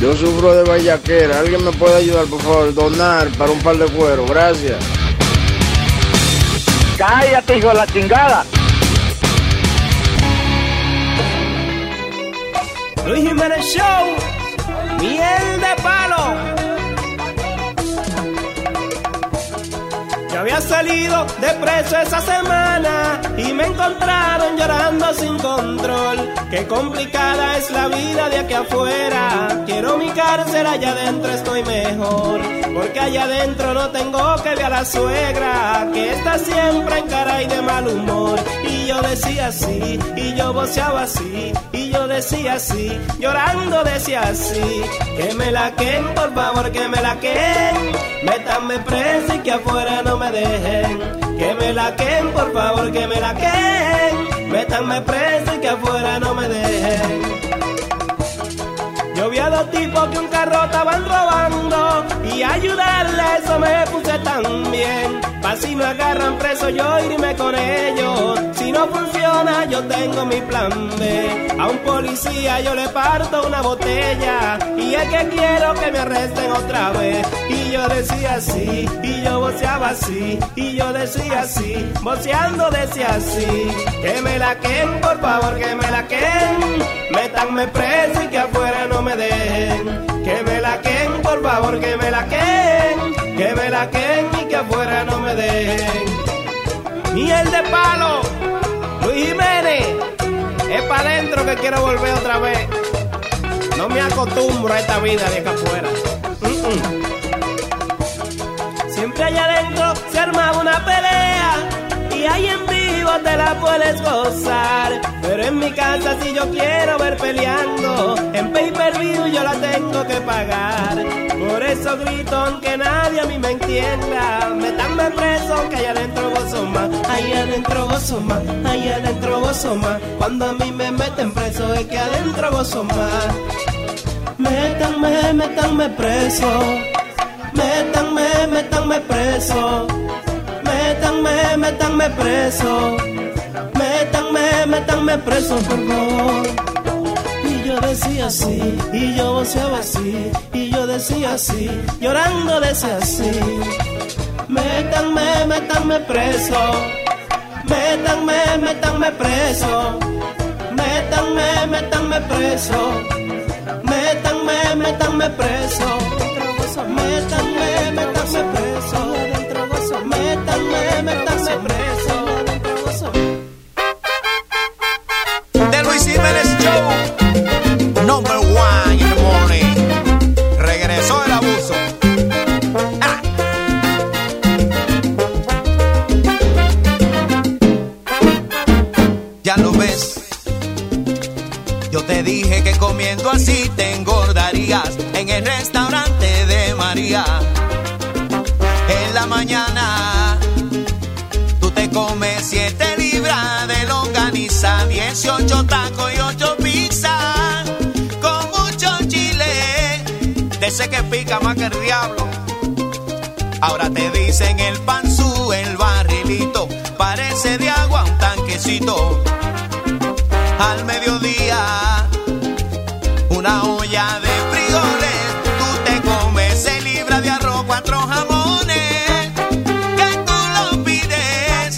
Yo sufro de vallaquera. ¿Alguien me puede ayudar, por favor? Donar para un par de cuero. Gracias. Cállate, hijo de la chingada. Luis Jiménez Show, miel de palo. Había salido de preso esa semana y me encontraron llorando sin control. Qué complicada es la vida de aquí afuera. Quiero mi cárcel, allá adentro estoy mejor. Porque allá adentro no tengo que ver a la suegra, que está siempre en cara y de mal humor. Y yo decía así, y yo voceaba así, y yo decía así, llorando decía así. Que me la queden, por favor, que me la queden. Métanme preso y que afuera no me dejen. Que me la queden, por favor, que me la queden. Métanme preso y que afuera no me dejen. Yo vi a dos tipos que un carro estaban robando y ayudarle eso me puse tan bien. Pa' si me agarran preso yo irme con ellos. No funciona yo tengo mi plan B. A un policía yo le parto una botella y es que quiero que me arresten otra vez. Y yo decía así, y yo voceaba así, y yo decía así, voceando decía así. Que me la queden, por favor, que me la queden. Métanme preso y que afuera no me dejen. Que me la queden, por favor, que me la queden. Que me la queden y que afuera no me dejen. Miel de palo, Jiménez. Es para adentro que quiero volver otra vez. No me acostumbro a esta vida de acá afuera. Siempre allá adentro se armaba una pelea y ahí vivo te la puedes gozar. Pero en mi casa si yo quiero ver peleando, en pay per view yo la tengo que pagar. Por eso grito aunque nadie a mí me entienda. Metanme preso que allá adentro gozo más, allá adentro gozo más, allá adentro gozo más. Cuando a mí me meten preso es que adentro gozo más. Métanme, métanme preso. Métanme, métanme preso. Métanme, métanme preso. Métanme, métanme preso, por favor. Y yo decía así, y yo voceaba así, y yo decía así, llorando decía así. Métanme, métanme preso. Métanme, métanme preso. Métanme, métanme preso. Métanme, métanme preso. Métanme, dije que comiendo así te engordarías en el restaurante de María. En la mañana tú te comes siete libras de longaniza, 18 tacos y 8 pizzas con mucho chile, de ese que pica más que el diablo. Ahora te dicen el panzú, el barrilito, parece de agua un tanquecito. Al mediodía, una olla de frijoles, tú te comes seis libras de arroz, cuatro jamones, que tú lo pides,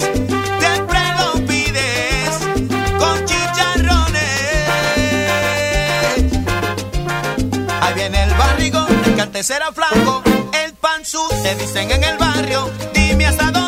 siempre lo pides, con chicharrones. Ahí viene el barrigón, el que antes era flanco, el panzú, te dicen en el barrio, dime hasta dónde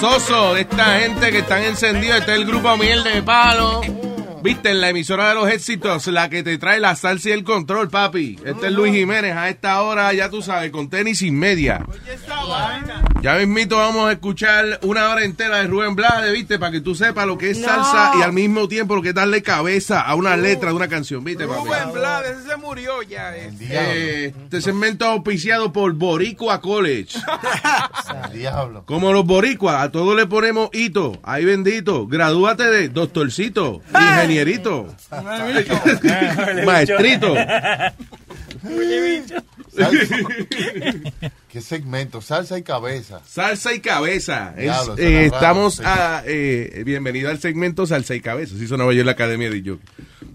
salsoso de esta gente que están encendidos. Este es el grupo Miel de Palo. Viste, en la emisora de los éxitos, la que te trae la salsa y el control, papi. Este es Luis Jiménez. A esta hora, ya tú sabes, con tenis sin media. Ya mismito vamos a escuchar una hora entera de Rubén Blades, viste, para que tú sepas lo que es No. salsa y al mismo tiempo lo que es darle cabeza a una letra de una canción, viste, papi. Rubén Blades, ese se murió ya. eh. Eh, este segmento auspiciado por Boricua College. Diablo. Como los boricuas, a todos le ponemos hito. Ay bendito. Gradúate de doctorcito, ingenierito, maestrito. Salsa. ¿Qué segmento? Salsa y cabeza. Salsa y cabeza. Es, Diablo, eh, estamos sí. a. eh, bienvenido al segmento Salsa y cabeza. Así sonaba yo en la academia de yo.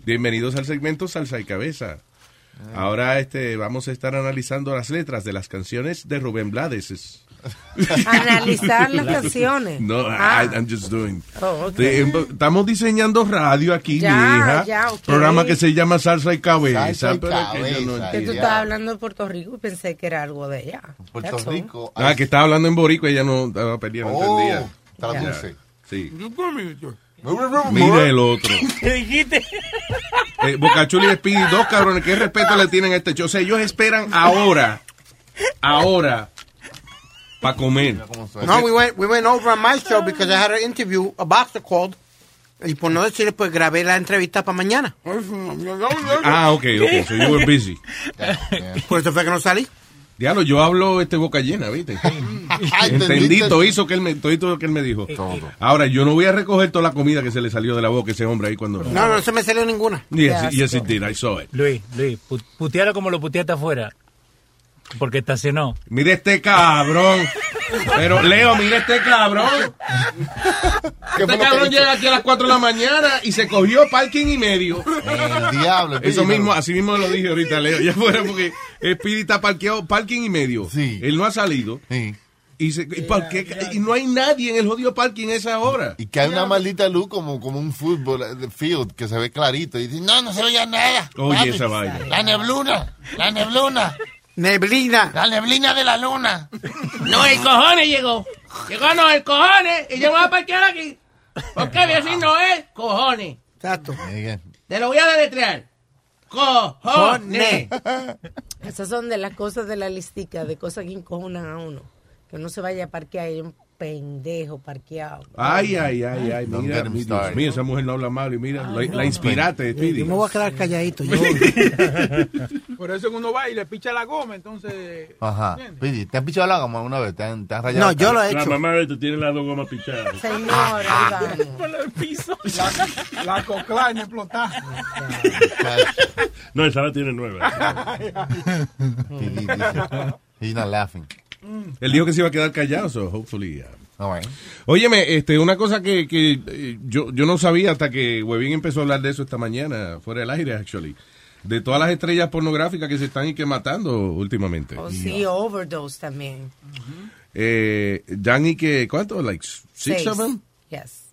Bienvenidos al segmento Salsa y cabeza. Ah. Ahora este vamos a estar analizando las letras de las canciones de Rubén Blades. Analizar las canciones. No, Ah. I- I'm just doing. Oh. Te- em- Estamos diseñando radio aquí, Ya, mi hija. ya, ok. Programa que se llama Salsa y Cabeza. Salsa y pero es que no. Que tú estabas hablando de Puerto Rico y pensé que era algo de allá. Puerto That's all. Rico. Ah, que estaba hablando en Boricua y ella no estaba peleando, Oh, entendía. traduce. Sí. Mira, Mira el otro. ¿Qué dijiste? Eh, Bocachuli y Speedy, dos cabrones, ¿qué respeto le tienen a este show? O sea, ellos esperan ahora, ahora, para comer. No, we went, we went over on my show because I had an interview, a boxer called. Y por no decirle, pues grabé la entrevista para mañana. Ah, ok, ok, so you were busy. Por eso fue que no salí. Diablo, yo hablo este boca llena, ¿viste? Entendí todo hizo que él me, todo lo que él me dijo. Ahora, yo no voy a recoger toda la comida que se le salió de la boca a ese hombre ahí cuando... No, no se me salió ninguna. Yes, yes, it did, I saw it. Luis, Luis, pu- putealo como lo puteaste afuera. Porque estacionó. Mira este cabrón. Pero, Leo, mira este cabrón. ¿Qué Este cabrón llega aquí a las 4 de la mañana y se cogió parking y medio. El diablo. Eso mismo, así mismo lo dije ahorita, Leo. Ya fuera porque Speedy está parqueado parking y medio. Sí. Él no ha salido. Sí. Y, se- y por qué- y no hay nadie en el jodido parking a esa hora. Y que hay una maldita luz como, como un fútbol eh, de field que se ve clarito. Y dice, no, no se veía nada. Oye, papi. esa vaina. La nebluna, la nebluna, Neblina. la neblina de la luna. No, el cojones llegó. Llegó no, el cojones. Y yo me voy a parquear aquí. ¿Por qué voy a decir no es? Cojones. Exacto. Te lo voy a deletrear. Cojones. Esas son de las cosas de la listica, de cosas que encojonan a uno. Que no se vaya a parquear y hay un pendejo parqueado. Ay, ay, ay, ay, mira, mi Dios mío, esa mujer no habla mal y mira, la, la inspiraste, Yo Speedy. me voy a quedar calladito. Yo, Por eso uno va y le picha la goma, entonces. Ajá. ¿entiendes? Speedy, ¿te han pichado la goma una vez? ¿Te han, te han rayado? no, la yo lo he La hecho. mamá de te tiene las dos gomas pichadas. Señor, ahí vamos. Por el piso. La, la cocla explotada. No, esa la tiene nueva. He's not laughing. Él dijo que se iba a quedar callado, so hopefully. uh, right. Óyeme, este, una cosa que, que eh, yo, yo no sabía hasta que Webin empezó a hablar de eso esta mañana, fuera del aire, actually. De todas las estrellas pornográficas que se están y que matando últimamente. Oh, sí, overdose también. Eh, dan y que, ¿cuánto? Like six Seis. of them? Yes.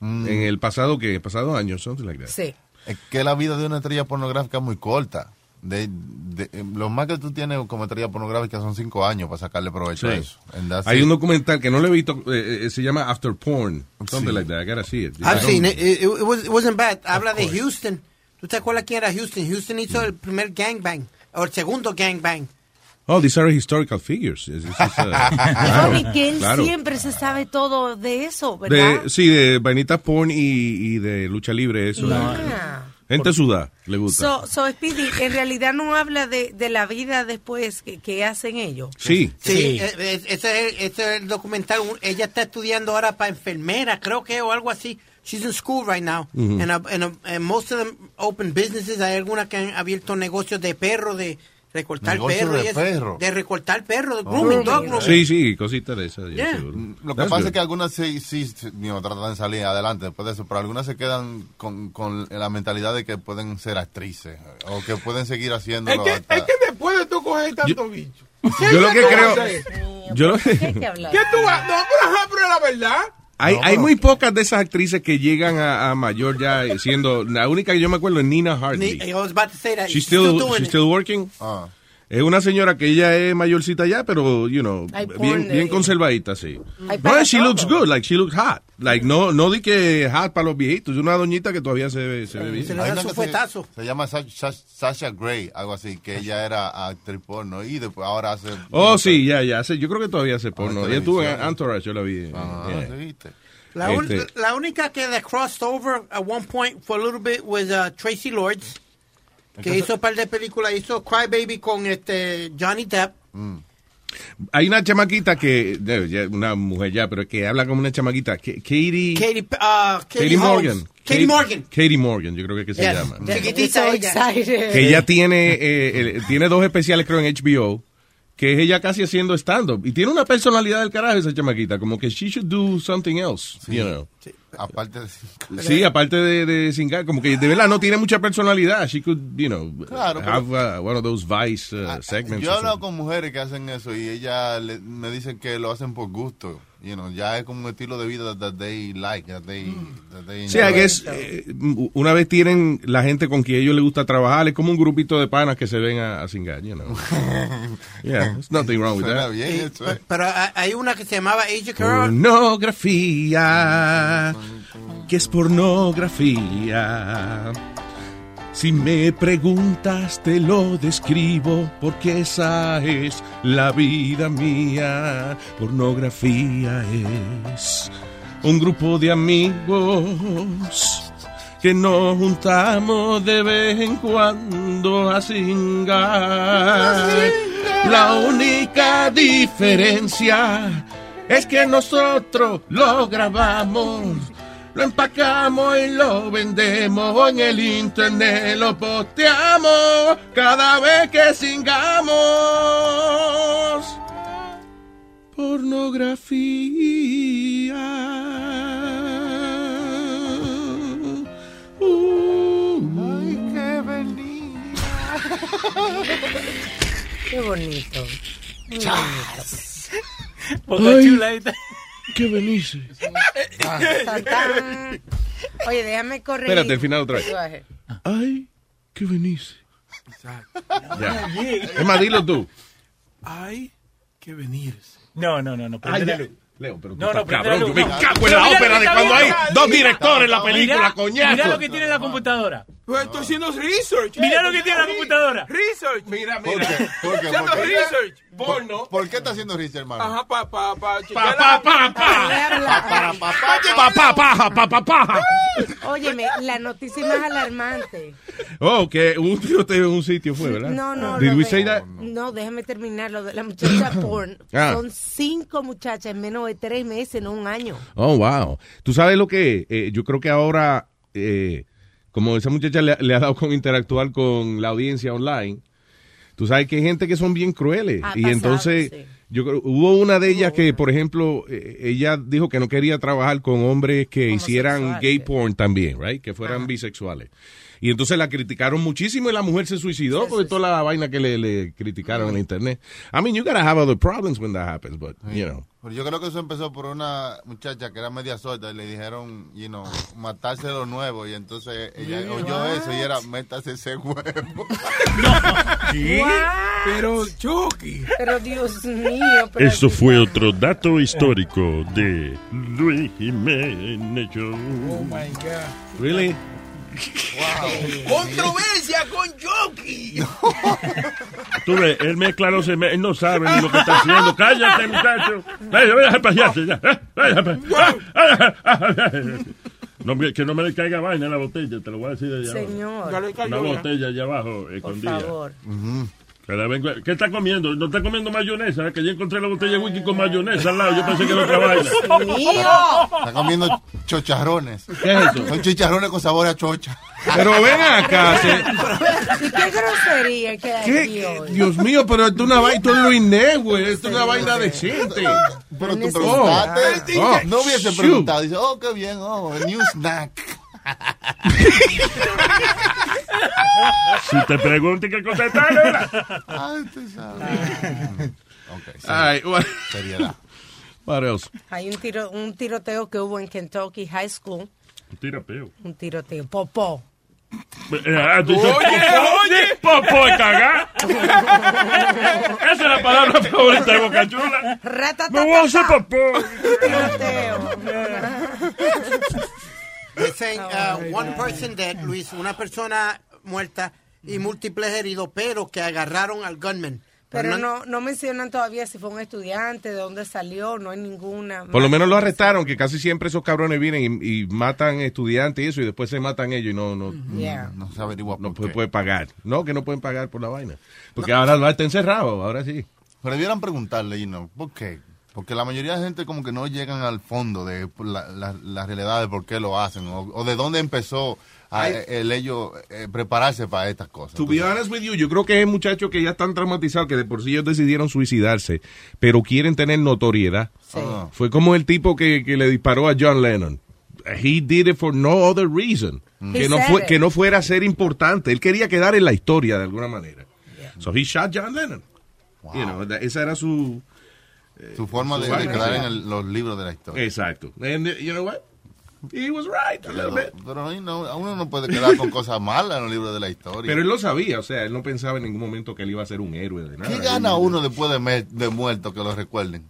Mm. En el pasado, que Pasado años, something like that. Sí. Es que la vida de una estrella pornográfica es muy corta. De, de- eh, lo más que tú tienes como estrella pornográfica son cinco años para sacarle provecho a Sí. eso. And that's Hay it. un documental que no lo he visto, eh, eh, se llama After Porn, something Sí. like that. I gotta see it. I've I seen it. It, it was, it wasn't bad. Habla de Houston. ¿Tú te acuerdas quién era Houston? Houston hizo el primer gangbang. O el segundo gangbang. Oh, these are historical figures. This is, uh, Tony, que él claro. siempre se sabe todo de eso, ¿verdad? De, sí, de vainita porn y, y de lucha libre, eso. Yeah. Gente suda, le gusta. So, so Speedy, en realidad no habla de, de la vida después que, que hacen ellos. sí. Sí, eh, eh, ese, es, ese es el documental. Ella está estudiando ahora para enfermera, creo que, o algo así. She's in school right now. Ujú. and, uh, and, uh, and most of them open businesses. Hay algunas que han abierto negocios de perro, de recortar Negocio perro. de y eso. perro. De recortar perro, de grooming, dog grooming. Sí, sí, cositas de esas. Yeah. Lo que That's pasa good. es que algunas sí, sí, sí, tratan de salir adelante después de eso, pero algunas se quedan con, con la mentalidad de que pueden ser actrices o que pueden seguir Es haciéndolo. que, hasta- es que después de tú coger tanto bicho. Yo lo que ¿qué tú creo-? Yo lo- ¿Qué hay que? ¿Qué tú vas? No, pero, ajá, pero es la verdad. Hay, No, hay muy pocas de esas actrices que llegan a, a mayor ya siendo. La única que yo me acuerdo es Nina Ni- Hartley. I was about to say that. She's still, doing she's still working. Ah. Es una señora que ella es mayorcita ya, pero, you know, bien, bien conservadita, sí. No, she todo. looks good, like she looks hot. Like, no, no di que hot para los viejitos, es una doñita que todavía se ve, se ve bien. Se le da su fuetazo. Se, se llama Sa- Sa- Sasha Gray, algo así, que ella era actriz porno y después ahora hace... Oh, sí, ya, ya, yo creo que todavía hace porno. Ella estuvo en. Entourage, yo la vi. Ah, yeah. sí, ¿viste? La, un- Este- la única que de crossed over at one point for a little bit was uh, Tracy Lords, que hizo un par de películas. Hizo Cry Baby con este Johnny Depp. Hay una chamaquita que, una mujer ya, pero que habla como una chamaquita, que- Katie, Katie, uh, Katie. Morgan. Katie Katie- Morgan. Katie Morgan, yo creo que, es que se llama. Chiquitita So ella. excited. que ella tiene eh, tiene dos especiales creo en HBO que es ella casi haciendo stand up y tiene una personalidad del carajo esa chamaquita como que she should do something else you know. Aparte de... sí aparte de, de singar como que de verdad no tiene mucha personalidad. She could you know Claro, pero- have uh, one of those vice uh, segments Yo he hablado con mujeres que hacen eso y ellas le- me dicen que lo hacen por gusto. You know, ya es como un estilo de vida that they like, that they, that they Sí, I enjoy. guess, eh, una vez tienen la gente con quien a ellos les gusta trabajar, es como un grupito de panas que se ven a, a singar, you know. yeah, there's nothing wrong with that. bien eh. Pero hay- una que se llamaba Asia Carrera. Pornografía, que es pornografía. Si me preguntas te lo describo porque esa es la vida mía. Pornografía es un grupo de amigos que nos juntamos de vez en cuando a cingar. La única diferencia es que nosotros lo grabamos, lo empacamos y lo vendemos o en el internet lo posteamos cada vez que singamos. Pornografía. Uh. Qué bonito. Boca Ay. chula ahí está. ¿Qué venís? Oye, déjame correr. Espérate, el final otra vez. Ay, ¿qué venís? Ya. Es más, dilo tú. Hay que venir. No, no, no, no. Ay, la luz. Leo, pero tú No, no, estás prende cabrón. la Yo me no. cago en la ópera de cuando hay dos directores en la película, coñazo. Mira lo que tiene la computadora. Pues estoy haciendo research. Mira lo que tiene la computadora. Research. Mira, ¿Por qué? ¿Por qué? Haciendo research. Porno. ¿Por qué está haciendo research, hermano? Ajá, pa, pa, pa, Pa, pa, pa, pa. Pa, pa, Pa, pa, paja, pa, pa, paja. Óyeme, la noticia más alarmante. Oh, que un tiroteo en un sitio fue, ¿verdad? No, no, Did we say that? No, déjame terminar lo de la muchacha porn. Ah. Son cinco muchachas en menos de tres meses, no un año. Oh, wow. ¿Tú sabes lo que? Eh, yo creo que ahora, eh, como esa muchacha le, le ha dado con interactuar con la audiencia online, tú sabes que hay gente que son bien crueles. Y pasado, entonces, sí. yo creo, hubo una de ellas que, por ejemplo, eh, ella dijo que no quería trabajar con hombres que hicieran gay porn también, right? Que fueran bisexuales. Y entonces la criticaron muchísimo y la mujer se suicidó por toda la vaina que le, le criticaron en internet. I mean, you gotta have other problems when that happens, but, you know. Pero yo creo que eso empezó por una muchacha que era media sorda y le dijeron, you know, matarse lo nuevo. Y entonces ella Yeah. oyó eso y era, métase ese huevo. ¿Qué? Pero Chucky. Pero Dios mío. Pero Eso fue otro dato histórico de Luis Jiménez. Oh my God. Really? Controversia con Chucky. Tú ves, él mezcla los él no sabe ni lo que está haciendo. Cállate, muchacho. Vaya, vaya, payaso, ya. Eh, vaya, No, que no me le caiga vaina en la botella, te lo voy a decir de allá abajo. Señor. Ya le cayó, Una ya. botella allá abajo, Por escondida. favor. Que la vengo- ¿Qué está comiendo? ¿No está comiendo mayonesa? Que yo encontré la botella de whisky con mayonesa al lado. Yo pensé que era otra vaina. Está comiendo chocharrones. ¿Qué es eso? Son chicharrones con sabor a chocha. Pero ven acá. se- ¿Y qué grosería que hay aquí ¿Qué? hoy? Dios mío, pero esto es una vaina, esto es Luis Network, esto es una vaina decente. Pero tú Oh. preguntaste. Oh. No hubiese Shoot. preguntado. Dice, oh, qué bien, oh, new snack. Si te preguntan qué contestar, era. Ay, tú sabes. Ok, sí. All right, what, Seriedad. what else? Hay un, tiro, un tiroteo que hubo en Kentucky High School. Un tirapeo. Un tiroteo. Popó. Eh, ah, Oye, popó, oye. popó de cagar. Esa es la palabra favorita de Boca Chula. Me voy a hacer popó. They're saying uh, one person dead, Luis, una persona muerta y múltiples heridos, pero que agarraron al gunman. Pero no, no mencionan todavía si fue un estudiante, de dónde salió, no hay ninguna. Por lo menos lo arrestaron, que casi siempre esos cabrones vienen y, y matan estudiantes y eso, y después se matan ellos y no, no, Yeah. No se averigua no puede, puede pagar. No, que no pueden pagar por la vaina. Porque ahora no está encerrado, ahora sí. Pero debieran preguntarle, you know, ¿por qué? Porque la mayoría de gente como que no llegan al fondo de la, la- la realidad de por qué lo hacen o, o de dónde empezó a- el ellos eh, prepararse para estas cosas. To be honest with you, yo creo que hay muchachos que ya están traumatizados, que de por sí ellos decidieron suicidarse, pero quieren tener notoriedad. Ah. Fue como el tipo que, que le disparó a John Lennon. He did it for no other reason. Que He no, fue, que no fuera a ser importante. Él quería quedar en la historia de alguna manera. So he shot John Lennon. You know, esa era su... Su forma de, Su de quedar en el- los libros de la historia. Exacto. And you know what? He was right a little Pero, bit. pero you know, a uno no puede quedar con cosas malas en los libros de la historia. Pero él lo sabía, o sea, él no pensaba en ningún momento que él iba a ser un héroe de nada. ¿Qué gana uno después de, me- de muerto que lo recuerden?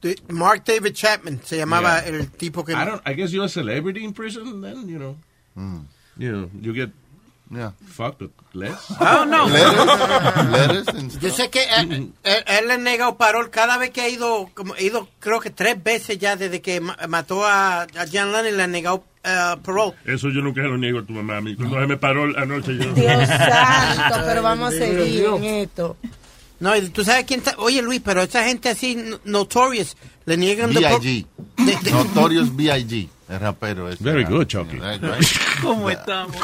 De- Mark David Chapman se llamaba Yeah. el tipo que... I don't. I guess you're a celebrity in prison, then you know. You know, you get Yeah. I don't know. Letters, letters and Yo sé que él, él- él le ha negado parol cada vez que ha ido, como, ha ido creo que tres veces ya desde que ma- mató a, a John Lennon, le ha negado eh, parole. Eso yo nunca se lo niego a tu mamá. mí. Cuando se me paró anoche yo... Dios santo, pero vamos a seguir en esto. No, y tú sabes quién está... Oye, Luis, pero esa gente así, no- notorious, le niegan... B.I.G. Notorious B.I.G. El rapero ese. Very Ah, good, Chucky. right, right. ¿Cómo estamos?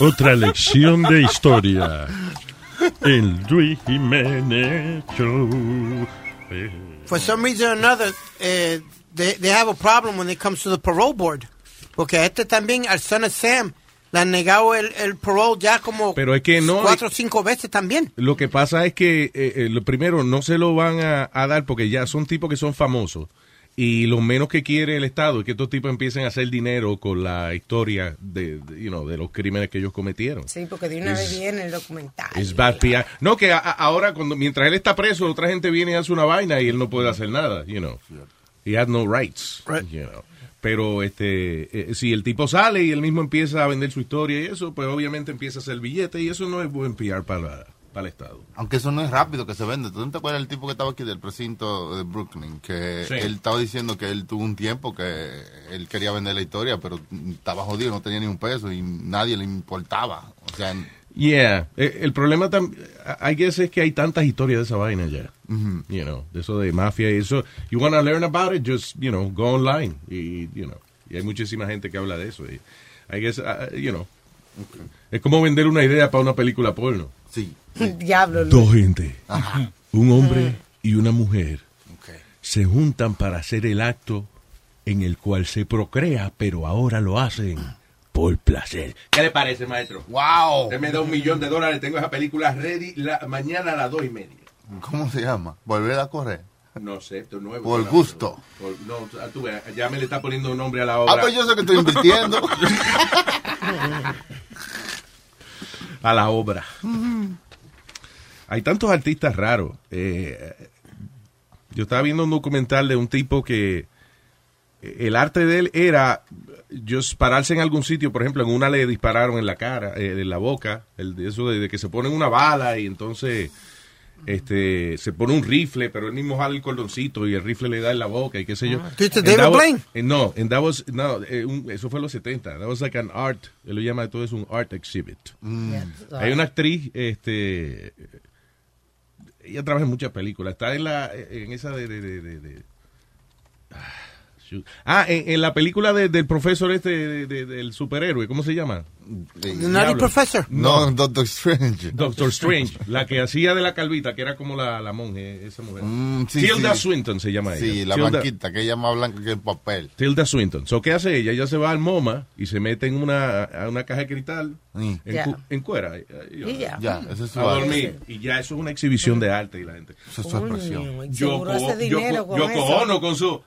Otra lección de historia. El Luis Jiménez Show. For some reason or another, eh, they, they have a problem when it comes to the parole board. Porque a este también, al son of Sam, le han negado el, el parole ya como Pero es que no- cuatro o cinco veces también. Lo que pasa es que, eh, eh, lo primero, no se lo van a, a dar porque ya son tipos que son famosos. Y lo menos que quiere el Estado es que estos tipos empiecen a hacer dinero con la historia de, de, you know, de los crímenes que ellos cometieron. Sí, porque de una vez viene el documental. Es bad PR. No, que a- a- ahora, cuando mientras él está preso, otra gente viene y hace una vaina y él no puede hacer nada, you know. He had no rights, you know. Pero este, eh, si el tipo sale y él mismo empieza a vender su historia y eso, pues obviamente empieza a hacer billete y eso no es buen PR para, para el Estado. Aunque eso no es rápido que se vende. ¿Tú no te acuerdas del tipo que estaba aquí del precinto de Brooklyn? Que Sí. él estaba diciendo que él tuvo un tiempo que él quería vender la historia, pero estaba jodido, no tenía ni un peso y nadie le importaba. O sea, Yeah, Eh, el problema también, I guess es que hay tantas historias de esa vaina ya, Ujú. you know, de eso de mafia y eso. You want to learn about it, just, you know, go online y, you know, y hay muchísima gente que habla de eso. Y I guess, uh, you know, Es como vender una idea para una película porno. Sí. Diablo. Luis. Dos gente, un hombre y una mujer, se juntan para hacer el acto en el cual se procrea, pero ahora lo hacen por placer. ¿Qué le parece, maestro? ¡Wow! Usted me da un millón de dólares, tengo esa película ready la, mañana a las dos y media. ¿Cómo se llama? Volver a correr. No sé, esto es nuevo. Por gusto. Por- no, ah, tú ya me le está poniendo un nombre a la obra. Ah, pues yo sé que estoy invirtiendo. a la obra. Hay tantos artistas raros. Eh, yo estaba viendo un documental de un tipo que eh, el arte de él era just pararse en algún sitio, por ejemplo, en una le dispararon en la cara, eh, en la boca, el, de eso de, de que se ponen una bala y entonces este se pone un rifle, pero él mismo jala el cordoncito y el rifle le da en la boca y qué sé yo. ¿Tú dices And David Blaine? eh, no, and that was- no, eh, un- eso fue en los 70. That was like an art, él lo llama todo es un art exhibit. Hay una actriz, este, ella trabaja en muchas películas. Está en la, en esa de, de, de- de- ah. Ah, en, en la película de- del profesor este, de- de- del superhéroe, ¿cómo se llama? The Nutty Professor. No, Doctor Strange. Doctor Strange, la que hacía de la calvita, que era como la, la monje, esa mujer. Mm, sí, Tilda sí. Swinton se llama ella. Sí, la Tilda- blanquita, que ella es más blanca que el papel. Tilda Swinton. So, ¿Qué hace ella? Ella se va al MoMA y se mete en una, a una caja de cristal en, Ya. cu- en cuera. eh, Y ya. Ya, ese es su a dormir. Y ya eso es una exhibición de arte y la gente. Eso es su expresión. Coño, y seguro hace Yoko, dinero Yoko, con Yoko eso. Ono con su...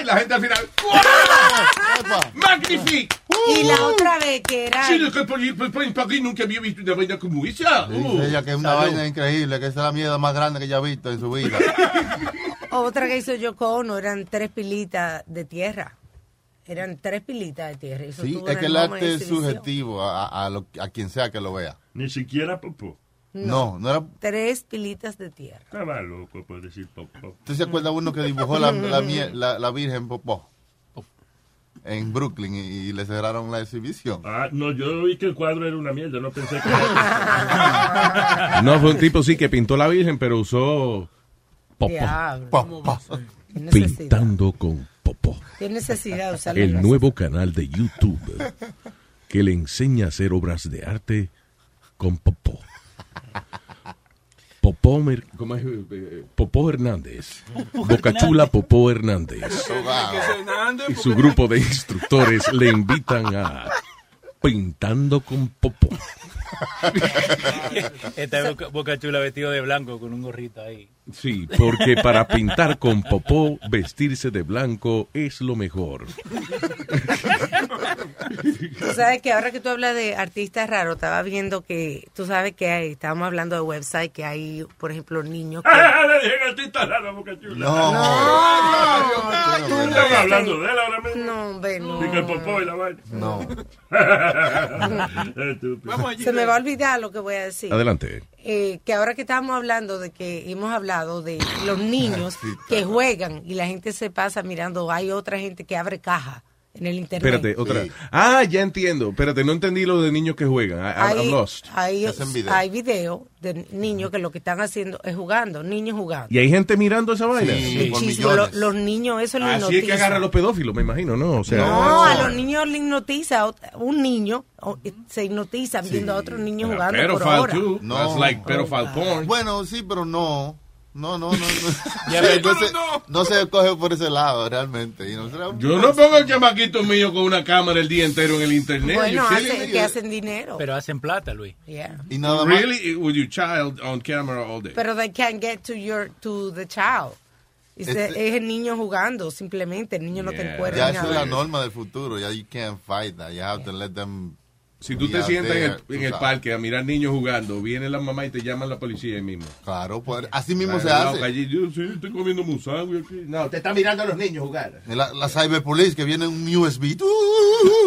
Y la gente al final... ¡Magnifique! Y la otra vez que era. Sí, lo que por, por, por en París nunca había visto una vaina como esa. Uh, ella que es una vaina increíble, que esa es la mierda más grande que ella ha visto en su vida. Otra que hizo Yoko Ono eran tres pilitas de tierra. Eran tres pilitas de tierra. Eso Sí, es que el arte es subjetivo a, a, lo- a quien sea que lo vea. Ni siquiera popó. No, no era... Tres pilitas de tierra. Estaba loco por decir popó. ¿Usted se acuerda uno que dibujó la, la- la Virgen Popó? En Brooklyn y, y le cerraron la exhibición. Ah, no, yo vi que el cuadro era una mierda, no pensé que No, fue un tipo sí que pintó la Virgen, pero usó popó. Diablo. Popó. ¿Qué necesidad? Pintando con popó. ¿Qué necesidad usar El nuevo canal de YouTube que le enseña a hacer obras de arte con popó. Popó, ¿cómo es? Eh, Popó Hernández. Bocachula Popó Hernández. Y su grupo de instructores le invitan a Pintando con Popó. Esta es Boca, Boca Chula vestido de blanco con un gorrito ahí. Sí, porque para pintar con popó, vestirse de blanco es lo mejor. Tú sabes que ahora que tú hablas de artistas raros, estaba viendo que, tú sabes que hay, estábamos hablando de website, que hay, por ejemplo, niños que... ¡Ah, le dije artista raro, Boca Chula! tú Estamos no, hablando de él ahora mismo. No, hombre, no. Que el popó y la vaina. No. Estúpido. Se me va a olvidar lo que voy a decir. Adelante. Eh, que ahora que estábamos hablando de que hemos hablado de los niños que juegan y la gente se pasa mirando, hay otra gente que abre caja en el internet. Espérate, otra. Ah, ya entiendo. Espérate, no entendí lo de niños que juegan. I, I'm- I'm Hay, lost. hay, video. hay video de niños que lo que están haciendo es jugando, niños jugando. ¿Y hay gente mirando esa vaina? Sí, por. Lo- millones. los niños, eso les Así es que hipnotiza. agarra a los pedófilos, me imagino, ¿no? O sea, No, a los niños les hipnotiza. Un niño se hipnotiza viendo a otros niños jugando por pedophile hora. too. No. That's like pedophile porn. Bueno, sí, pero no. No, no, no. No, Ya Sí, no, se, no se coge por ese lado, realmente. Y no Yo no pongo el chamaquito mío con una cámara el día entero en el internet. Bueno, hace- que hacen dinero. Pero hacen plata, Luis. Yeah. Y nada más. Really? With your child on camera all day. Pero they can't get to your to the child. Es, Este- es el niño jugando, simplemente. El niño no te Yeah. encuentra. Ya es la norma del futuro. Ya you can't fight that. You have to let them. Si tú te sientas en el, en el parque a mirar niños jugando, viene la mamá y te llaman la policía ahí mismo. Claro, pues, así mismo se Claro, hace. allí, yo sí, estoy comiendo musango aquí. No, te está mirando a los niños jugar. La, la cyber police que viene un USB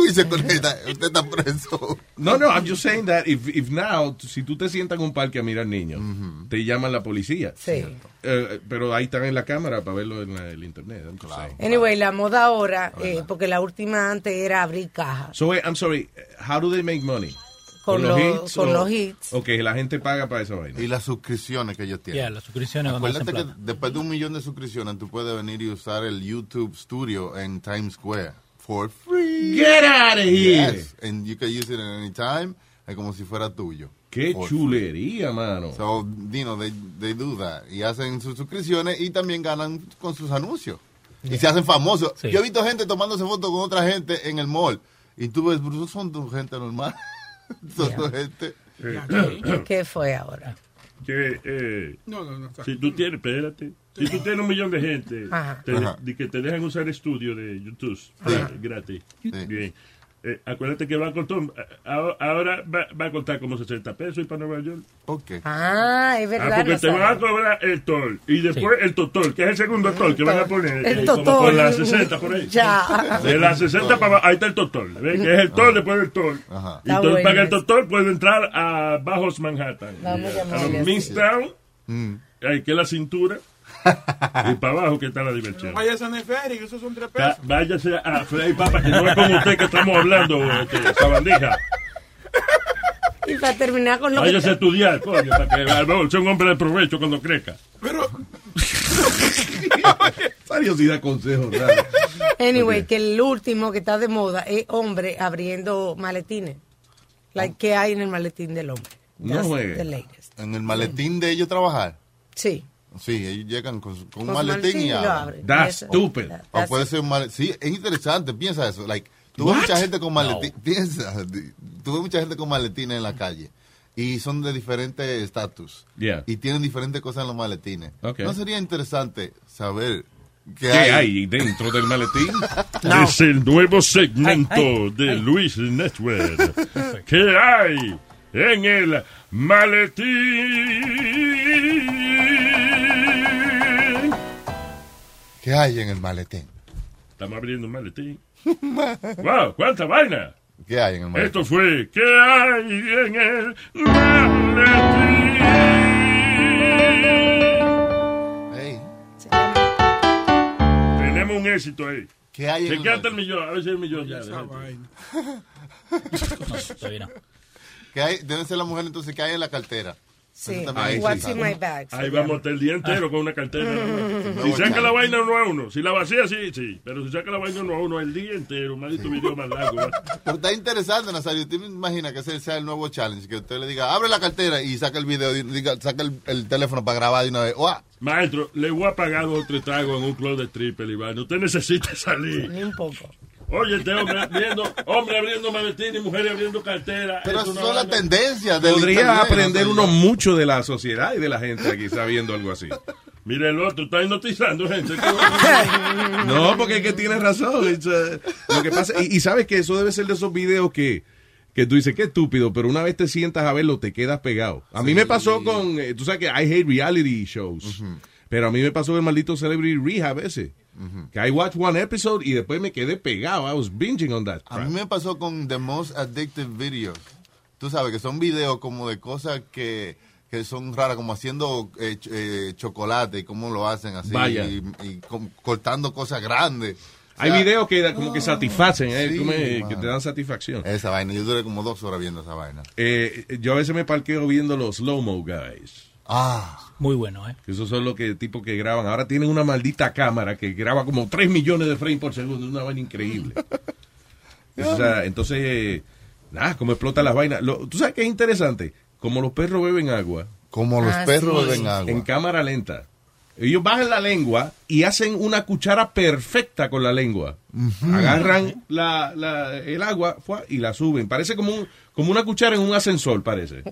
y se conecta. Usted está preso. No, no, I'm just saying that if, if now, si tú te sientas en un parque a mirar niños, te llaman la policía. Sí. Eh, pero ahí están en la cámara para verlo en la- el internet. Saying. Anyway, la moda ahora, eh, porque la última antes era abrir cajas. So, wait, I'm sorry, how do they make money? Con los- con o- los hits. Ok, la gente paga para esa vaina. Y las suscripciones que ellos tienen. Ya, las suscripciones Acuérdate que después de un millón de suscripciones tú puedes venir y usar el YouTube Studio en Times Square for free. Get out of here. Yes, and you can use it at any time, es como si fuera tuyo. Qué For chulería, mano. So, you know, they, they do that. Y hacen sus suscripciones y también ganan con sus anuncios. Y se hacen famosos. Sí. Yo he visto gente tomándose fotos con otra gente en el mall. Y tú ves, son tu gente normal. son tu gente. ¿Qué, qué fue ahora? que eh, No, no, no. si tú tienes, espérate, si tú tienes un millón de gente Ajá. te- Ajá. de que te dejan usar el estudio de YouTube eh, gratis, bien. Eh, acuérdate que va a costar, a- ahora va, va a costar como 60 pesos ir para Nueva York. Ok. Ah, es Ah, verdad. porque te van a cobrar el toll y después el totol, que es el segundo toll que van a poner El eh, como totol. con las 60 por ahí. Ya. De las 60 para ahí está el totol. ¿ves? Que es el toll después del toll. Ajá. Y bueno para el eso. totol puede entrar a Bajos Manhattan. Vamos a a. Midtown, Mm. ahí que es la cintura. Y para abajo que está la diversión. Vaya a San Eferi, que esos son tres pesos. Váyase a Frey Papa, que no es con usted que estamos hablando, este, sabandija. Y para terminar con lo Váyase a que... estudiar, coño, para que a sea un hombre de provecho cuando crezca. Pero, Sario sí da consejos raros. Anyway, que el último que está de moda es hombre abriendo maletines. Like, ¿Qué hay en el maletín del hombre? No juegue. En el maletín de ellos trabajar. Sí. Sí, ellos llegan con, con un maletín maletín y abren. abren. That's stupid. O, That's- puede ser un maletín. Sí, es interesante, piensa eso. Like, tú ves What? mucha gente con maletín. Piensa, tú ves mucha gente con maletines en la calle. Y son de diferentes estatus. Yeah. Y tienen diferentes cosas en los maletines. Ok. ¿No sería interesante saber qué, ¿Qué hay dentro del maletín? Es el nuevo segmento de Luis Network. ¿Qué hay en el maletín? ¿Qué hay en el maletín? Estamos abriendo un maletín. ¡Wow! ¡Cuánta vaina! ¿Qué hay en el maletín? Esto fue ¿Qué hay en el maletín? Hey, Tenemos un éxito ahí. ¿Qué hay en el Chequeate el maletín? millón, a ver si hay un millón ya. esa vaina. Todavía no. ¿Qué hay? Deben ser la mujer entonces que hay en la cartera. Sí. Hay What's que in saber. my bag? Ahí vamos hasta el día entero con una cartera. más. Si saca la vaina uno a uno, si la vacía, sí, sí. Pero si saca la vaina uno a uno el día entero, maldito video más largo. Pero está interesante, Nazario. ¿Usted me imagina que ese sea el nuevo challenge? Que usted le diga, abre la cartera y saca el video, diga, saca el, el teléfono para grabar de una vez. ¡Uah! Maestro, le voy a pagar dos o tres tragos en un club de triple, Iván. Usted necesita salir. Ni un poco. Oye, este hombre abriendo, hombre abriendo maletín y mujeres abriendo cartera. Pero son las vaina- tendencias del Podría internet, aprender no uno mucho de la sociedad y de la gente aquí sabiendo algo así. Mire el otro, está hipnotizando gente. No, porque es que tienes razón. Uh, lo que pasa, y, y sabes que eso debe ser de esos videos que, que tú dices, qué estúpido, pero una vez te sientas a verlo, te quedas pegado. A mí me pasó con, eh, tú sabes que I hate reality shows, pero a mí me pasó el maldito Celebrity Rehab ese. Que I watched one episode y después me quedé pegado. I was binging on that. A mí me pasó con The Most Addictive Videos. Tú sabes que son videos como de cosas que, que son raras, como haciendo eh, ch- eh, chocolate y cómo lo hacen así. Vaya. Y, cortando cosas grandes. O Hay videos que como que satisfacen, eh, Sí, tú me- que te dan satisfacción. Esa vaina, yo duré como dos horas viendo esa vaina. Eh, yo a veces me parqueo viendo los slow-mo guys. Ah. Muy bueno, ¿eh? Esos son los que tipos que graban. Ahora tienen una maldita cámara que graba como 3 millones de frames por segundo. Una vaina increíble. O sea, entonces, nada, como explotan las vainas. Lo- ¿Tú sabes qué es interesante? Como los perros beben agua. Como los Ah, perros sí. beben agua. En cámara lenta. Ellos bajan la lengua y hacen una cuchara perfecta con la lengua. Agarran la, la- el agua y la suben. Parece como, un, como una cuchara en un ascensor, parece.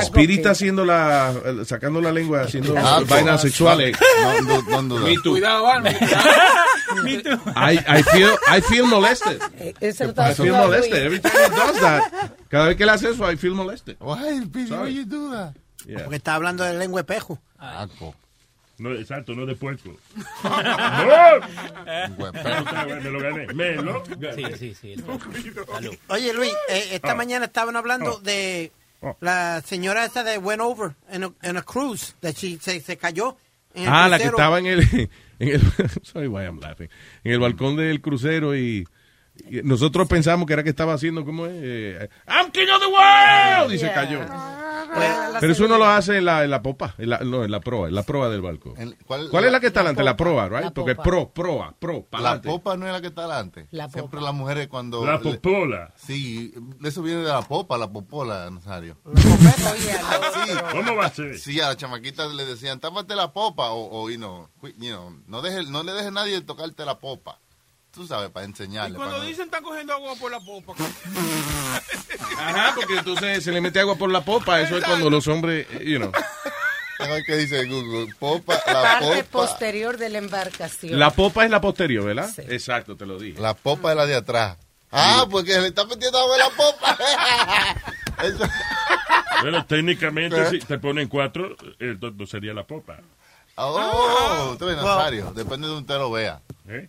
Spirit está haciendo la, sacando la lengua, haciendo Ah, vainas no. sexuales. No, no, no, no, no. Me too. Cuidado. I, I feel, I feel molested. Eh, I feel molested. Every time he does that, cada vez que él hace eso, I feel molested. Why, why you do that? Yeah. Porque está hablando de lengua espejo. Aco. No, exacto, no de puerco. ¡No! Güey, Me lo gané. Me lo Sí, gané. sí, sí. Salud. Oye, Luis, eh, esta Ah. mañana estaban hablando Ah. de Ah. la señora esa de went over en a, en a cruise, de she- se, se cayó. En el Ah, la que estaba en el, en el sorry why I'm laughing, en el balcón del crucero y nosotros pensamos que era que estaba haciendo como es, eh, I'm king of the world y se cayó. Pero eso uno lo hace en la, en la popa, en la, no, en la proa, en la proa del barco. ¿Cuál, es la que está adelante? La proa, right? Porque pro, proa, pro, La pa'lante. popa no es la que está adelante. Siempre las mujeres cuando... La le- popola. Sí, eso viene de la popa, la popola, Nazario. ¿Cómo va a ser? Sí, a las chamaquitas le decían, tápate la popa, o, o y no, you know, no, deje, no le deje a nadie tocarte la popa. Tú sabes, para Y enseñarle. cuando para no- dicen están cogiendo agua por la popa. Ajá, porque entonces se le mete agua por la popa. Eso es cuando los hombres, eh, you know. ¿Qué dice Google? Popa, la Parte popa. posterior de la embarcación. La popa es la posterior, ¿verdad? Exacto, te lo dije. La popa es la de atrás. Ah, porque le está metiendo agua en la popa. Eso- Bueno, técnicamente, ¿Eh? si te ponen cuatro, el tonto sería la popa. Oh, tú ves, Nazario. Depende de donde usted lo vea. ¿Eh?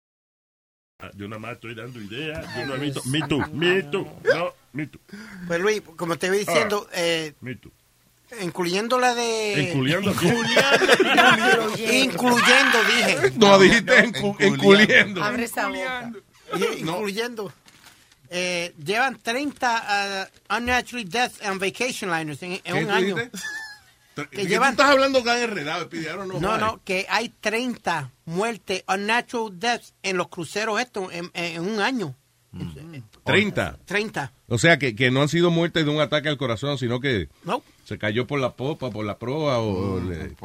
Ah, Yo nada más estoy dando ideas. Yo no he visto. Me too, me too. No, me too. Pues Luis, como te iba diciendo, eh, Me too. incluyendo la de... Incluyendo. Incluyendo, dije. No, dijiste encu- enculiendo. Abre esa boca. Incluyendo. Eh, llevan 30 uh, unnaturally deaths on vacation liners en, en ¿Qué un año. dijiste? Que ¿Qué llevan- tú estás hablando tan enredado, Speedy? I don't know No, why. no, que hay 30 muertes, unnatural deaths en los cruceros estos en, en un año. 30. 30. O sea, que, que no han sido muertes de un ataque al corazón, sino que No. se cayó por la popa, por la proa o... le-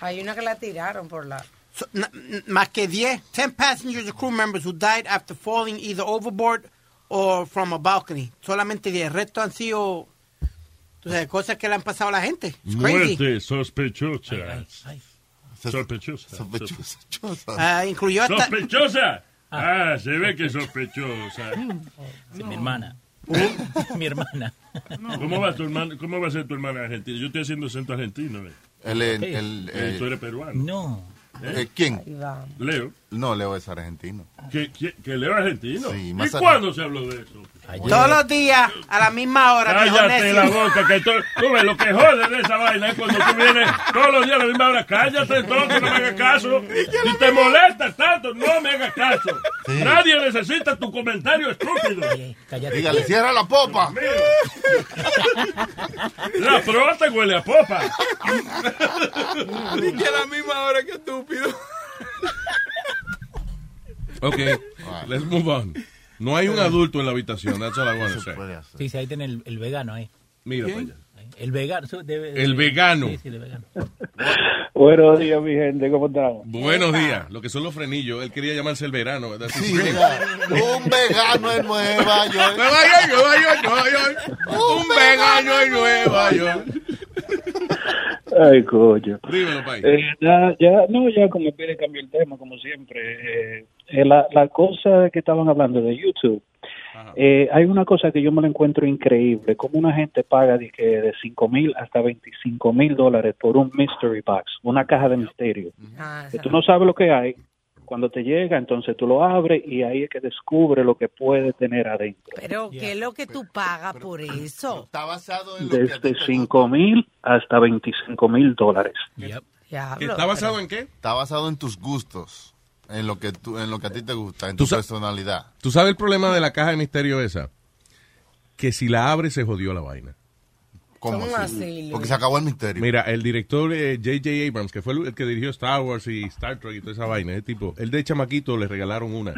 Hay una que la tiraron por la... So, más que 10, 10 passengers or crew members who died after falling either overboard or from a balcony. Solamente 10. El resto han sido tú sabes, cosas que le han pasado a la gente. It's crazy. Muerte sospechosa. Sospechosa. Sospechosa. Ah, incluyó hasta... ¿Sospechosa? Ah, se ve que es sospechosa. Sí, mi hermana. mi hermana. ¿Cómo va, tu hermana, ¿Cómo va a ser tu hermana argentina? Yo estoy haciendo acento argentino. ¿eh? El, el, el- Eh, eh, tú eres peruano. No. eh, ¿Quién? Leo. No, Leo es argentino. ¿Que, que, que Leo es argentino? Sí, ¿Y cuándo se habló de eso? Todos los días, a la misma hora. Cállate la boca, que tú, tú ves lo que jode de esa vaina es cuando tú vienes todos los días a la misma hora. Cállate entonces, no me hagas caso. Si te molestas tanto, no me hagas caso. Nadie necesita tu comentario estúpido. Dígale, cierra la popa. La proa te huele a popa. Ni que a la misma hora que estúpido. Ok, let's move on. No hay un adulto en la habitación, that's all I want to say. Sí, sí, ahí tiene el, el vegano ahí. Mira para allá. El vegano. El vegano. Sí, sí, el vegano. Buenos días, mi gente, ¿cómo estamos? Buenos días. Lo que son los frenillos. Él quería llamarse el verano. ¿verdad? Sí. Un vegano en Nueva York. Nueva York, Nueva York, Nueva York. Un vegano en Nueva York. Ay, coño. Dímelo, país. Eh, ya, ya, no, ya como pide cambiar el tema, como siempre. Eh, eh, la, la cosa que estaban hablando de YouTube, eh, hay una cosa que yo me la encuentro increíble, como una gente paga de, que de 5 mil hasta 25 mil dólares por un mystery box, una caja de misterio, que tú no sabes lo que hay. Cuando te llega, entonces tú lo abres y ahí es que descubre lo que puede tener adentro. Pero, ¿qué es lo que tú pagas por eso? Está basado en Desde 5 mil hasta 25 mil dólares. Diablo. ¿Está basado en qué? Está basado en tus gustos, en lo que tú, en lo que a ti te gusta, en tu personalidad. ¿Tú sabes el problema de la caja de misterio esa? Que si la abres se jodió la vaina. ¿Cómo ¿Cómo así? Porque se acabó el misterio. Mira, el director eh, J.J. Abrams, que fue el, el que dirigió Star Wars y Star Trek y toda esa vaina, ese tipo, el de chamaquito le regalaron una.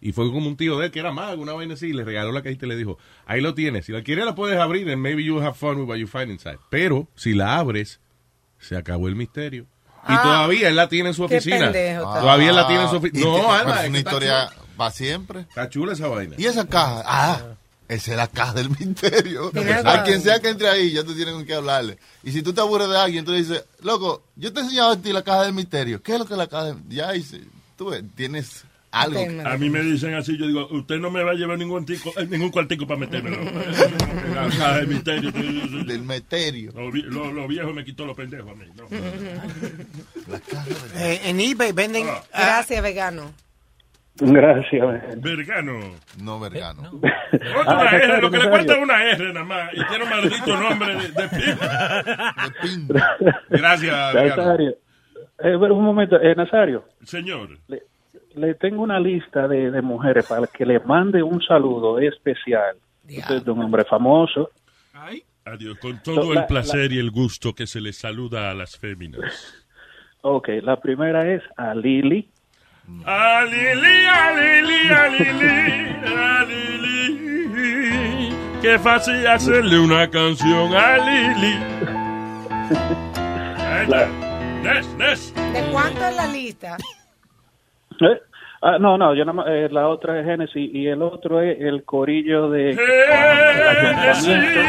Y fue como un tío de él que era mago, una vaina así, y le regaló la cajita y le dijo, ahí lo tienes, si la quieres la puedes abrir, and maybe you'll have fun with what you find inside. Pero, si la abres, se acabó el misterio. Y Ah. todavía él la tiene en su Qué oficina. pendejo, Todavía él la tiene en su oficina. te- No, Alma, pues, es una historia para siempre. Está chula esa vaina. Y esa caja, ah, esa es la caja del misterio. A quien sea que entre ahí, ya tú tienes con qué hablarle. Y si tú te aburres de alguien, tú le dices, loco, yo te he enseñado a ti la caja del misterio. ¿Qué es lo que es la caja del Ya, y se- tú ves, tienes algo. A mí me dicen así, yo digo, usted no me va a llevar ningún, tico, eh, ningún cuartico para metérmelo. La caja del misterio. Del misterio. Lo, vi- lo- lo viejo me quitó los pendejos a mí. no. Eh, en eBay venden. Ah. Gracias, vegano. Gracias. Vergano. No, vergano. Otra Ah, R, Nazario, lo que le Nazario. cuesta es una R nada más. Y tiene un maldito nombre de, de pin. Gracias, Nazario. Eh, pero un momento, eh, Nazario. Señor. Le, le tengo una lista de, de mujeres para que le mande un saludo especial. Usted es un hombre famoso. Adiós, con todo el placer y el gusto que se le saluda a las féminas. Ok, la primera es a Lili. A Lili, a Lili, a Lili, a Lili. Qué fácil hacerle una canción a Lili. Nes, Nes. ¿De cuánto es la lista? ¿Eh? Ah, no, no, yo más, eh, la otra es Genesis y el otro es el corillo de... ayuntamiento.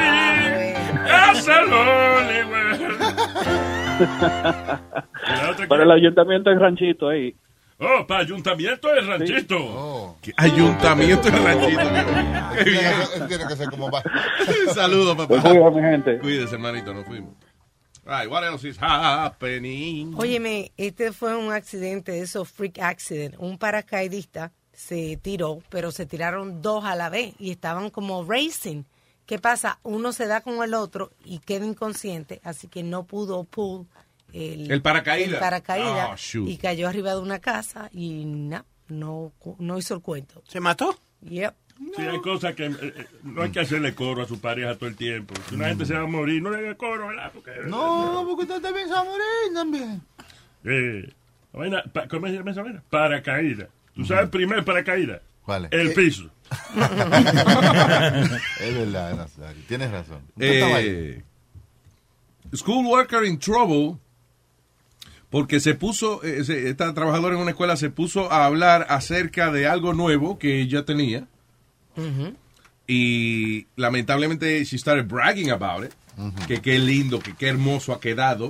Para el ayuntamiento del ranchito ahí. Oh, para ayuntamiento de ranchito. Ayuntamiento de ranchito. Qué bien. Tiene que ser como va. Saludos, papá. Pues cuida, mi gente. Cuídese, hermanito, nos fuimos. All right, what else is happening? Óyeme, este fue un accidente, eso, freak accident. Un paracaidista se tiró, pero se tiraron dos a la vez y estaban como racing. ¿Qué pasa? Uno se da con el otro y queda inconsciente, así que no pudo pull el, El paracaídas. el paracaídas Oh, shoot. y cayó arriba de una casa y na, no, no hizo el cuento. ¿Se mató? Yep. Sí, hay cosas que eh, eh, no hay que hacerle coro a su pareja todo el tiempo. Si una gente se va a morir, no le haga coro, ¿verdad? Porque, No, porque usted también se va a morir también. Eh, vaina, pa- ¿Cómo se llama esa vaina? Paracaídas. ¿Tú sabes el primer paracaídas? ¿Cuál es? El Eh, piso. Es verdad, Nazario. Tienes razón. Usted estaba ahí. Eh, school worker in trouble porque se puso, esta trabajadora en una escuela se puso a hablar acerca de algo nuevo que ella tenía y lamentablemente she started bragging about it, que qué lindo, que qué hermoso ha quedado.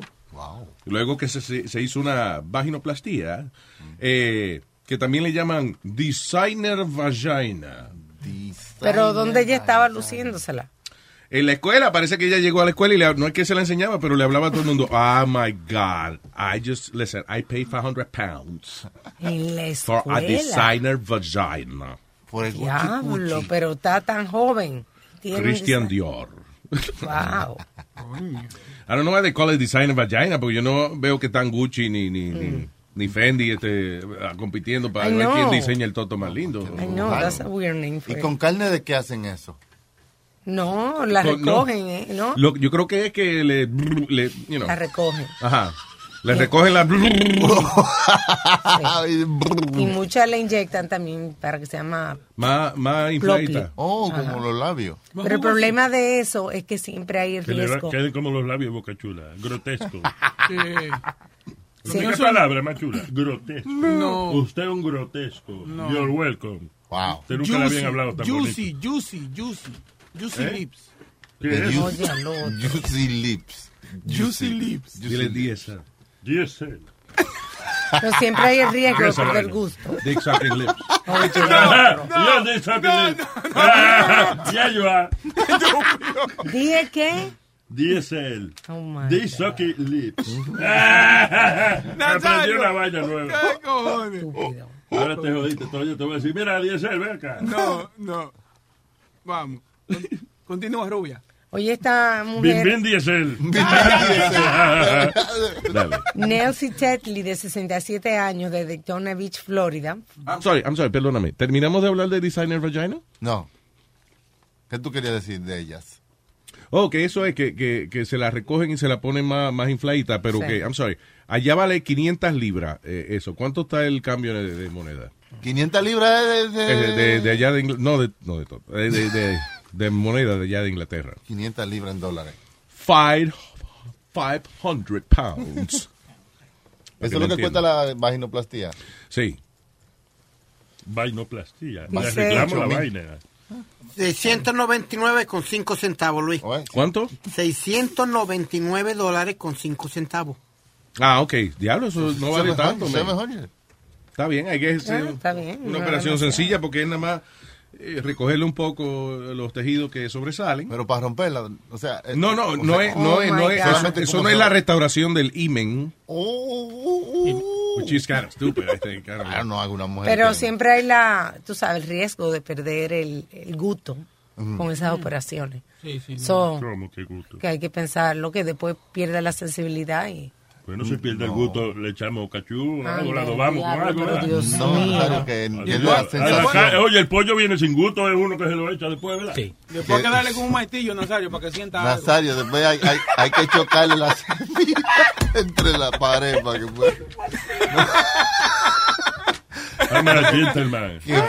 Luego que se, se- hizo una vaginoplastía, eh, que también le llaman designer vagina. Pero ¿dónde ella estaba luciéndosela? En la escuela, parece que ella llegó a la escuela y le- no es que se la enseñaba, pero le hablaba a todo el mundo. Oh my God, I just, listen, I paid 500 pounds En la for a designer vagina. Diablo, pero está tan joven. Christian Dior. Wow. I don't know why they call it designer vagina, porque yo no veo que están Gucci ni, ni, ni, ni Fendi este, ah, compitiendo para I ver quién diseña el toto más lindo. I know, that's a weird name for ¿Y it. con carne de qué hacen eso? No, la Con- no. recogen, ¿eh? ¿No? Lo- yo creo que es que le, le you know, La recogen. ajá, le recogen la... sí. Y muchas le inyectan también para que se llama... Más, más infladita. Oh, como los labios. Pero el problema de eso es que siempre hay el riesgo. Que queden como los labios, boca chula. Grotesco. sí. La única sí. palabra más chula. Grotesco. No. Usted es un grotesco. No. You're welcome. Wow. Usted nunca le habían hablado tan juicy. Juicy, juicy, juicy. ¿Eh? lips. ¿Qué es? Juicy lips. Juicy, juicy lips. Dile 10. Diesel. Pero siempre hay el riesgo de perder gusto. Dick sucking lips. No, no, no, dick sucking lips. Ya yo. ¿Die qué? Diesel. Oh my Dick sucking lips. Aprendió una vaina nueva. ¿Qué cojones? Ahora te jodiste, todavía te voy a decir, mira, Diesel, ven acá. No, no. Vamos. Continúa, Rubia. Oye, esta Bin mujer, Bin DSL. Dale. Nancy Tetley, de 67 años, de Daytona Beach, Florida. I'm sorry, I'm sorry, perdóname. ¿Terminamos de hablar de designer vagina? No. ¿Qué tú querías decir de ellas? Oh, que eso es que, que, que se la recogen y se la ponen más, más infladita, pero Sí. que, I'm sorry, allá vale 500 libras eh, eso. ¿Cuánto está el cambio de, de moneda? 500 libras de... de- De, de allá de Ingl- no de, no de todo, de, de, de- de moneda de allá de Inglaterra. 500 libras en dólares. Five, 500 pounds. Eso es lo que entiendan. cuesta la vaginoplastia. Sí. Vainoplastía. Dice- Le reclamo la Ocho mil. vaina. 699 con 5 centavos, Luis. ¿Cuánto? 699 dólares con 5 centavos. Ah, ok. Diablo, eso no vale tanto. man. Está bien, hay que hacer está bien, una no operación sencilla porque es nada más recogerle un poco los tejidos que sobresalen. Pero para romperla, o sea... eh, No, no, no sea, es, no oh es, no es, eso, no es la restauración del imen. Oh, Which is kind of stupid, I think. I don't know. Claro, no hago una mujer. Pero que- siempre hay la, tú sabes, el riesgo de perder el, el gusto con esas operaciones. Sí, sí. So, ¿Cómo que gusto? que hay que pensarlo, que después pierde la sensibilidad y... Pues no se pierde el gusto, le echamos cachú, algo, la adobamos con algo. Dios No, mío. claro que la Oye, el pollo viene sin gusto, es uno que se lo echa después, ¿verdad? Sí. Después hay que darle con un martillo, Nazario, para que sienta algo. Nazario, después hay, hay, hay que chocarle la semilla entre la pared para que pueda... Que,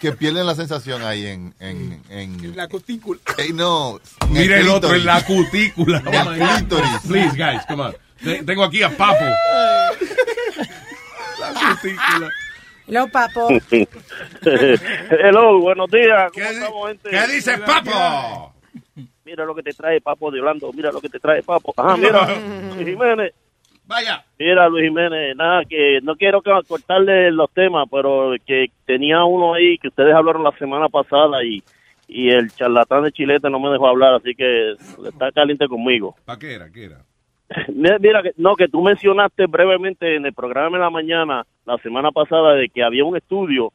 que pierden la sensación ahí en... en, en La cutícula. Ey, no. Mira el otro en la cutícula. En el clítoris. Please, guys, come on. Te- Tengo aquí a Papo. La cutícula. Lo papo. Hello, buenos días. ¿Cómo estamos, gente? ¿Qué dice Papo? Mira lo que te trae Papo de Orlando. Mira lo que te trae Papo. Ajá, mira, Luis Jiménez. Vaya. Mira, Luis Jiménez, nada, que no quiero que- cortarle los temas, pero que tenía uno ahí que ustedes hablaron la semana pasada y, y el charlatán de Chilete no me dejó hablar, así que está caliente conmigo. ¿Para qué era? ¿Qué era? Mira, mira que, no, que tú mencionaste brevemente en el programa de la mañana, la semana pasada, de que había un estudio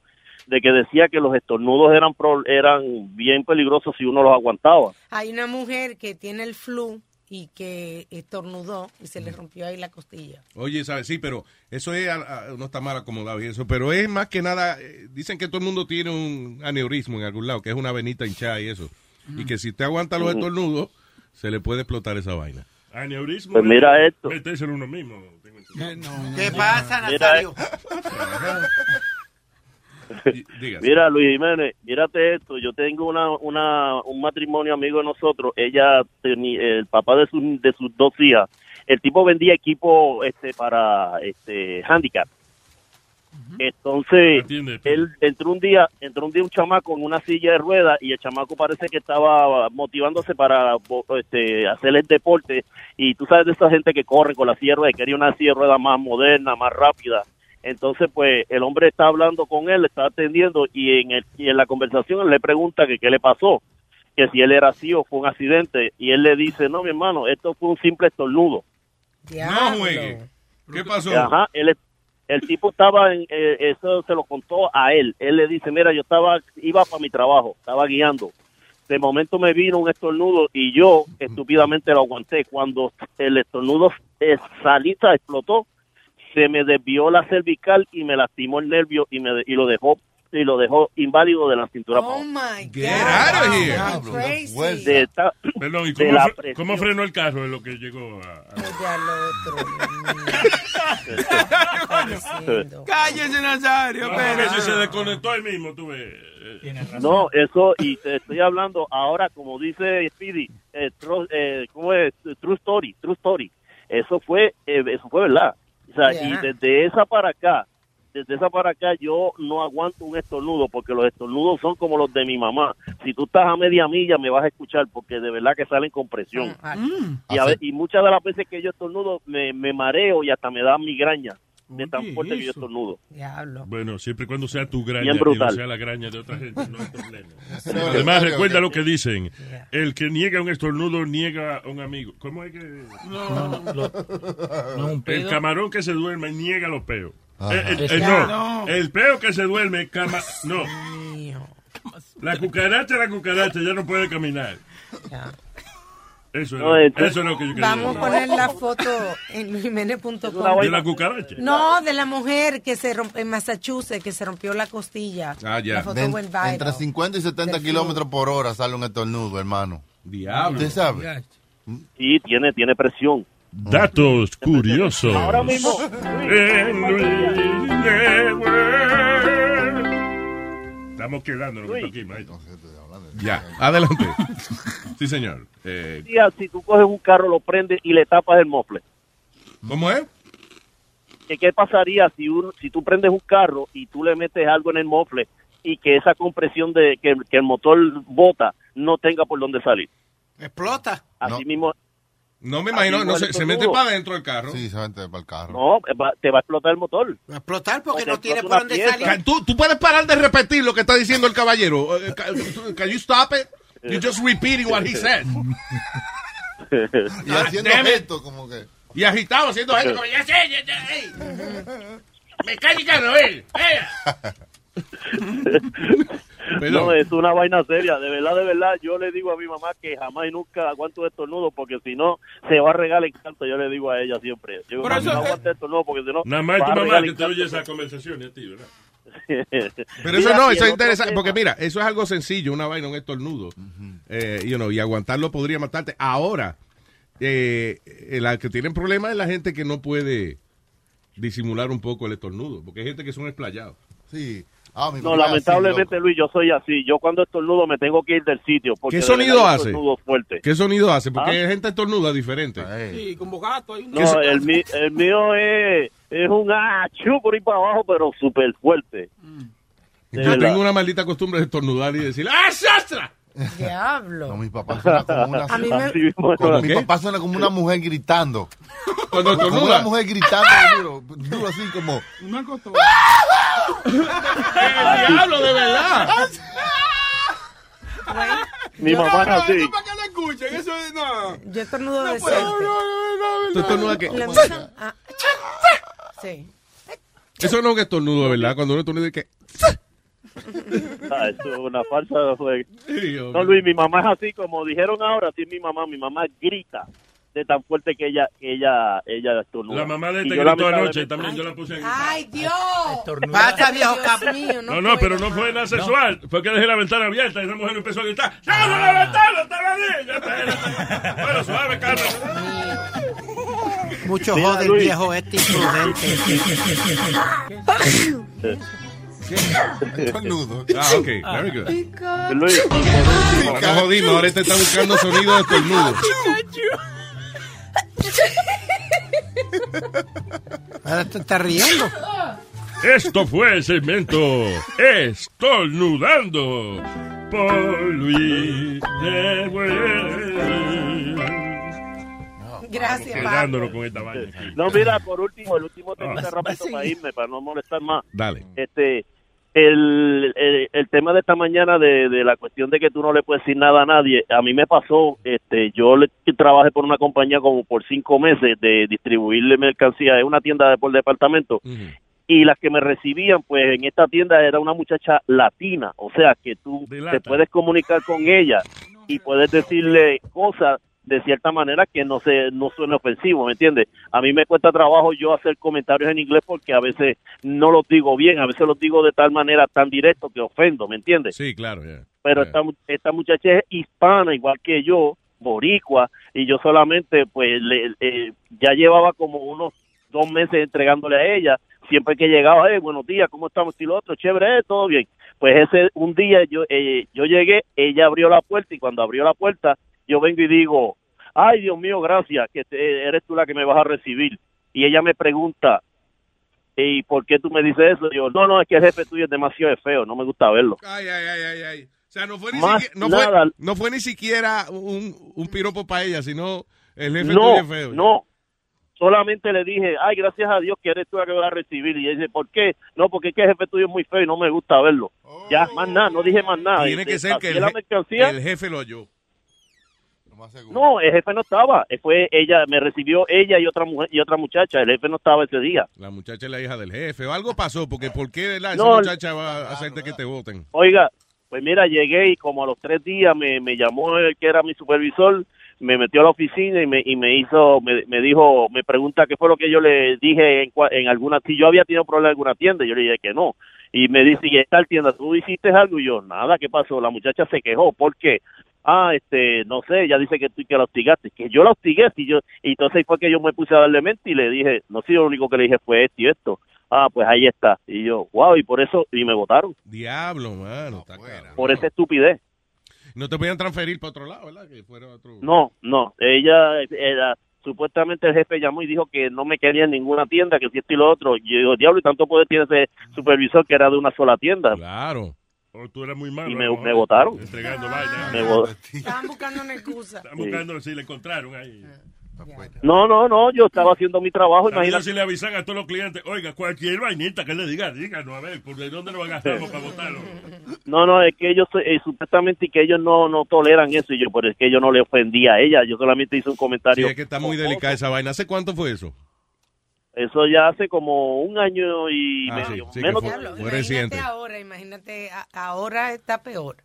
de que decía que los estornudos eran pro- eran bien peligrosos si uno los aguantaba. Hay una mujer que tiene el flu y que estornudó y se le rompió ahí la costilla. Oye, ¿sabes? Sí, pero eso es, no está mal acomodado y eso, pero es más que nada, eh, dicen que todo el mundo tiene un aneurismo en algún lado, que es una venita hinchada y eso. Y que si te aguanta los estornudos, se le puede explotar esa vaina. Aneurismo. Pues mira es esto. Metérselo uno mismo. tengo entendido. ¿Qué pasa, Mira, Nazario? Mira, Luis Jiménez, mírate esto. Yo tengo una, una, un matrimonio amigo de nosotros. Ella, tenía, el papá de, sus de sus dos hijas, el tipo vendía equipo este para este handicap. Entonces, él entró un día, entró un día un chamaco en una silla de ruedas y el chamaco parece que estaba motivándose para este, hacer el deporte. Y tú sabes de esa gente que corre con la silla de ruedas, quería una silla de ruedas más moderna, más rápida. Entonces, pues, el hombre está hablando con él, le está atendiendo y en, el, y en la conversación él le pregunta que qué le pasó, que si él era así o fue un accidente. Y él le dice, no, mi hermano, esto fue un simple estornudo. No juegue. ¿Qué pasó? Ajá, él, el tipo estaba en, eh, eso se lo contó a él. Él le dice, mira, yo estaba, iba para mi trabajo, estaba guiando. De momento me vino un estornudo y yo estúpidamente lo aguanté. Cuando el estornudo eh, salita explotó, se me desvió la cervical y me lastimó el nervio y me y lo dejó y lo dejó inválido de la cintura Oh my Get out of here. That's crazy. De esta- Perdón, ¿y de cómo, la fre- presión. cómo frenó el carro en lo que llegó a... a- Cállese, Nazario. No, espera. porque si se desconectó él mismo, tú ves. eh, No, eso, y te estoy hablando ahora, como dice Speedy, eh, true, eh, ¿cómo es? True story, true story. Eso fue, eh, eso fue verdad. O sea, Yeah. y desde esa para acá, desde esa para acá, yo no aguanto un estornudo, porque los estornudos son como los de mi mamá. Si tú estás a media milla, me vas a escuchar, porque de verdad que salen con presión. Y, a y muchas de las veces que yo estornudo, me, me mareo y hasta me da migraña, de tan fuerte que yo estornudo. Diablo. Bueno, siempre y cuando sea tu graña y no sea la graña de otra gente, no hay problema. No, Además, no, recuerda no. lo que dicen. El que niega un estornudo, niega a un amigo. ¿Cómo es que...? No, lo- no, un El camarón que se duerme niega los peos. Eh, eh, eh, no, el peo que se duerme, cama... No. La cucaracha, la cucaracha ya no puede caminar. Eso, No, es, entonces- eso es lo que yo quería Vamos a poner la foto en luisjimenez.com. ¿De la cucaracha? No, de la mujer que se rompió en Massachusetts, que se rompió la costilla. Ah, ya. La foto De- entre 50 y 70 Del kilómetros por hora sale un estornudo, hermano. Diablo. ¿Usted sabe? Sí, tiene, tiene presión. Datos curiosos. Ahora mismo. Estamos Luis. aquí, maestro. Ya, adelante. Sí, señor. Eh, Día, si tú coges un carro, lo prendes y le tapas el mofle. ¿Cómo es? ¿Qué, qué pasaría si, un, si tú prendes un carro y tú le metes algo en el mofle y que esa compresión de que, que el motor bota no tenga por dónde salir? Explota. Así mismo. No me imagino, no el se, se mete para adentro del carro. Sí, se mete para el carro. No, va- te va a explotar el motor. Va a explotar porque O no tiene por dónde pieza. salir. ¿Tú, tú puedes parar de repetir lo que está diciendo el caballero. Eh, ca- Can you stop it? You're just repeating what he said. Y haciendo damn it. gestos como que... Y agitado, haciendo gente como, ya sé, ya, ya, ey. Mecánica Noel. No, es una vaina seria. De verdad, de verdad, yo le digo a mi mamá que jamás y nunca aguanto estornudo porque si no, se va a regar el canto. Yo le digo a ella siempre. Yo Por "Mami, eso no aguanto estornudo porque si no, Nada más tu mamá que te oye canto". esa conversación, y a ti, ¿verdad? Pero eso Mira, no, eso es interesante, porque mira, eso es algo sencillo, una vaina, un estornudo, eh, you know, y aguantarlo podría matarte. Ahora, eh, eh, la que tienen problemas es la gente que no puede disimular un poco el estornudo, porque hay gente que son esplayados. Sí. Ah, mi No, así, lamentablemente, Luis, yo soy así. Yo cuando estornudo me tengo que ir del sitio. Porque ¿Qué sonido hace? estornudo fuerte. ¿Qué sonido hace? Porque ¿Ah? hay gente estornuda diferente. Sí, como gato. Hay un- No, el, mi- el mío es, es un achú por ahí para abajo, pero súper fuerte. Yo tengo una maldita costumbre de estornudar y decir, ¡ah, sastra! Diablo. No, mi papá suena como una... A mí me- Así mismo, como- ¿Cómo mi papá suena como una mujer gritando. Cuando Como estornuda. una mujer gritando duro, duro así como... Una. ¡El diablo, de verdad! Mi mamá es así. ¿Para qué lo escuchen? Eso es, no. Yo estornudo No de puedo. ¿Tú estornudas qué? La mía- ah, Sí. Eso no es un estornudo, ¿verdad? Cuando uno estornuda, que Ah, eso es una falsa. fue- Sí, No. Luis, mi mamá es así, como dijeron ahora, así es mi mamá. Mi mamá grita de tan fuerte que ella ella ella estornuda. La mamá de este gritó anoche también, yo la puse en... ¡Ay, Dios! Pasa, viejo mío, No, no, pero no fue nada sexual. Fue que dejé la ventana abierta y esa mujer empezó a gritar. ¡Cierra la ventana, está la niña! Bueno, suave, Carlos. Mucho Mira, jode el Luis. viejo este imprudente. Estornudo. Ah, ok, very good. Luis, Ahora no jodimos, ahora este está buscando sonido de estornudo. Ahora te estás riendo. Esto fue el segmento Estornudando por Luis de Gracias, con esta vaina. No, mira, por último, el último tema Ah. rápido para irme, para no molestar más. Dale. Este, el, el, el tema de esta mañana de, de la cuestión de que tú no le puedes decir nada a nadie, a mí me pasó, este, yo le, trabajé por una compañía como por cinco meses de distribuirle mercancía en una tienda de por departamento y las que me recibían, pues en esta tienda era una muchacha latina, o sea que tú te puedes comunicar con ella y puedes decirle cosas de cierta manera que no se no suene ofensivo, ¿me entiendes? A mí me cuesta trabajo yo hacer comentarios en inglés porque a veces no los digo bien, a veces los digo de tal manera tan directo que ofendo, ¿me entiendes? Sí, claro, ya. Pero esta, mu- esta muchacha es hispana igual que yo, boricua, y yo solamente pues le, eh, ya llevaba como unos dos meses entregándole a ella, siempre que llegaba, eh, buenos días, ¿cómo estamos? Y lo otro, chévere, eh, todo bien. Pues ese, un día yo, eh, yo llegué, ella abrió la puerta y cuando abrió la puerta, yo vengo y digo, ay Dios mío, gracias, que te- eres tú la que me vas a recibir. Y ella me pregunta, ¿y por qué tú me dices eso? Y yo, no, no, es que el jefe tuyo es demasiado feo, no me gusta verlo. Ay, ay, ay, ay, ay. O sea, no fue ni, Más siquiera, no nada. fue, no fue ni siquiera un, un piropo para ella, sino el jefe no, tuyo es feo. no. Solamente le dije, ay, gracias a Dios que eres tú la que vas a recibir. Y ella dice, ¿por qué? No, porque es que el jefe tuyo es muy feo y no me gusta verlo. Ya, más nada, no dije más nada. Tiene Este, que ser que el, el jefe lo oyó. No, el jefe no estaba. Eh, Fue ella, me recibió ella y otra mujer y otra muchacha. El jefe no estaba ese día. La muchacha es la hija del jefe o algo pasó, porque ¿por qué verdad, esa No, muchacha va a hacerte que te voten? Oiga, pues mira, llegué y como a los tres días me, me llamó el que era mi supervisor, me metió a la oficina y me, y me hizo, me, me dijo, me pregunta qué fue lo que yo le dije en, en alguna, si yo había tenido problemas en alguna tienda, yo le dije que no. Y me dice, ¿y esta tienda tú hiciste algo? Y yo, nada, ¿qué pasó? La muchacha se quejó, ¿por qué? Ah, este, no sé, ella dice que tú que la hostigaste, que yo la hostigué, y yo, y entonces fue que yo me puse a darle mente y le dije, no sé, lo único que le dije fue esto y esto. Ah, pues ahí está. Y yo, wow, y por eso, y me votaron, Diablo, mano. está por esa estupidez. No te podían transferir para otro lado, ¿verdad? Que fuera otro... No, no, ella, era, supuestamente el jefe llamó y dijo que no me quería en ninguna tienda, que si esto y lo otro. Yo digo, diablo, y tanto poder tiene ese supervisor que era de una sola tienda. Claro. O tú eras muy malo. Y me, me votaron. Entregando vaina. Me vo- Estaban buscando una excusa. Están buscando si le encontraron ahí. No, no, no, yo estaba haciendo mi trabajo, Imagínate si le avisan a todos los clientes, oiga, cualquier vainita que le diga, díganos, a ver, ¿por de dónde lo gastamos para votarlo? No, no, es que ellos, eh, supuestamente, que ellos no, no toleran eso, y yo, pero es que yo no le ofendí a ella, yo solamente hice un Sí, comentario. es que está muy delicada esa vaina. ¿Hace cuánto fue eso? Eso ya hace como un año y Ah, medio, sí, sí, menos que fue- Fue reciente. Imagínate ahora, imagínate, a- ahora está peor.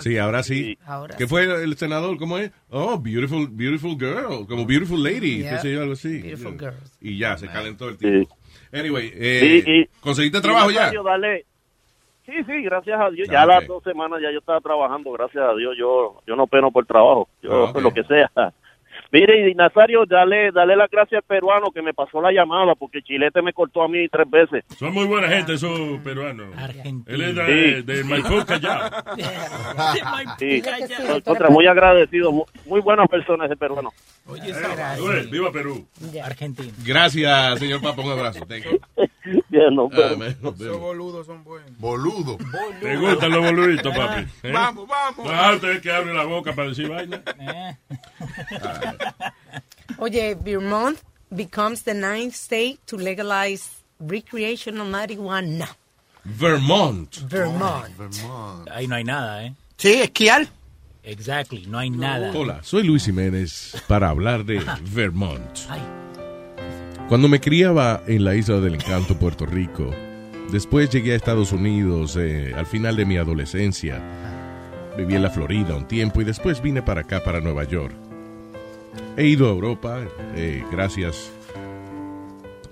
Sí, ahora sí. Ahora ¿Qué fue el senador? ¿Cómo es? Oh, beautiful, beautiful girl. Como beautiful lady. Yeah. qué sé yo, algo así. Beautiful Yeah. girls. Y ya, se calentó el tipo. Anyway, eh, Sí, y- ¿conseguiste y trabajo ya? Dale- Sí, sí, gracias a Dios. Ah, Ya las dos semanas ya yo estaba trabajando, gracias a Dios. Yo yo no peno por trabajo, yo Ah, lo que sea. Mire, y Nazario, dale, dale las gracias al peruano que me pasó la llamada porque Chilete me cortó a mí tres veces. Son muy buena gente esos peruanos. Él es de, Sí. de Maipú, Callao. Sí, contra, muy agradecido, muy, muy buena persona ese peruano. Oye, viva Perú. Argentina. Gracias, señor Papa. Un abrazo. Thank you. Bien, nos Ah, man, nos vemos. boludos son buenos. Boludo. ¿Te gustan los boluditos, papi? ¿Eh? Vamos, vamos. Ah, usted que abre la boca para decir vaina. Oye, Vermont becomes the ninth state to legalize recreational marijuana. Vermont. Vermont. Ahí no hay nada, ¿eh? Sí, esquiar. Exactly, no hay nada. Hola, soy Luis Jiménez para hablar de Vermont. Cuando me criaba en la isla del encanto, Puerto Rico, después llegué a Estados Unidos eh, al final de mi adolescencia. Viví en la Florida un tiempo y después vine para acá, para Nueva York. He ido a Europa eh, gracias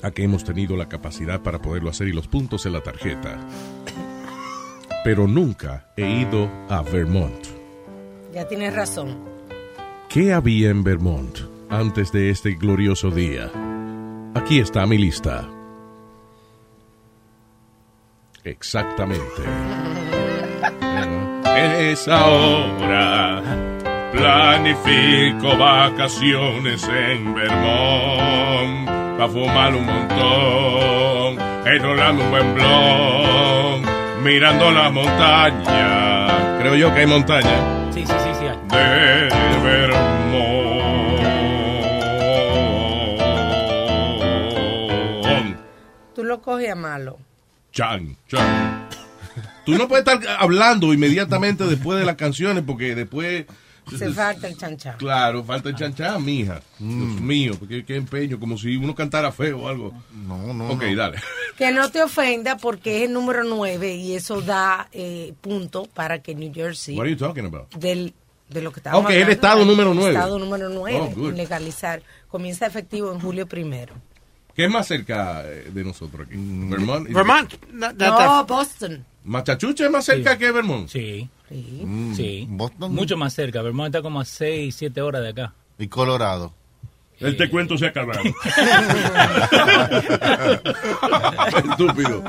a que hemos tenido la capacidad para poderlo hacer y los puntos en la tarjeta. Pero nunca he ido a Vermont. Ya tienes razón. ¿Qué había en Vermont antes de este glorioso día? Aquí está mi lista. Exactamente. Es ahora. Planifico vacaciones en Vermont. Pa' fumar un montón. Enrolando un buen blon. Mirando la montaña. Creo yo que hay montaña. Sí, sí, sí, sí. hay. De Vermont. Lo coges a malo. Chan, chan. Tú no puedes estar hablando inmediatamente después de las canciones porque después. Se falta el chanchán. Claro, falta el chanchán, mija. Dios mío, porque qué empeño, como si uno cantara feo o algo. No, no. Ok, dale. Que no te ofenda porque es el número 9 y eso da eh, punto para que New Jersey, What are you talking about? del, de lo que estamos Ok, el hablando, estado el número nueve. Estado número 9, Oh, good. legalizar, comienza efectivo en julio primero. ¿Qué es más cerca eh, de nosotros aquí? Vermont. Vermont. that- that- No, Boston. ¿Machachucha es más cerca que Vermont? Sí. Sí. Sí. Boston. Mucho más cerca. Vermont está como a 6, 7 horas de acá. Y Colorado. El te cuento se ha acabado. Estúpido.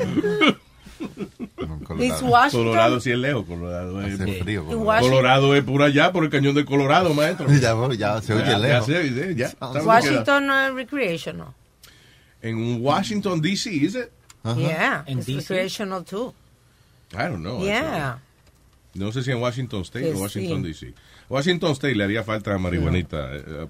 Washington. Colorado sí es lejos, Colorado es. Hace frío, Colorado. Colorado es por allá, por el cañón del Colorado, maestro. Ya, ya se oye Ya, lejos. Ya, ya. Washington no es recreational. En Washington, D.C., ¿is it? Yeah, En it's DC? recreational too. I don't know. Yeah. No sé si en Washington State Que o Washington, sí. D.C. Washington State le haría falta marihuanita. eh, eh,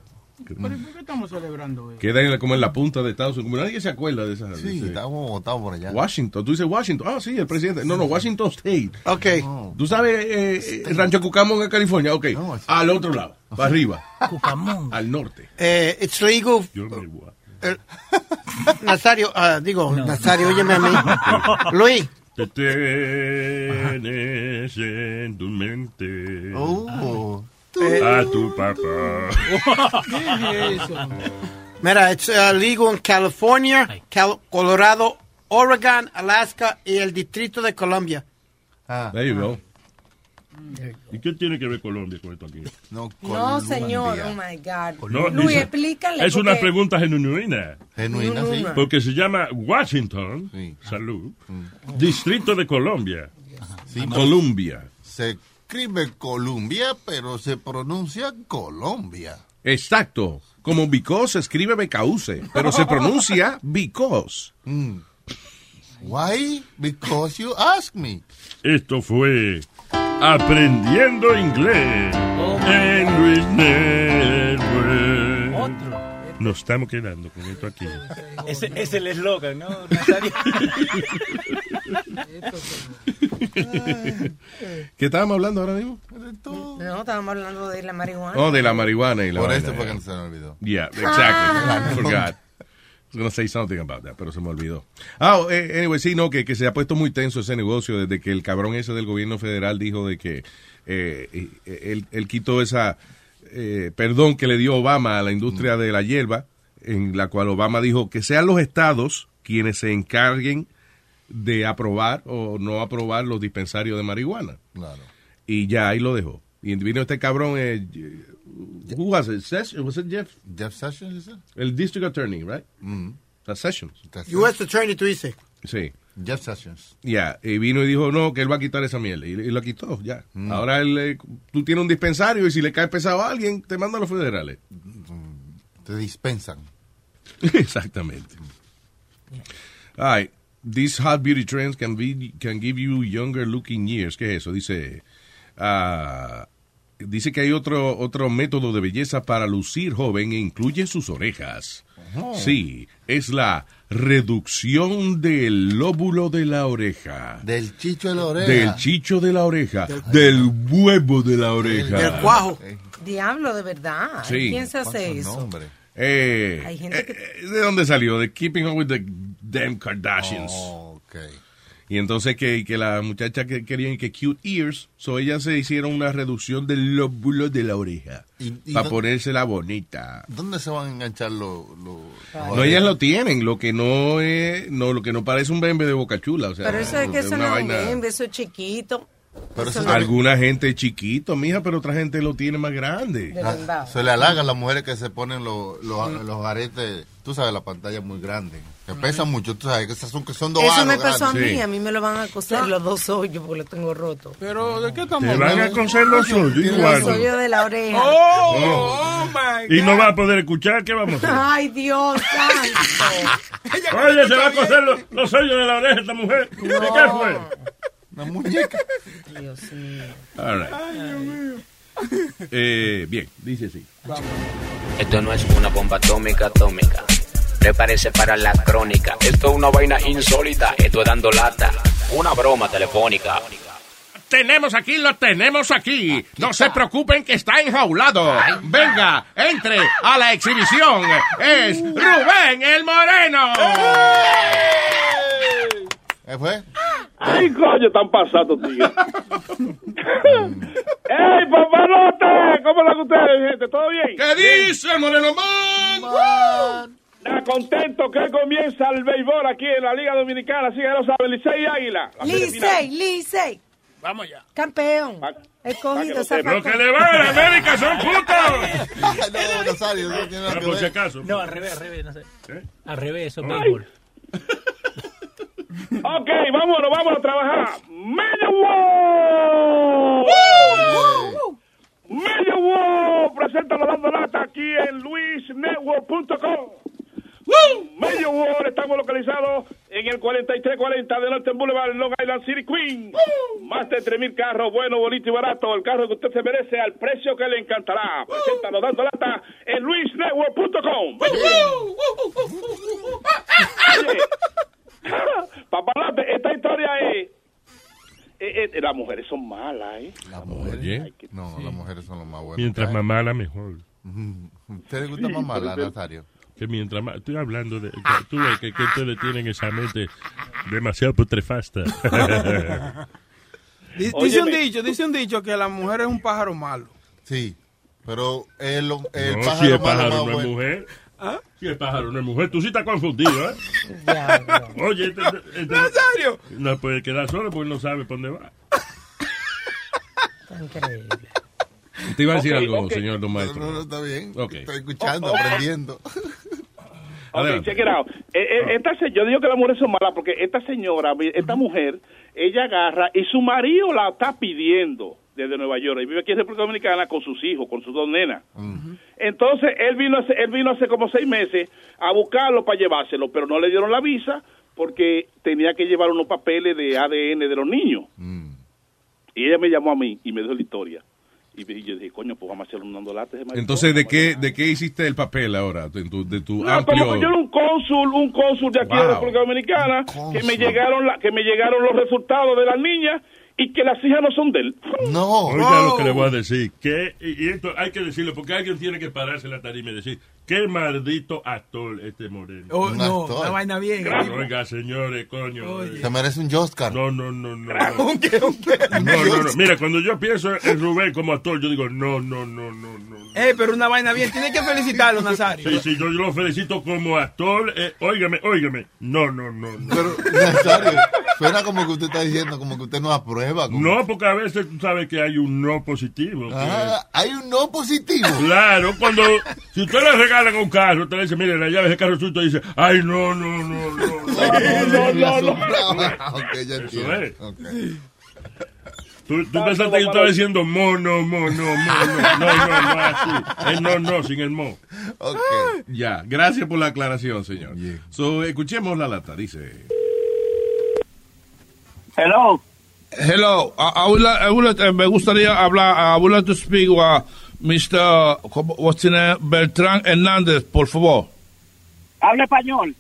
¿Pero por qué estamos celebrando eso? Queda en- como en la punta de Estados Unidos. Nadie se acuerda de esa. de Sí, estamos votados por allá. Washington. Tú dices Washington. Ah, sí, el presidente. No, no, Washington State. Ok. ¿Tú sabes eh, el rancho Cucamonga en California? Ok. No, sí. Al otro lado, para arriba, Cucamón. al norte. Eh, it's legal. Yo me voy. eh, Nazario, ah, digo, Nazario, óyeme a mí. Luis, Te tienes en tu mente Oh. a tu papá. ¿Qué es eso? mira, it's uh, legal en California. Cal- Colorado, Oregon, Alaska y el Distrito de Columbia. Ah, There you go. ¿Y qué tiene que ver Colombia con esto aquí? No, No, señor, oh my God. No, Luis, dice- explícale. Es una porque- pregunta genuina. Genuina, sí. Porque se llama Washington, salud, Distrito de Colombia. Sí, Colombia. Se escribe Colombia, pero se pronuncia Colombia. Exacto. Como because se escribe because, pero se pronuncia because. Mm. Why? Because you ask me. Esto fue Aprendiendo Inglés en Luis Network. Nos estamos quedando con esto aquí. Ese es el eslogan, ¿no? ¿Qué estábamos hablando ahora mismo? No, estábamos hablando de la marihuana. Oh, de la marihuana y la Por vaina, esto fue que se me olvidó. Yeah, exactly. Ah. I forgot. Was going to say something about that, pero se me olvidó. Ah, eh, anyway, sí, no, que, que se ha puesto muy tenso ese negocio desde que el cabrón ese del gobierno federal dijo de que eh, eh, él, él quitó esa eh, perdón que le dio Obama a la industria de la hierba, en la cual Obama dijo que sean los estados quienes se encarguen de aprobar o no aprobar los dispensarios de marihuana. Claro. Y ya ahí lo dejó. Y vino este cabrón, eh, who was it? Ses- was it Jeff? Jeff Sessions, is it? El district attorney, right? Mm. That's Sessions. U.S. Attorney, tú dices. Sí. Jeff Sessions. Ya, y vino y dijo, no, que él va a quitar esa miel. Y, y lo quitó, ya. Mm. Ahora él, eh, tú tienes un dispensario y si le cae pesado a alguien, te mandan los federales. Te dispensan. Exactamente. All right. These hot beauty trends can, be, can give you younger looking years. ¿Qué es eso? Dice, ah, dice que hay otro, otro método de belleza para lucir joven e incluye sus orejas. Oh. Sí, es la reducción del lóbulo de la oreja. Del chicho de la oreja. Del chicho de la oreja. Del huevo de la oreja. Del cuajo. Diablo, de verdad. Sí. ¿Quién se hace eso? Eh, Hay gente eh, que- eh, ¿De dónde salió? De Keeping Up with the Damn Kardashians. Oh, ok. Y entonces que, que la muchacha que querían que cute ears, so ellas se hicieron una reducción del lóbulo de la oreja ¿Y- y para ponérsela bonita. ¿Dónde se van a enganchar los... No, ellas lo tienen, lo que no es, no, lo que no parece un bembe de boca chula, o sea, Pero eso es que eso una no es un bembe, eso es chiquito. Pero Eso Alguna gente chiquito, mija, pero otra gente lo tiene más grande. De verdad. Se le halagan las mujeres que se ponen los, los, los aretes, tú sabes, la pantalla es muy grande, que pesan mucho, tú sabes, que esas son, que son dos Eso me pasó a mí, a mí me lo van a coser los dos hoyos porque los tengo rotos. Pero, ¿de qué estamos Te van a coser los hoyos igual. Los hoyos de la oreja. Oh, Oh. oh, my Y no va a poder escuchar, ¿qué vamos a hacer? Ay, Dios santo. Oye, se va a coser los, los hoyos de la oreja esta mujer. ¿De qué fue? Una muñeca. Dios mío. All right. Eh, bien, dice así. Esto no es una bomba atómica atómica. Prepárese para la crónica. Esto es una vaina insólita. Esto es dando lata. Una broma telefónica. Tenemos aquí, lo tenemos aquí. No se preocupen que está enjaulado. Venga, entre a la exhibición. Es Rubén el Moreno. ¿Qué fue? ¡Ay, coño, están pasados, tío! ¡Ey, papalote! ¿Cómo están ustedes, gente? ¿Todo bien? ¿Qué dice el Moreno Man? Está contento que comienza el béisbol aquí en la Liga Dominicana, así que ya lo saben, Licey y Águila. Licey, Licey. Vamos ya. Campeón. Escogido, Lo que le va a la América son putos. no, Rosario, no tiene nada que por si ver. acaso. No, al revés, al revés, no sé. ¿Eh? Al revés, eso es béisbol. Ok, vámonos, vamos a trabajar. ¡Medio Wow! ¡Medio Wow! Presenta la dando lata aquí en luisnetwork.com. Medio World, estamos localizados en el 4340 de Norton Boulevard, Long Island City, Queen. Más de 3.000 carros, bueno, bonito y barato. El carro que usted se merece al precio que le encantará. Preséntanos dando lata en luisnetwork.com. Oye, Papalote, esta historia es... eh, eh, las mujeres son malas, ¿eh? Las mujeres. Oye. No, las mujeres son lo más buenas. Mientras más mala, mejor. ¿A usted le gusta más mala, Nazario? Que mientras más. Estoy hablando de. que Tú ves que, que ustedes tienen esa mente demasiado putrefasta. Di- Dice Óyeme. un dicho, dice un dicho que la mujer es un pájaro malo. Sí, pero el, el no, pájaro, si el malo pájaro no es bueno. mujer. ¿Ah? Si el pájaro no es mujer. Tú sí estás confundido, ¿eh? Oye, este, este- ¿Nazario? no puede quedar solo porque no sabe por dónde va. Increíble. Te iba a decir algo, señor don maestro. No, no, está bien. Ok. Estoy escuchando, aprendiendo. Ok, check it out. Eh, eh, esta se- yo digo que las mujeres son malas porque esta señora, esta mujer, ella agarra y su marido la está pidiendo desde Nueva York y vive aquí en República Dominicana con sus hijos, con sus dos nenas. Entonces él vino, hace, él vino hace como seis meses a buscarlo para llevárselo, pero no le dieron la visa porque tenía que llevar unos papeles de ADN de los niños. Y ella me llamó a mí y me dijo la historia. Y yo dije, coño, pues vamos a hacerle un dando Entonces, ¿de qué, ¿de qué hiciste el papel ahora? De tu, de tu No, amplio... como que yo era un cónsul, un cónsul de aquí de Wow. República Dominicana, que me llegaron la, que me llegaron los resultados de las niñas y que las hijas no son de él. No. Oiga lo que le voy a decir. Que, y y esto hay que decirlo porque alguien tiene que pararse en la tarima y decir, qué maldito actor este moreno. Oh, Un no, actor. una vaina bien. Oiga, señores, coño. Se merece un Oscar. No, no, no, no. No, no, no. Mira, cuando yo pienso en Rubén como actor, yo digo, no, no, no, no, no. Eh, pero una vaina bien. Tienes que felicitarlo, Nazario. Sí, sí, yo, yo lo felicito como actor. Eh, óigame, óigame. No, no, no, no. Pero, Nazario, suena como que usted está diciendo, como que usted no aprueba. como- No, porque a veces tú sabes que hay un no positivo. que- Ah, hay un no positivo. Claro, cuando si usted le regalan un carro, usted le dice, mire, la llave del carro suyo, y dice, ay, no, no, no, no. no, no, no. Ok, ya Eso entiendo. es. Ok. Tú, tú pensaste que yo estaba diciendo mono, mono, mono. No, no, no, así. El no, no, sin el mo. Ya, gracias por la aclaración, señor. So, escuchemos la lata, dice. Hello. Hello, I, I would I would eh, me gustaría hablar, I would like to speak with Mr. Beltrán Hernández, por favor. Habla español.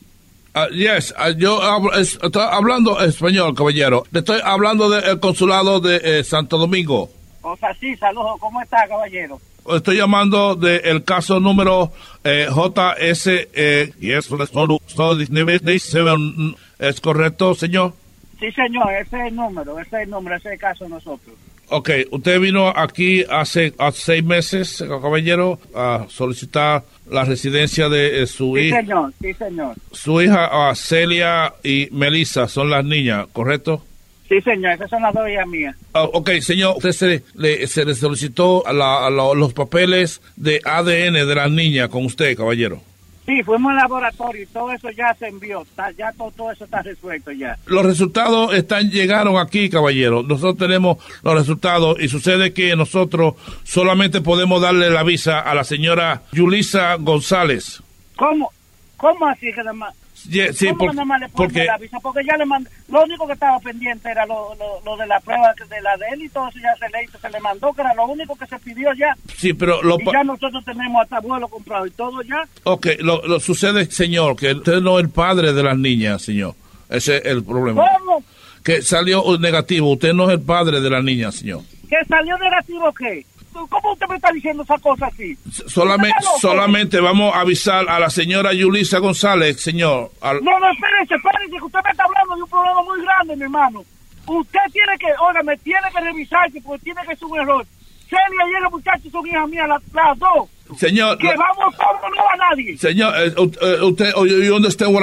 Ah, yes, ah, yo hablo- es- estoy hablando español, caballero. Le estoy hablando del consulado de eh, Santo Domingo. O sea, sí, saludos. ¿Cómo está, caballero? Estoy llamando del caso número eh, JS. Eh, yes, 97, ¿Es correcto, señor? Sí, señor, ese es el número, ese es el número, ese es el caso de nosotros. Ok, usted vino aquí hace, hace seis meses, caballero, a solicitar la residencia de eh, su Sí, hija. señor, sí, señor. Su hija ah, Celia y Melissa son las niñas, ¿correcto? Sí, señor, esas son las dos hijas mías. Ah, ok, señor, usted se le, se le solicitó la- la- los papeles de ADN de las niñas con usted, caballero. Sí, fuimos al laboratorio y todo eso ya se envió, está- ya todo, todo eso está resuelto ya. Los resultados están llegaron aquí, caballero. Nosotros tenemos los resultados y sucede que nosotros solamente podemos darle la visa a la señora Yulisa González. ¿Cómo? ¿Cómo así que nada más? Ye- sí, ¿Cómo por- ponen porque la visa? Porque ya le mandé, lo único que estaba pendiente era lo, lo, lo de la prueba de la de él y todo eso ya se le hizo, se le mandó, que era lo único que se pidió ya. sí, pero lo y ya nosotros tenemos hasta vuelo comprado y todo ya. Ok, lo, lo sucede, señor, que usted no es el padre de las niñas, señor. Ese es el problema. ¿Cómo? Que salió negativo. Usted no es el padre de las niñas, señor. ¿Que salió negativo qué? ¿Cómo usted me está diciendo esa cosa así? Solamente, ¿Usted está solamente vamos a avisar a la señora Yulisa González, señor. al- No, no, espérese, espérese, que usted me está hablando de un problema muy grande, mi hermano. Usted tiene que, oiga, me tiene que revisarse porque tiene que ser un error. Celia y el muchacho son hijas mías, las, las dos. Señor, Que vamos todos, no va nadie. señor, eh, eh, usted,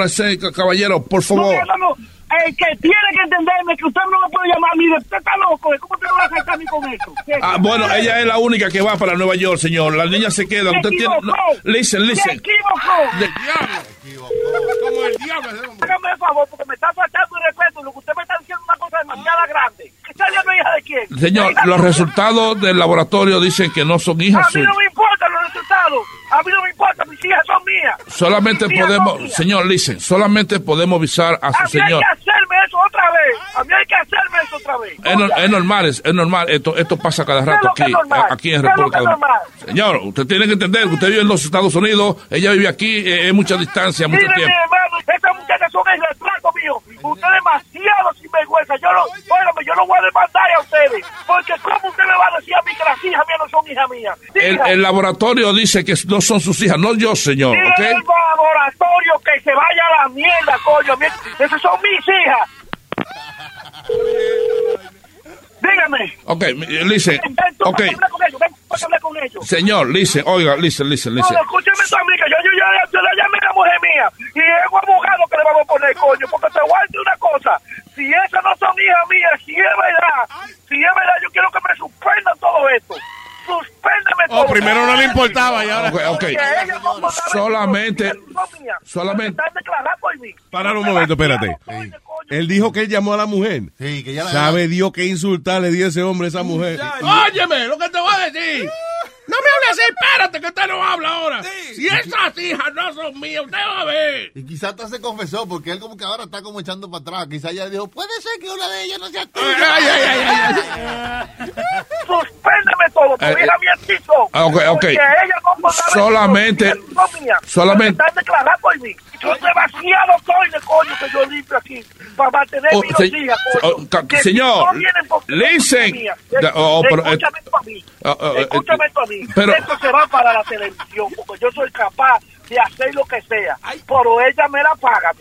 I say, ca- caballero, por favor. No, no, no. El que tiene que entenderme que usted no me puede llamar a mí, de- usted está loco, ¿eh? ¿cómo usted no va a aceptar a mí con eso? ¿Qué? Ah, bueno, ella es la única que va para Nueva York, señor. Las niñas se quedan. Usted tiene, no, equivocó. listen, Se listen. equivocó. De- Como el diablo. Hágame el favor, porque me está faltando el respeto. Lo que usted me está diciendo es una cosa demasiado grande. ¿Celia no es hija de quién? Señor, los resultados del laboratorio dicen que no son A hijas mí suyas. no me importan los resultados. A mí no me importa, mis hijas son mías. Solamente hijas podemos, mías. señor, listen, solamente podemos avisar a A su mí hay señor. que hacerme eso otra vez. A mí hay que hacerme eso otra vez. Es, no- es normal, es, es normal. Esto, esto pasa cada ¿Qué es rato aquí, aquí en ¿Qué es lo República Dominicana. Señor, usted tiene que entender que usted vive en los Estados Unidos, ella vive aquí, eh, es mucha distancia, mucho Mire, mi tiempo. hermano, estas muchachas son el retrato mío. Usted es demasiado sinvergüenza. Yo lo, óigame, yo lo voy a demandar a ustedes. Porque ¿cómo usted me va a decir a mí que las hijas mías no son hijas mías? El, el laboratorio dice que no son sus hijas, no yo, señor, Diga ¿ok? el laboratorio que se vaya a la mierda, coño. Esas son mis hijas. Dígame. Ok, listen, Ven, ven, tú, con ellos, ven, con ellos. Señor, listen, oiga, listen, listen, No, listen. no, escúcheme tu amiga, yo, yo, yo, yo, la llamé a la mujer mía y es un abogado que le vamos a poner, coño, porque te voy a decir una cosa. Si esas no son hijas mías, si es verdad, si es verdad, yo quiero que me suspendan todo esto. Suspéndeme todo. Oh, primero no le importaba y ahora. Ok, ok. Solamente, solamente. Parar un momento, espérate. Él dijo que él llamó a la mujer. Sí, que ya la Sabe Dios qué insultar le dio ese hombre a esa mujer. Óyeme, lo que te voy a decir. No me hables así, espérate que usted no habla ahora. Si esas hijas no son mías, usted va a ver. Y quizás hasta se confesó, porque él como que ahora está como echando para atrás. Quizás ya dijo, puede ser que una de ellas no sea tuya. Ay, ay, ay, ay, Suspéndeme todo, tu Eh, hija eh, quiso. ah, ok, ok. Porque ella no podrá Solamente- solamente- Están declarando por mí. Yo demasiado soy de coño que yo limpio aquí para mantener Oh, mis se- coño. oh, señor, no listen. oh, eh, Escúchame esto a mí. Eh, Escúchame esto a mí. Esto se va para la televisión porque yo soy capaz de hacer lo que sea. Pero ella me la paga.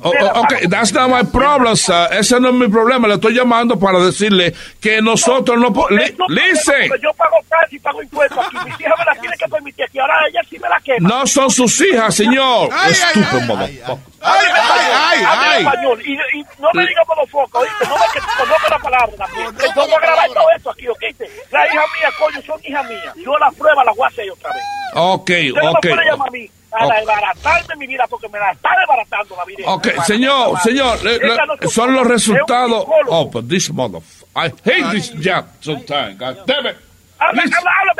Oh, oh, ok, that's not my problem, sir. Ese no es mi problema. Le estoy llamando para decirle que nosotros no podemos. Listen, Porque yo pago taxi y pago impuestos aquí. Mis hijas me las tienen que permitir aquí. Ahora ella sí me la quema. no son sus hijas, señor. Ay, ay, Estúpido, ay, motherfucker. Ay, ay, ay. español. Y, y no me digas monofoco, ¿oíste? No me que conozco la palabra también. Yo voy a grabar todo esto aquí, ¿ok? La hija mía, coño, son hijas mías. Yo la prueba la voy a hacer otra vez. Ok, Usted no ok. me puede llamar a mí a Ok. desbaratarme mi vida porque me la está desbaratando la vida. Ok, señor, señor, le- no son los resultados. Oh, but this motherfucker. I hate this job sometimes. God damn it. Habla, habla,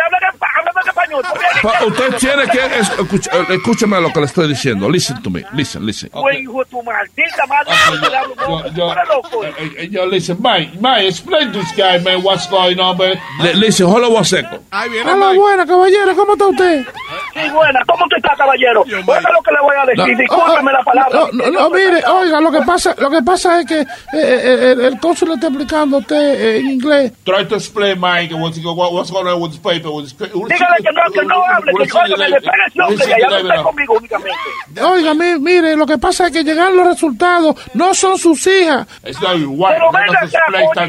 Usted tiene que es- escuch- eh, escúcheme lo que le estoy diciendo. Listen to me. Listen, listen. Güey, hijo de tu maldita madre. te hablo, no, Yo, yo, eh, eh, yo, listen, Mike, Mike, explain this guy, man, what's going on, man. Listen, hold on one second. Ahí viene Hola, Mike. buena, caballero, ¿cómo está usted? Sí, buena. ¿Cómo tú estás, caballero? Oiga lo que le voy a decir. No, Discúlpeme oh, la palabra. No, no, no, mire, oiga, lo que pasa, lo que pasa es que eh, eh, el, el cónsul le está explicando a usted eh, en inglés. Try to explain, Mike, what's, what's going on with this paper. With this, Dígale que no, que no hable, que coño, que le pegue ese hombre y allá no está conmigo únicamente. Oiga, mi- mire, lo que pasa es que llegan los resultados, no son sus hijas. It's not your wife. Pero venga acá, coño,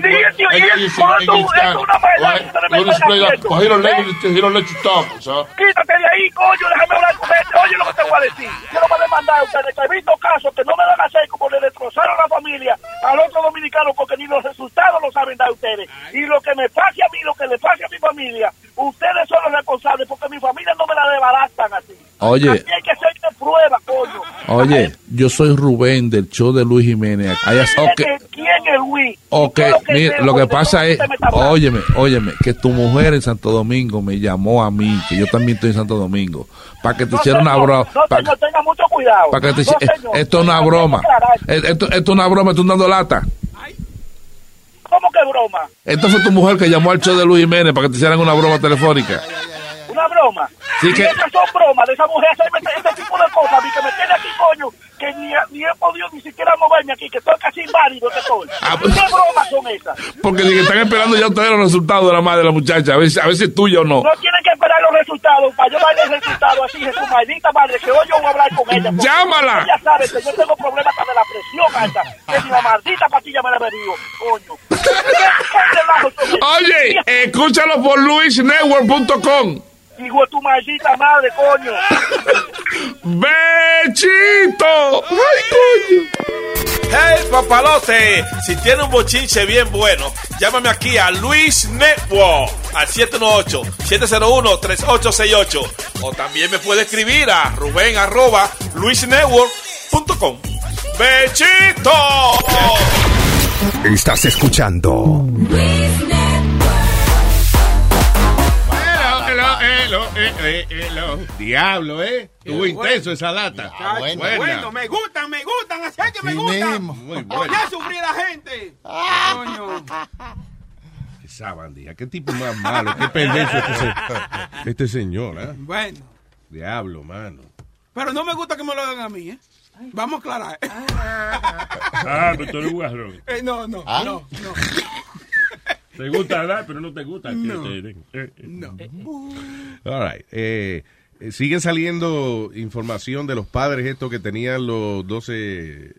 y cuando es una maldad. Ustedes me están haciendo. Quítate de ahí, coño, déjame hablar con este. Oye lo que te voy a decir. Yo no me voy a demandar a ustedes, que he visto casos que no me van a hacer como le destrozaron a la familia al otro dominicano porque ni los resultados lo saben dar ustedes. Y lo que me pase a mí, lo que le pase a mi familia, ustedes son los responsables porque mi familia no me la desbaratan así. Oye. Así hay que hacer de prueba, coño. Oye, yo soy Rubén del show de Luis Jiménez. Ay, es- ok, ¿Quién es- ¿Quién es Luis? ok, que mira, lo que pasa es, óyeme, óyeme, que tu mujer en Santo Domingo me llamó a mí, que yo también estoy en Santo Domingo, para que te No, hiciera una broma. No, para- señor, tenga mucho cuidado. para que te No, hici- señor. esto es una broma. esto es una broma, tú dando lata. ¿Cómo que broma? Esto fue tu mujer que llamó al show de Luis Jiménez para que te hicieran una broma telefónica. Una broma. Sí, que- esas son bromas de esa mujer hacerme este, tipo de cosas, que me tiene aquí, coño, que ni, ni he podido ni siquiera moverme aquí, que estoy casi inválido que estoy. Ah, ¿Qué bromas son esas? Porque están esperando ya ustedes los resultados de la madre de la muchacha, a ver, si- a ver si es tuya o no. No tienen que esperar los resultados para yo darle el resultado así, su maldita madre, que hoy yo voy a hablar con ella. Llámala. Ella sabe que yo tengo problemas hasta de la presión alta, que la maldita pastilla me la bebido, coño. Oye, escúchalo por luisnetwork.com. Hijo de tu maldita madre, coño. ¡Bechito! ¡Ay, coño! Hey papalote, si tiene un bochinche bien bueno, llámame aquí a Luis Network al 718-701-3868 o también me puede escribir a Rubén arroba luisnetwork.com. ¡Bechito! Estás escuchando hello, hello, eh, eh, hello. Diablo, ¿eh? Estuvo intenso esa lata. Bueno, bueno, me gustan, me gustan, así es que me gustan. Muy bueno. ya sufrí la gente. Coño. Esa bandija, qué tipo más malo, qué perverso este, este señor, ¿eh? Bueno, Diablo, mano. pero no me gusta que me lo hagan a mí, ¿eh? Vamos a aclarar. Ah, pero tú eres guarrón. Eh, no, no, ¿Ah? no, no. Te gusta hablar, pero no te gusta que No. te den. Eh, eh. No. All right. Eh, eh, siguen saliendo información de los padres estos que tenían los 12, eh,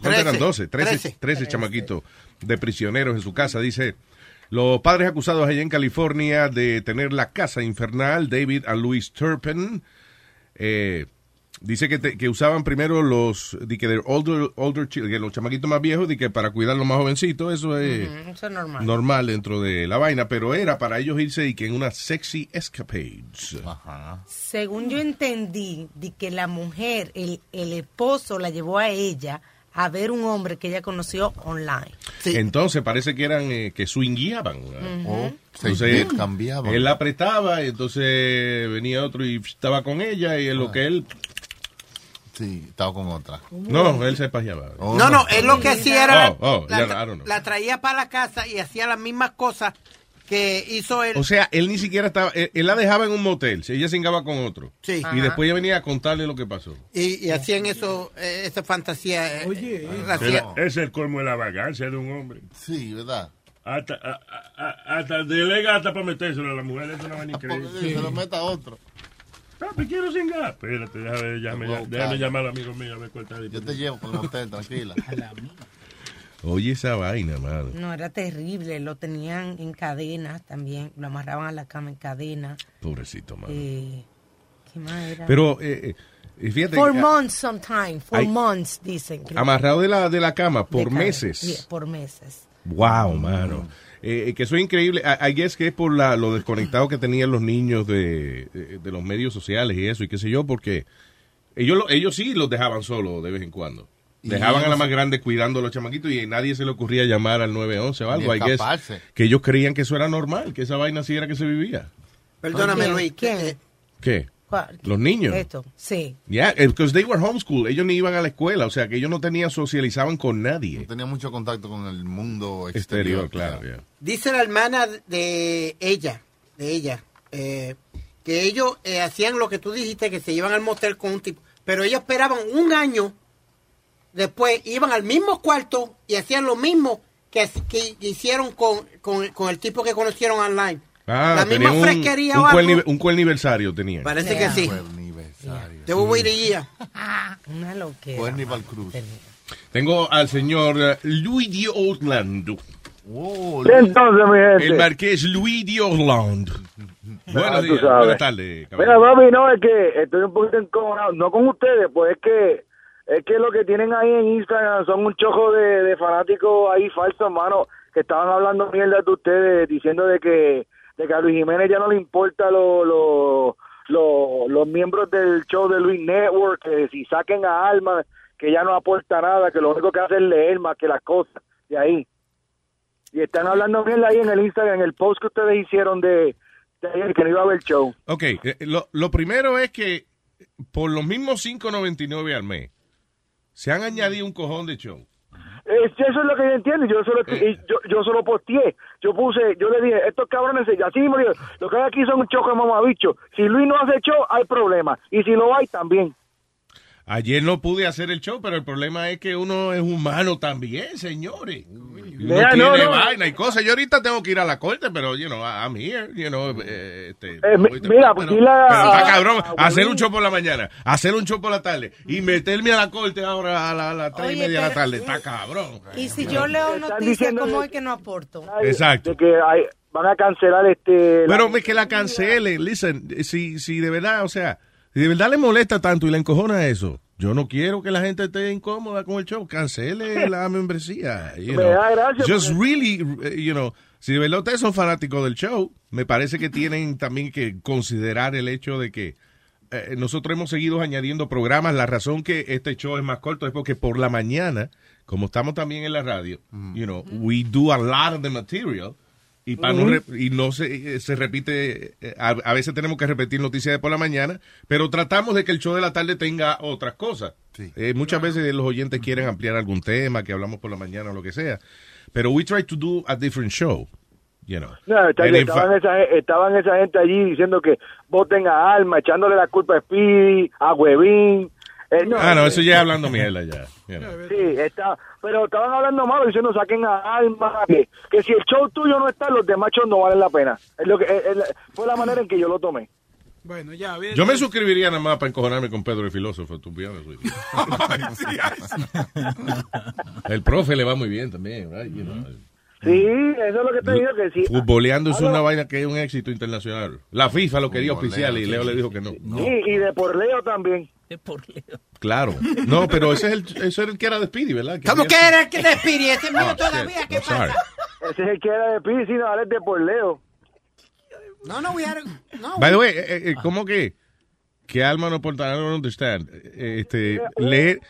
¿cuántos eran 12? 13, Trece. 13 chamaquitos de prisioneros en su casa. Dice, los padres acusados allá en California de tener la casa infernal, David and Louis Turpin, eh, dice que, te- que usaban primero los, di que de older, older children, que los chamaquitos más viejos, di que para cuidar a los más jovencitos, eso es Eso es normal. normal dentro de la vaina, pero era para ellos irse y que en unas sexy escapades. Según yo entendí, de que la mujer, el, el esposo la llevó a ella a ver un hombre que ella conoció online. Entonces parece que eran eh, que swingueaban. Ujú. Entonces, Se cambiaban. Él la apretaba, y entonces venía otro y estaba con ella, y en lo que él. Sí, estaba con otra. No, él se pajeaba. No, no, él lo que hacía era. Oh, oh, la, la traía para la casa y hacía las mismas cosas que hizo él. O sea, él ni siquiera estaba. Él, él la dejaba en un motel, si ella se con otro. Sí. Y Ajá. después ella venía a contarle lo que pasó. y, y hacían eso, eh, esa fantasía. eh, eh, hacía- Pero es el colmo de la vagancia de un hombre. Sí, ¿verdad? Hasta, a- a- a- hasta delega hasta para metérselo a la mujer. Es una vaina increíble. Porque se lo meta otro. Papi, quiero singar. Espérate, déjame, déjame, déjame llamar al amigo mío a ver cuál está Yo te llevo por el motel, tranquila. Oye, esa vaina, mano. No, era terrible. Lo tenían en cadenas también. Lo amarraban a la cama en cadena. Pobrecito, mano. Eh, ¿Qué más era? Pero, eh, eh, fíjate. For que, months sometimes. For hay- months, dicen. Amarrado de la, de la cama por cadena. meses. Sí, por meses. Wow, mano. Eh, que eso es increíble. I, I guess que es por la, lo desconectado que tenían los niños de, de, de los medios sociales y eso, y qué sé yo, porque ellos, lo- ellos sí los dejaban solos de vez en cuando. Dejaban a la más grande cuidando a los chamaquitos y a nadie se le ocurría llamar al 911 o algo. Guess escaparse. que ellos creían que eso era normal, que esa vaina así era que se vivía. Perdóname. Luis. ¿Quién? ¿Qué? Los niños. Esto, sí. Yeah, because they were homeschool. Ellos ni iban a la escuela, o sea que ellos no tenían, socializaban con nadie. No tenía mucho contacto con el mundo Exterior, exterior. claro, yeah. Dice la hermana de ella, de ella, eh, que ellos eh, hacían lo que tú dijiste, que se iban al motel con un tipo, pero ellos esperaban un año, después iban al mismo cuarto y hacían lo mismo que, que hicieron con, con- con el tipo que conocieron online. Ah, la misma un, fresquería un, o algo. un cuerniversario tenían. Parece que sí. Will wait a. Una loquera. Fue Aníbal Cruz. Tengo al señor eh, Luigi Orlando. ¿Qué entonces, mi gente? El marqués Luigi Orlando. Buenos Ah, días, buenas tardes. caballero. Mira, papi, no, es que estoy un poquito encojonado. No con ustedes, pues es que es que lo que tienen ahí en Instagram son un chojo de, de fanáticos ahí falsos, hermano, que estaban hablando mierda de ustedes, diciendo de que, de que a Luis Jiménez ya no le importa lo, lo- lo- los miembros del show de Luis Network, que si saquen a Alma, que ya no aporta nada, que lo único que hace es leer más que las cosas. De ahí. Y están hablando mierda ahí en el Instagram, en el post que ustedes hicieron de, de ayer, que no iba a haber show. Ok, eh, lo, lo primero es que por los mismos 5.99 al mes se han añadido un cojón de show. Es- eso es lo que yo entiendo. Yo solo, y yo, yo solo posteé. Yo puse, yo le dije, estos cabrones, así mismo lo que hay aquí son un choque de mamabicho. Si Luis no hace show, hay problema. Y si lo hay, también. Ayer no pude hacer el show, pero el problema es que uno es humano también, señores. Uno tiene no, no. vaina y cosas. Yo ahorita tengo que ir a la corte, pero, you know, I'm here, you know, eh, este, Eh, mira, pues dile a- pero está cabrón, a hacer un show por la mañana, hacer un show por la tarde y meterme a la corte ahora a la- a las tres y media de la tarde, está cabrón. Y si yo leo noticias, diciendo ¿cómo de- es que no aporto? Exacto. De que hay- van a cancelar este. la- Pero me que la cancelen, listen, si, si de verdad, o sea, si de verdad le molesta tanto y le encojona eso, yo no quiero que la gente esté incómoda con el show, cancele la membresía. you Me da gracia Just porque- really, eh, you know, si de verdad ustedes son fanáticos del show, me parece que tienen también que considerar el hecho de que eh, nosotros hemos seguido añadiendo programas. La razón que este show es más corto es porque por la mañana, como estamos también en la radio, you know, we do a lot of the material. Y, para no Ujú. re- y no se, eh, se repite, eh, a, a veces tenemos que repetir noticias de por la mañana, pero tratamos de que el show de la tarde tenga otras cosas. Eh, muchas veces los oyentes quieren ampliar algún tema, que hablamos por la mañana o lo que sea, pero we try to do a different show, you know. No, está- estaban, esa, estaban esa gente allí diciendo que voten a Alma, echándole la culpa a Speedy, a Huevín. Eh, ah, no, eso ya es hablando mierda ya. you know. Sí, está, pero estaban hablando malo diciendo saquen a Alma, que, que si el show tuyo no está, los demás shows no valen la pena. Es lo que, es- fue la manera en que yo lo tomé. Bueno, ya, bien. Yo me suscribiría nada más para encojonarme con Pedro el filósofo, tú. El profe le va muy bien también, right? You know. Sí, eso es lo que te digo que sí. Futboleando es Ah, no. una vaina que es un éxito internacional. La FIFA lo quería oficial y Leo le dijo que no. Sí, y de por Leo también. Claro. No, pero ese es el, ese era el que era de Speedy, ¿verdad? ¿Cómo que era el que te Speedy? Ese mismo Oh, todavía. ¿qué pasa? Ese es el que era de Pisi, no, ahora es de por Leo. No, no, we had no. By the way, eh, eh, ¿cómo que? Que Alma no porta, I don't understand. Eh, Este, leer,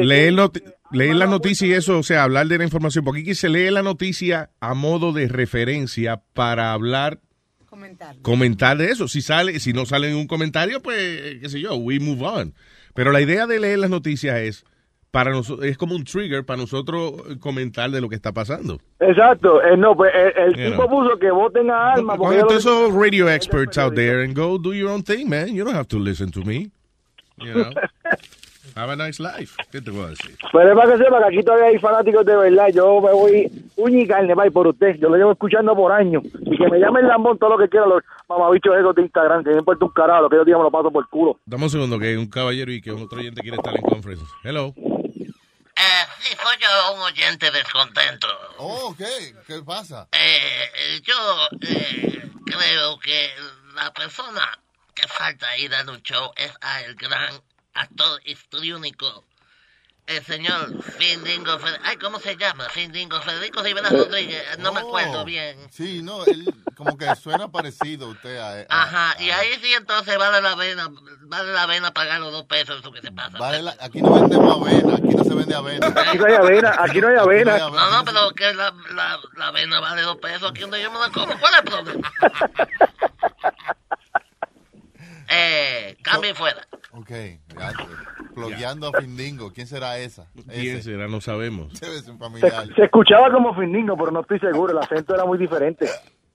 leer, noti- leer la noticia y eso, o sea, hablar de la información, porque aquí se lee la noticia a modo de referencia para hablar, comentar de eso. Si sale, si no sale ningún comentario, pues, qué sé yo, we move on. Pero la idea de leer las noticias es para nosotros, es como un trigger para nosotros comentar de lo que está pasando. Exacto, eh, no, pues el, el tipo know. puso que voten a Alma porque ella lo- todos esos radio experts out there and go do your own thing, man. You don't have to listen to me. You know? Have a nice life. ¿Qué te voy a decir? Pero es para que sepa que aquí todavía hay fanáticos de verdad. Yo me voy uña y carne, bye, por usted. Yo lo llevo escuchando por años. Y que me llamen lambón todo lo que quiera, los mamabichos esos de Instagram, que me importa un carajo, lo que yo diga me lo paso por el culo. Dame un segundo que hay un caballero y que otro oyente quiere estar en conference. Hello. Eh, sí, soy yo un oyente descontento. Oh, ¿qué? ¿Qué pasa? Eh, yo eh, creo que la persona que falta ahí dando un show es a el gran actor histriónico, el señor Findingo Federico. Ay, ¿cómo se llama? Findingo Federico Rivera Rodríguez. No me acuerdo Oh, bien. Sí, no, él como que suena parecido a usted. A, a- Ajá, y ahí sí entonces vale la pena, vale la pena pagar los dos pesos, eso que se pasa. vale la- aquí no vendemos avena, aquí no se vende avena. Aquí no hay avena, aquí no hay avena. No, no, pero que la, la, la avena vale dos pesos aquí donde yo me la como. ¿Cuál es el problema? eh, cambio y fuera. Ok, ya, Plogueando a Findingo. ¿Quién será esa? ¿Quién será? No sabemos. Debe ser un Se, familiar. se escuchaba como Findingo, pero no estoy seguro. El acento era muy diferente.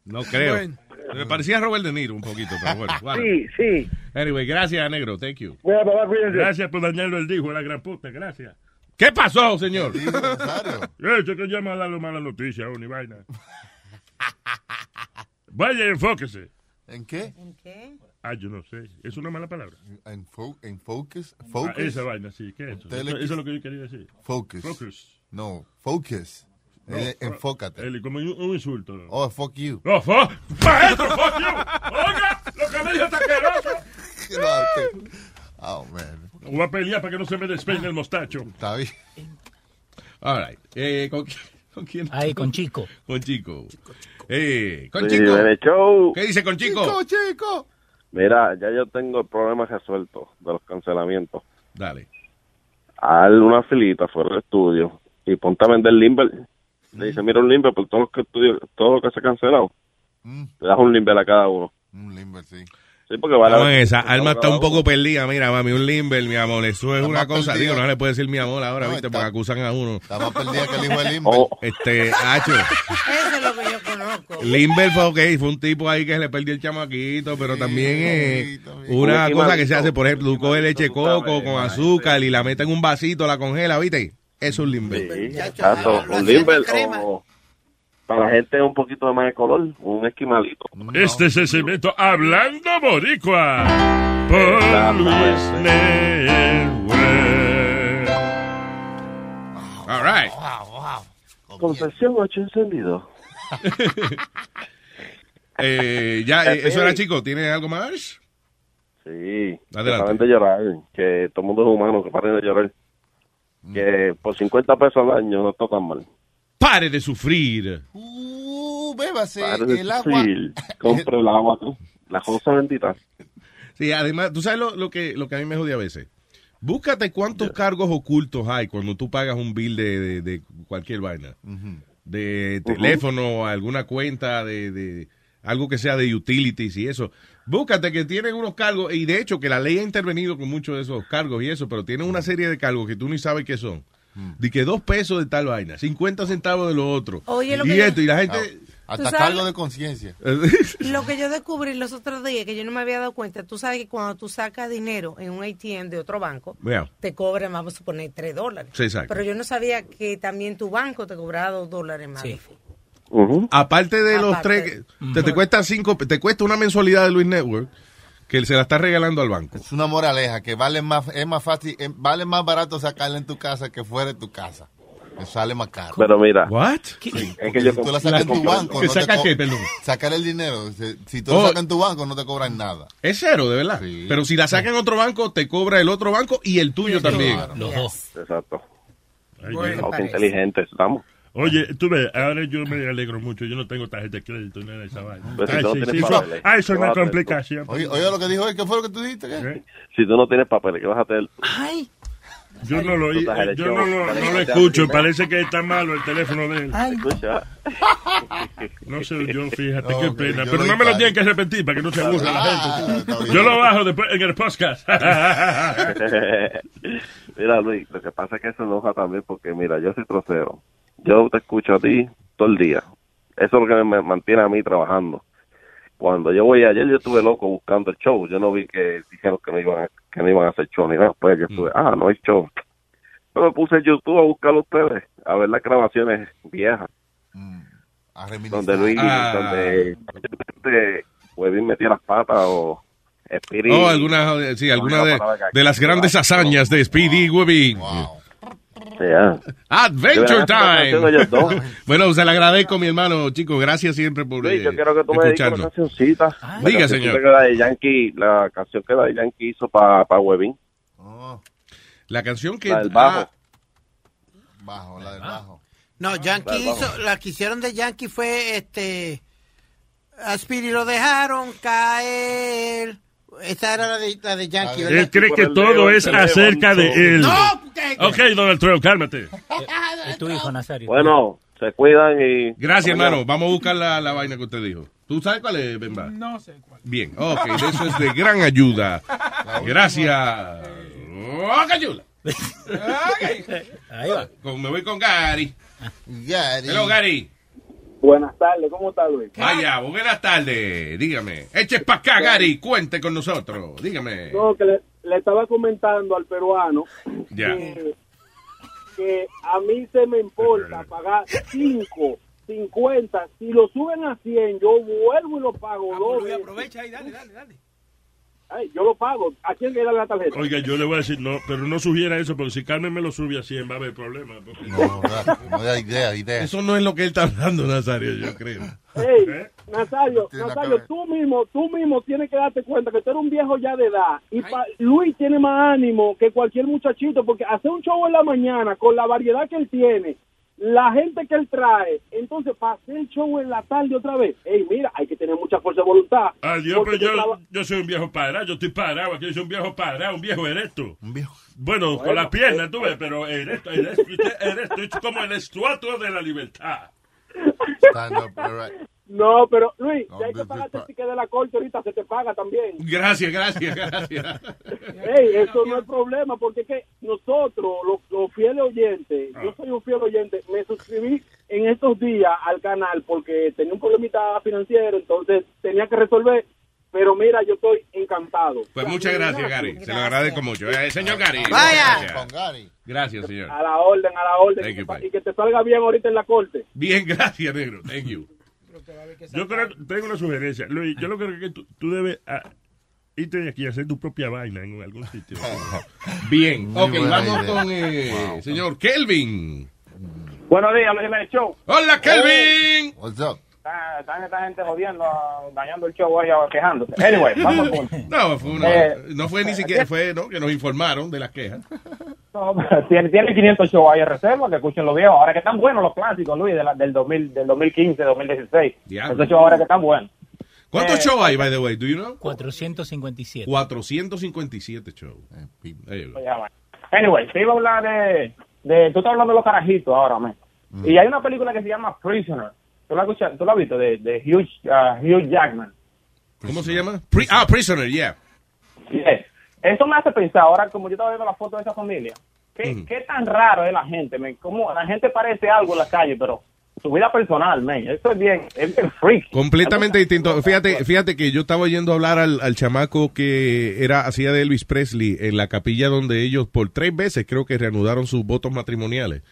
No creo. Me parecía Robert De Niro un poquito, pero bueno. vale. Sí, sí. Anyway, gracias, negro. Thank you. Bueno, papá, cuídense. Gracias por dañarlo el dijo, la gran puta, gracias. ¿Qué pasó, señor? Eso que llama a dar mala noticia, ni vaina. Vaya, enfóquese. ¿En qué? ¿En qué? Ah, yo no sé. ¿Es una mala palabra? En, fo- en focus. Ah, Focus. esa vaina, sí. ¿Qué es eso? Eso, es lo que yo quería decir. Focus. Focus. No, focus. No, Eh, enfócate. Eli, como un, un insulto. Oh, fuck you. No, fuck. Maestro, fuck you. Oiga, lo que me dijo está asqueroso. No, te- Oh, man. Voy a pelear para que no se me despeine el mostacho. Está bien. All right. Eh, ¿con, con quién? Ahí, con Chico. Con Chico. Eh, con Sí, Chico. Show. ¿Qué dice con Chico? chico. Mira, ya yo tengo el problema resuelto de los cancelamientos. Dale. Haz una filita fuera del estudio y ponte a vender Limber. Le dice, mira un Limber por todos los que estudio, todo lo que se ha cancelado. Te das un Limber a cada uno. Un limber, sí. Sí, porque vale. Vamos, esa alma está un poco perdida. Mira, mami, un limber, mi amor. Eso es Está una cosa. perdida. Digo, no le puede decir mi amor ahora, No, ¿viste? está- Porque acusan a uno. Está más perdida que el hijo de limber. Oh, Este, Hacho. Eso es lo que yo conozco. Limber fue ok, fue un tipo ahí que se le perdió el chamaquito, pero también es una Un cosa que se hace, por ejemplo, tú coges leche coco con azúcar y la metes en un vasito, la congela, ¿viste? Eso es un limber. Sí, exacto. Un Limber o para la gente un poquito de más de color, un esquimalito. Este es el segmento Hablando Boricua por Luis Network. All right. Confesión 8 encendido. Eh, ya, eh, eso era chico. ¿Tienes algo más? Sí, que Adelante. paren de llorar, que todo el mundo es humano, que paren de llorar. Que por 50 pesos al año no está tan mal. Pare de sufrir. Uh, bébase Pare de el agua. sufrir. Compre el agua, tú. la cosa bendita. Sí, además, tú sabes lo, lo que, lo que a mí me jode a veces. Búscate cuántos cargos ocultos hay cuando tú pagas un bill de, de- de cualquier vaina. De Ujú. teléfono, alguna cuenta, de, de algo que sea de utilities y eso. Búscate que tienen unos cargos, y de hecho que la ley ha intervenido con muchos de esos cargos y eso, pero tienen una serie de cargos que tú ni sabes qué son. De que dos pesos de tal vaina, 50 centavos de lo otro. Oye, lo y que yo- esto, y la gente... Hasta cargo de conciencia. Lo que yo descubrí los otros días, que yo no me había dado cuenta, tú sabes que cuando tú sacas dinero en un ATM de otro banco, te cobran, vamos a suponer, 3 dólares. Sí, exacto. Pero yo no sabía que también tu banco te cobraba 2 dólares más. fee. Aparte de los tres, que- te, te cuesta cinco, te cuesta una mensualidad de Luis Network que se la está regalando al banco. Es una moraleja que vale más, es más fácil, es- vale más barato sacarla en tu casa que fuera de tu casa. Me sale más caro. Pero mira. What? Es que yo si tú la sacas en tu banco, ¿Que no saca te co- qué, perdón? Sacar el dinero. Si, tú Oh. lo sacas en tu banco, no te cobran nada. Es cero, de verdad. Pero si la saca en otro banco, te cobra el otro banco y el tuyo también. Los dos. Exacto. Bueno, No, qué inteligentes estamos. Oye, tú ves, ahora yo me alegro mucho. Yo no tengo tarjeta de crédito ni nada de esa vaina. Si Ay, no sí, sí, papeles, eso- ah, eso es ¿qué una complicación. Oye, oye lo que dijo él, ¿qué fue lo que tú dijiste? ¿Qué? Si tú no tienes papeles, ¿qué vas a hacer? Ay. Yo no lo, el yo no, lo- no lo escucho, parece que está malo el teléfono de él. Escucha. No sé yo, fíjate, No, qué que pena. Pero no me lo tienen que repetir para que no se aburra la Ah, gente. bien. Yo lo bajo después en el podcast. mira, Luis, lo que pasa es que eso enoja también porque, mira, yo soy trocero. Yo te escucho a ti todo el día. Eso es lo que me mantiene a mí trabajando. Cuando yo voy ayer, yo estuve loco buscando el show. Yo no vi que dijeron que no iban a, que no iban a hacer show ni nada. Pues yo estuve, ah, no hay show. Yo me puse en YouTube a buscar a ustedes, a ver las grabaciones viejas. A Donde Luis, Ah. donde, donde Webin metía las patas o Spirit. Oh, alguna, sí, alguna de, de las grandes hazañas de Speedy Webby. Ya. Adventure. Time. bueno, se le agradezco, mi hermano, chicos. Gracias siempre por eh, yo quiero que tú me dediques una escucharnos. cancioncita. La Diga, señor. Que Daddy Yankee, la canción que Daddy Yankee hizo para pa Webin. La canción que... La del bajo. ah, Bajo, la del bajo. No, Yankee vamos. hizo, la que hicieron de Yankee fue este. A Speedy lo dejaron caer. Esa era la de, la de Yankee, ¿verdad? Él cree que todo es acerca de él. No, porque- Ok, Donald Trump, cálmate. Es tu hijo, Nazario. Bueno, se cuidan y... Gracias, hermano. Vamos a buscar la, la vaina que usted dijo. ¿Tú sabes cuál es, Bemba? No sé cuál. Bien, ok, eso es de gran ayuda. Gracias. Oh, ayuda. Ahí va. Me voy con Gary. Gary. Hello, Gary. Buenas tardes, ¿cómo está Luis? Vaya, buenas tardes. Dígame. Eche para acá, Gary. Cuente con nosotros. Dígame. No, que le, le estaba comentando al peruano Ya. que, que a mí se me importa pagar 5, 50. Si lo suben a 100, yo vuelvo y lo pago dos veces. Aprovecha ahí, dale, dale, dale. Ay, yo lo pago. ¿A quién le da la tarjeta? Oiga, yo le voy a decir, no, pero no sugiera eso, porque si Carmen me lo sube a 100 va a haber problemas. porque- No, da- no da idea, idea. Eso no es lo que él está hablando, Nazario, yo creo. Hey, ¿Eh? Nazario, Nazario, tú mismo, tú mismo tienes que darte cuenta que tú eres un viejo ya de edad y pa- Luis tiene más ánimo que cualquier muchachito porque hacer un show en la mañana con la variedad que él tiene, la gente que él trae, entonces para hacer el show en la tarde otra vez, hey, mira, hay que tener mucha fuerza de voluntad. Adiós, pero yo, traba- yo soy un viejo parado, yo estoy parado, aquí soy un viejo parado, un viejo erecto. Un viejo. Bueno, con Bueno, las piernas, tú ves, pero erecto, erecto, erecto, es como el estuato de la libertad. Stand up, all right. No, pero Luis, No, si hay que pagarte el ticket de la corte ahorita, se te paga también. Gracias, gracias, gracias. Ey, eso no es problema, porque es que nosotros, los, los fieles oyentes, Ah. yo soy un fiel oyente, me suscribí en estos días al canal porque tenía un problemita financiero, entonces tenía que resolver, pero mira, yo estoy encantado. Pues muchas gracias, gracias. Gary. Se lo agradezco mucho. Eh, señor Gary. Vaya. Gracias. Con Gary. Gracias, señor. A la orden, a la orden, Thank y, you, que, y que te salga bien ahorita en la corte. Bien, gracias, negro. Thank you. Yo creo, tengo una sugerencia. Luis, yo lo creo que tú, tú debes ah, irte de aquí a hacer tu propia vaina en algún sitio. Bien. Muy Ok, vamos idea. con eh, señor Kelvin. Buenos días, Luis Show. Hola, Kelvin. What's up? Están esta gente jodiendo, dañando el show, quejándose. Anyway, vamos con... No, fue una- Eh, no fue ni siquiera, fue ¿no? que nos informaron de las quejas. No, tiene, tiene 500 shows ahí en reserva, que escuchen los viejos. Ahora que están buenos los clásicos, Luis, de la- del, 2000, del 2015, 2016. Diablo. Esos shows ahora que están buenos. ¿Cuántos Eh, shows hay, by the way? Do you know? 457. 457 shows. Eh, bueno. Anyway, te iba a hablar de, de... Tú estás hablando de los carajitos ahora, man. Y hay una película que se llama Prisoner. ¿Tú la, escuchas, tú la has visto? De, de Hugh, ah, Hugh Jackman. ¿Cómo se llama? Pri- ah, Prisoner, yeah. Yeah. Eso me hace pensar, ahora como yo estaba viendo la foto de esa familia, ¿qué, qué tan raro es la gente, man? Como la gente parece algo en la calle, pero su vida personal, man, eso es bien, es bien freak. Completamente distinto. Fíjate, fíjate que yo estaba oyendo hablar al, al chamaco que era hacía de Elvis Presley en la capilla donde ellos por tres veces creo que reanudaron sus votos matrimoniales.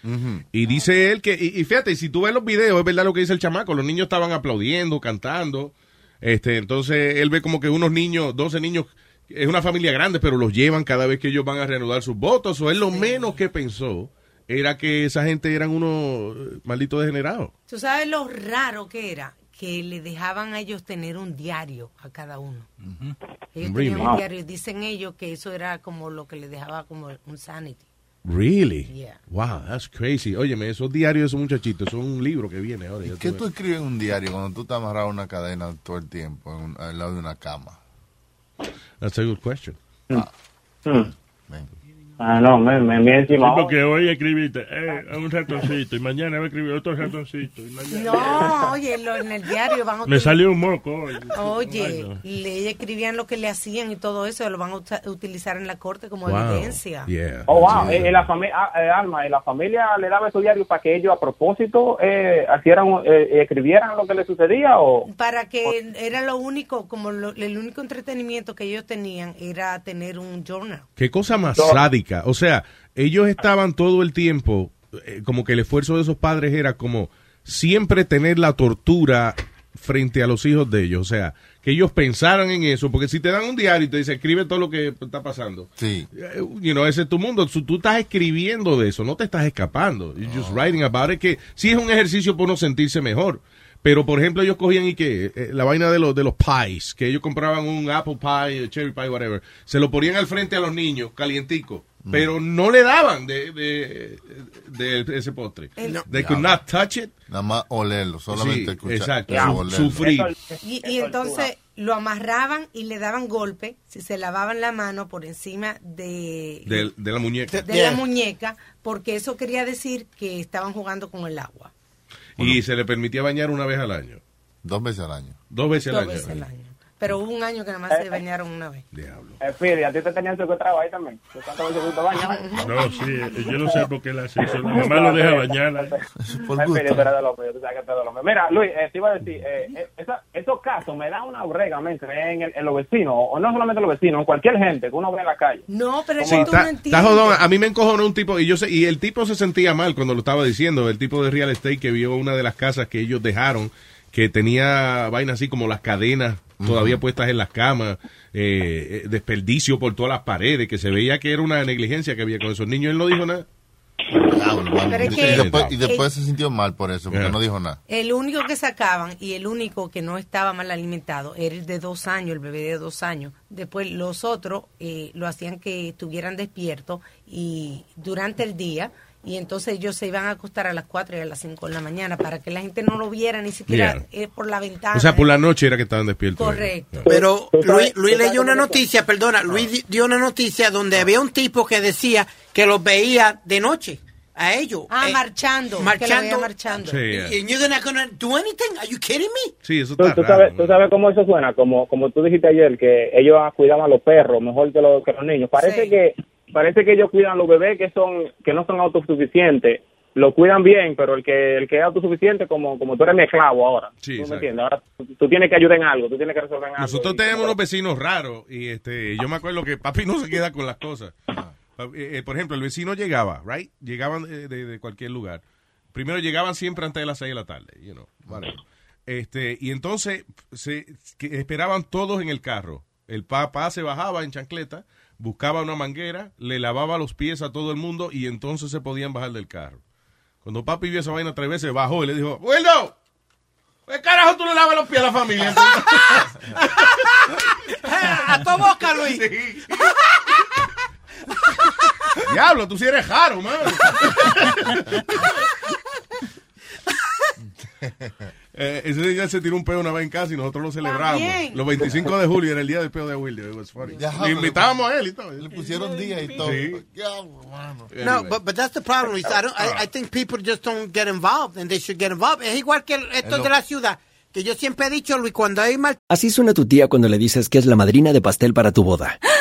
Y dice él que, y, y fíjate, si tú ves los videos, es verdad lo que dice el chamaco, los niños estaban aplaudiendo, cantando. Este, entonces él ve como que unos niños, 12 niños, es una familia grande, pero los llevan cada vez que ellos van a reanudar sus votos. O es lo menos que pensó era que esa gente eran unos eh, malditos degenerados. ¿Tú sabes lo raro que era? Que le dejaban a ellos tener un diario a cada uno. Ellos Really? tenían un diario. Dicen ellos que eso era como lo que le dejaba como un sanity. Really? Yeah. Wow, that's crazy. Óyeme, esos diarios de esos muchachitos son un libro que viene ahora. ya ¿Qué tú escribes en un diario cuando tú estás amarrado a una cadena todo el tiempo en un- al lado de una cama? That's a good question. Ah, no, me, me, me Sí, encima. porque hoy escribiste eh, un ratoncito y mañana va a escribir otro ratoncito. Y mañana... No, oye, lo- en el diario van a Me salió un moco hoy. Oye, le escribían lo que le hacían y todo eso, lo van a utilizar en la corte como Wow. evidencia. Yeah. Oh, wow. Eh, eh, la familia, Alma, eh, la familia le daba esos diarios para que ellos a propósito eh, hicieran, eh, escribieran lo que les sucedía o... Para que era lo único, como lo- el único entretenimiento que ellos tenían era tener un journal. Qué cosa más sádica. O sea, ellos estaban todo el tiempo, eh, como que el esfuerzo de esos padres era como siempre tener la tortura frente a los hijos de ellos. O sea, que ellos pensaran en eso, porque si te dan un diario y te dice escribe todo lo que está pasando. Sí. eh, You know, ese es tu mundo. Tú, tú estás escribiendo de eso, no te estás escapando. You're just writing about it, que sí es un ejercicio por no sentirse mejor. Pero, por ejemplo, ellos cogían y que eh, la vaina de los, de los pies, que ellos compraban un apple pie, cherry pie, whatever, se lo ponían al frente a los niños, calientico, pero no le daban de, de, de ese postre. El- They could not touch it. Nada más olerlo, solamente Sí, escuchar. exacto, sufrir. Y, y entonces lo amarraban y le daban golpe si se lavaban la mano por encima de, De, de la muñeca. de la muñeca, porque eso quería decir que estaban jugando con el agua. Y se le permitía bañar una vez al año. Dos veces al año. Dos veces al Dos año. veces al año. Pero hubo un año que nada más se bañaron una vez. Eh, Fili, ¿a ti te tenían secuestrado ahí también? ¿Tú cuántas veces tú te bañas? No, sí, eh, yo no sé por qué la hace eso. La mamá lo deja bañar. Eh, Fili, tú eres de los míos, tú sabes que tú eres de los míos. Mira, Luis, eh, te iba a decir, eh, eh, esa- esos casos me dan una brega, men, en, el- en los vecinos, o no solamente en los vecinos, en cualquier gente que uno ve en la calle. No, pero Sí, está, está jodón. A mí me encojonó un tipo y yo sé, y el tipo se sentía mal cuando lo estaba diciendo, el tipo de real estate que vio una de las casas que ellos dejaron que tenía vainas así como las cadenas todavía puestas en las camas, eh, eh, desperdicio por todas las paredes, que se veía que era una negligencia que había con esos niños. Él no dijo nada. Es y, después, y eh, después se sintió mal por eso, porque Yeah. no dijo nada. El único que sacaban y el único que no estaba mal alimentado era el de dos años, el bebé de dos años. Después los otros eh, lo hacían que estuvieran despiertos y durante el día y entonces ellos se iban a acostar a las 4 y a las 5 de la mañana para que la gente no lo viera ni siquiera Yeah. eh, por la ventana. O sea, por la noche era que estaban despiertos. Correcto. Pero Luis, Luis leyó una noticia, perdona, Luis di- dio una noticia donde había un tipo que decía que los veía de noche a ellos. Ah, eh, marchando, Marchando. marchando. Sí, Y- yeah. And you're not gonna do anything? Are you kidding me? Sí, eso ¿Tú, está tú raro. sabes, tú sabes cómo eso suena, como como tú dijiste ayer, que ellos cuidaban a los perros mejor que, los que los niños. Parece que parece que ellos cuidan a los bebés que son que no son autosuficientes. Lo cuidan bien, pero el que el que es autosuficiente, como como tú eres mi esclavo ahora. Sí, ¿Tú exacto. me entiendes? Ahora tú, tú tienes que ayudar en algo, tú tienes que resolver en algo. Nosotros Y tenemos unos vecinos raros y este, yo me acuerdo que papi no se queda con las cosas. Eh, eh, por ejemplo, el vecino llegaba, right? Llegaban de, de- de cualquier lugar. Primero llegaban siempre antes de las 6 de la tarde, you know, whatever. Este, y entonces se que esperaban todos en el carro. El papá se bajaba en chancleta, buscaba una manguera, le lavaba los pies a todo el mundo y entonces se podían bajar del carro. Cuando papi vio esa vaina tres veces, bajó y le dijo, ¡Wildo! ¿Qué carajo tú le lavas los pies a la familia? a tu boca, Luis. Diablo, tú sí eres raro, man. Eh, ese día se tiró un peo una vez en casa y nosotros lo celebramos. bien. Los 25 de julio era el día del peo de Wilde. It was funny. Ya, Le invitábamos a él y todo. Le pusieron día y todo. Sí. No, but, but that's the problem. I, don't, I, I think people just don't get involved, and they should get involved. Es igual que el- esto de la ciudad, que yo siempre he dicho, Luis, cuando hay mal... Así suena tu tía cuando le dices que es la madrina de pastel para tu boda.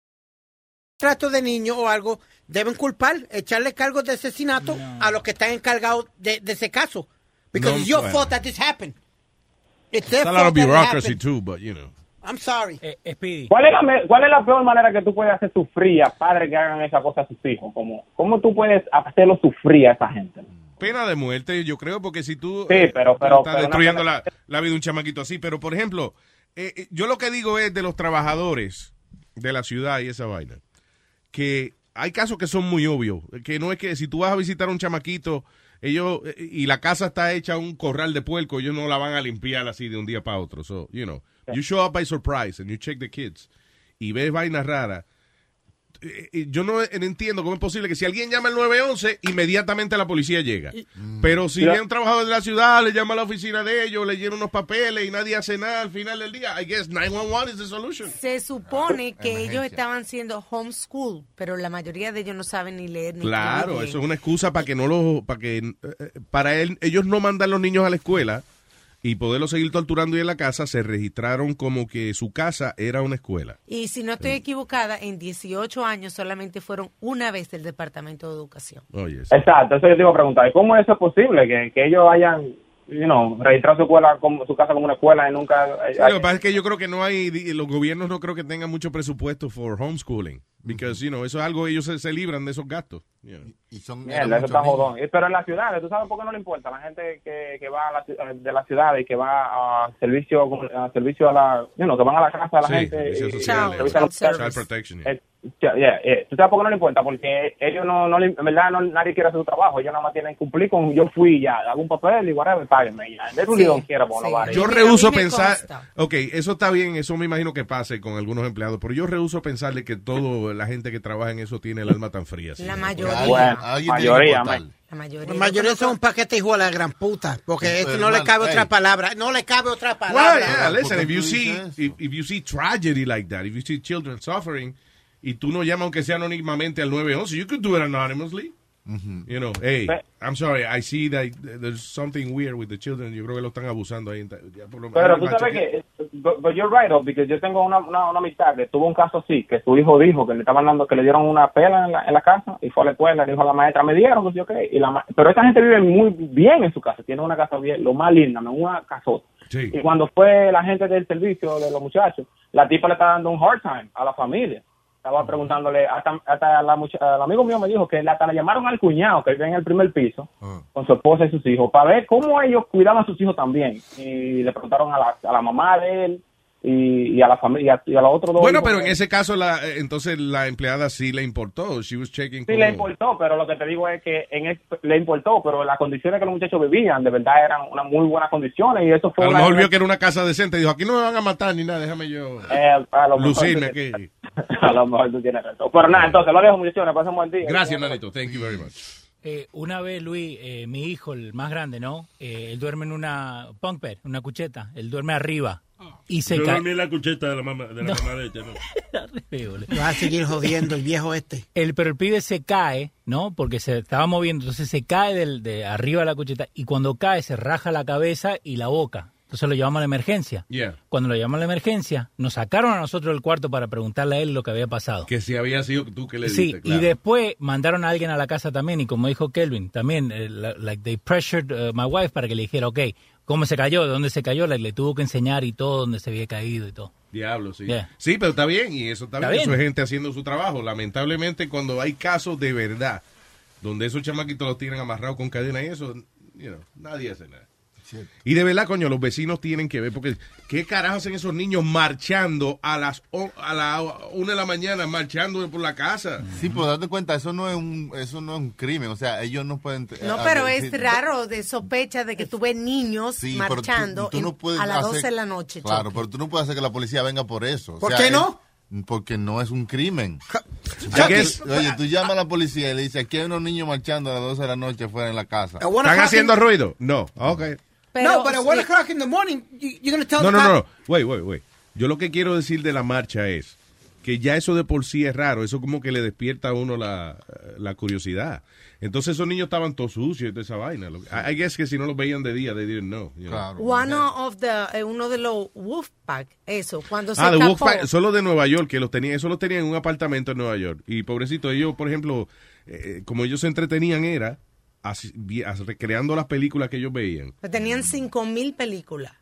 Trato de niño o algo, deben culpar, echarle cargos de asesinato a los que están encargados de, de ese caso. Because No, it's your bueno. fault that this happened. It's their a lot of bureaucracy too, but you know. I'm sorry. ¿Cuál es, la, me- ¿Cuál es la peor manera que tú puedes hacer sufrir a padres que hagan esa cosa a sus hijos? Como, ¿Cómo tú puedes hacerlo sufrir a esa gente? Pena de muerte, yo creo, porque si tú Sí, eh, pero- tú pero- estás pero destruyendo la, la vida de un chamaquito así. Pero, por ejemplo, eh, eh, yo lo que digo es de los trabajadores de la ciudad y esa vaina, que hay casos que son muy obvios, que no es que si tú vas a visitar a un chamaquito ellos eh, y la casa está hecha un corral de puerco, ellos no la van a limpiar así de un día para otro. So, you know, you show up by surprise and you check the kids y ves vainas raras. Yo no entiendo cómo es posible que si alguien llama al 911, inmediatamente la policía llega. Pero si viene un trabajador de la ciudad, le llama a la oficina de ellos, le llena unos papeles y nadie hace nada al final del día, I guess 911 is the solution. Se supone que ellos estaban siendo homeschool, pero la mayoría de ellos no saben ni leer ni Claro, eso es una excusa para que no lo, para que, eh, eh, para él, ellos no mandan los niños a la escuela y poderlos seguir torturando y en la casa, se registraron como que su casa era una escuela. Y si no estoy equivocada, en 18 años solamente fueron una vez del Departamento de Educación. Oye, Exacto, eso yo te iba a preguntar. ¿y ¿Cómo eso es posible? Que, que ellos hayan, you know, registrado su, escuela como, su casa como una escuela y nunca... Sí, lo que pasa es que yo creo que no hay, los gobiernos no creo que tengan mucho presupuesto for homeschooling. Because, you know, eso es algo, ellos se, se libran de esos gastos. Y son Mierda, eso está jodón. Y- Pero en las ciudades, ¿tú sabes por qué no le importa? La gente que, que va a la, ci- de la ciudad y que va a servicio, a servicio a la, you know, que van a la casa de la Sí, gente. servicio y- social, y Child protection. yeah. Eh, eh, ¿Tú sabes por qué no le importa? Porque ellos no, no le- en verdad no, nadie quiere hacer su trabajo. Ellos nada más tienen que cumplir con yo fui ya, hago un papel y whatever, páguenme ya. De Sí, care about nobody. Yo rehuso pensar, ok, eso está bien, eso me imagino que pase con algunos empleados, pero yo rehuso pensarle que toda la gente que trabaja en eso tiene el alma tan fría. La señor. Mayoría. Bueno, Alguien mayoría. La mayoría. La mayoría son un paquete hijo de la gran puta, porque este no le cabe otra palabra, no le cabe otra Well, palabra. yeah, listen, if you see, if, if you see tragedy like that, if you see children suffering, y tú no llamas aunque sea anónimamente al 911, you could do it anonymously. You know, hey, I'm sorry, I see that there's something weird with the children. Yo creo que lo están abusando ahí. Ya por lo menos Pero tú sabes que- que, but, but you're right, though, because yo tengo una, una, una amistad que tuvo un caso así, que su hijo dijo que le estaban dando, que le dieron una pela en la, en la casa y fue a la escuela, le dijo a la maestra, me dieron, que sí, ok. Y la, pero esa gente vive muy bien en su casa, tiene una casa bien, lo más linda, ¿no? una casota. Y cuando fue la gente del servicio de los muchachos, la tipa le estaba dando un hard time a la familia. Estaba preguntándole, hasta, hasta la mucha- el amigo mío me dijo que hasta le llamaron al cuñado que vive en el primer piso con su esposa y sus hijos para ver cómo ellos cuidaban a sus hijos también. Y le preguntaron a la, a la mamá de él y, y a la familia y a los otros dos. Bueno, pero en ese caso, la, eh, entonces la empleada sí le importó. She was checking. Sí como- le importó, pero lo que te digo es que en es- le importó, pero las condiciones que los muchachos vivían de verdad eran unas muy buenas condiciones y eso fue A lo mejor vio que era una casa decente y dijo, aquí no me van a matar ni nada, déjame yo Eh, a lo lucirme aquí. a lo mejor tú tienes razón. Pero nada, entonces lo dejo muchachones, pasen buen día. Gracias, Nanito. Thank you very much. Eh, una vez, Luis, eh, mi hijo, el más grande, ¿no? Eh, él duerme en una bunk bed, una cucheta. Él duerme arriba. Y se Yo cae. dormí en la cucheta de la mamá de la No. mamá de ¿no? Va a seguir jodiendo el viejo este. El, pero el pibe se cae, ¿no? Porque se estaba moviendo, entonces se cae del, de arriba de la cucheta y cuando cae se raja la cabeza y la boca. Entonces lo llevamos a la emergencia. Yeah. Cuando lo llevamos a la emergencia, nos sacaron a nosotros del cuarto para preguntarle a él lo que había pasado. Que si había sido tú que le Sí, diste, claro. y después mandaron a alguien a la casa también, y como dijo Kelvin, también, eh, like, they pressured uh, my wife para que le dijera, ok, ¿cómo se cayó? ¿De dónde se cayó? Like, le tuvo que enseñar y todo, dónde se había caído y todo. Diablo, sí. Yeah. Sí, pero está bien, y eso está, Está bien. bien. Eso es gente haciendo su trabajo. Lamentablemente, cuando hay casos de verdad, donde esos chamaquitos los tienen amarrados con cadena y eso, you know, nadie hace nada. Y de verdad, coño, los vecinos tienen que ver, porque ¿qué carajo hacen esos niños marchando a las o- a la una de la mañana, marchando por la casa? Sí, pues date cuenta, eso no es un, eso no es un crimen, o sea, ellos no pueden... No, pero es sí, raro de sospecha de que tú ves niños Sí, pero tú- marchando tú en- no puedes a las hacer- 12 de la noche. Claro, Choque. pero tú no puedes hacer que la policía venga por eso. O ¿Por sea, qué no? Porque no es un crimen. Guess- oye, tú llamas a la policía y le dices, aquí hay unos niños marchando a las 12 de la noche fuera en la casa. ¿Están haciendo ruido? No. Ok. No, but at 1 o'clock in the morning, you, you're going to tell No, the no, cop- no. Wait, wait, wait. Yo lo que quiero decir de la marcha es que ya eso de por sí es raro. Eso como que le despierta a uno la, la curiosidad. Entonces esos niños estaban todos sucios y toda esa vaina. Lo- I I guess que si no los veían de día, they didn't know. you know. One of the, eh, uno de los Wolfpack, eso, cuando se Ah, de. Wolfpack, solo de Nueva York, que los tenía, eso los tenían en un apartamento en Nueva York. Y pobrecito, ellos, por ejemplo, eh, como ellos se entretenían era as- recreando las películas que ellos veían. que Tenían cinco mil películas.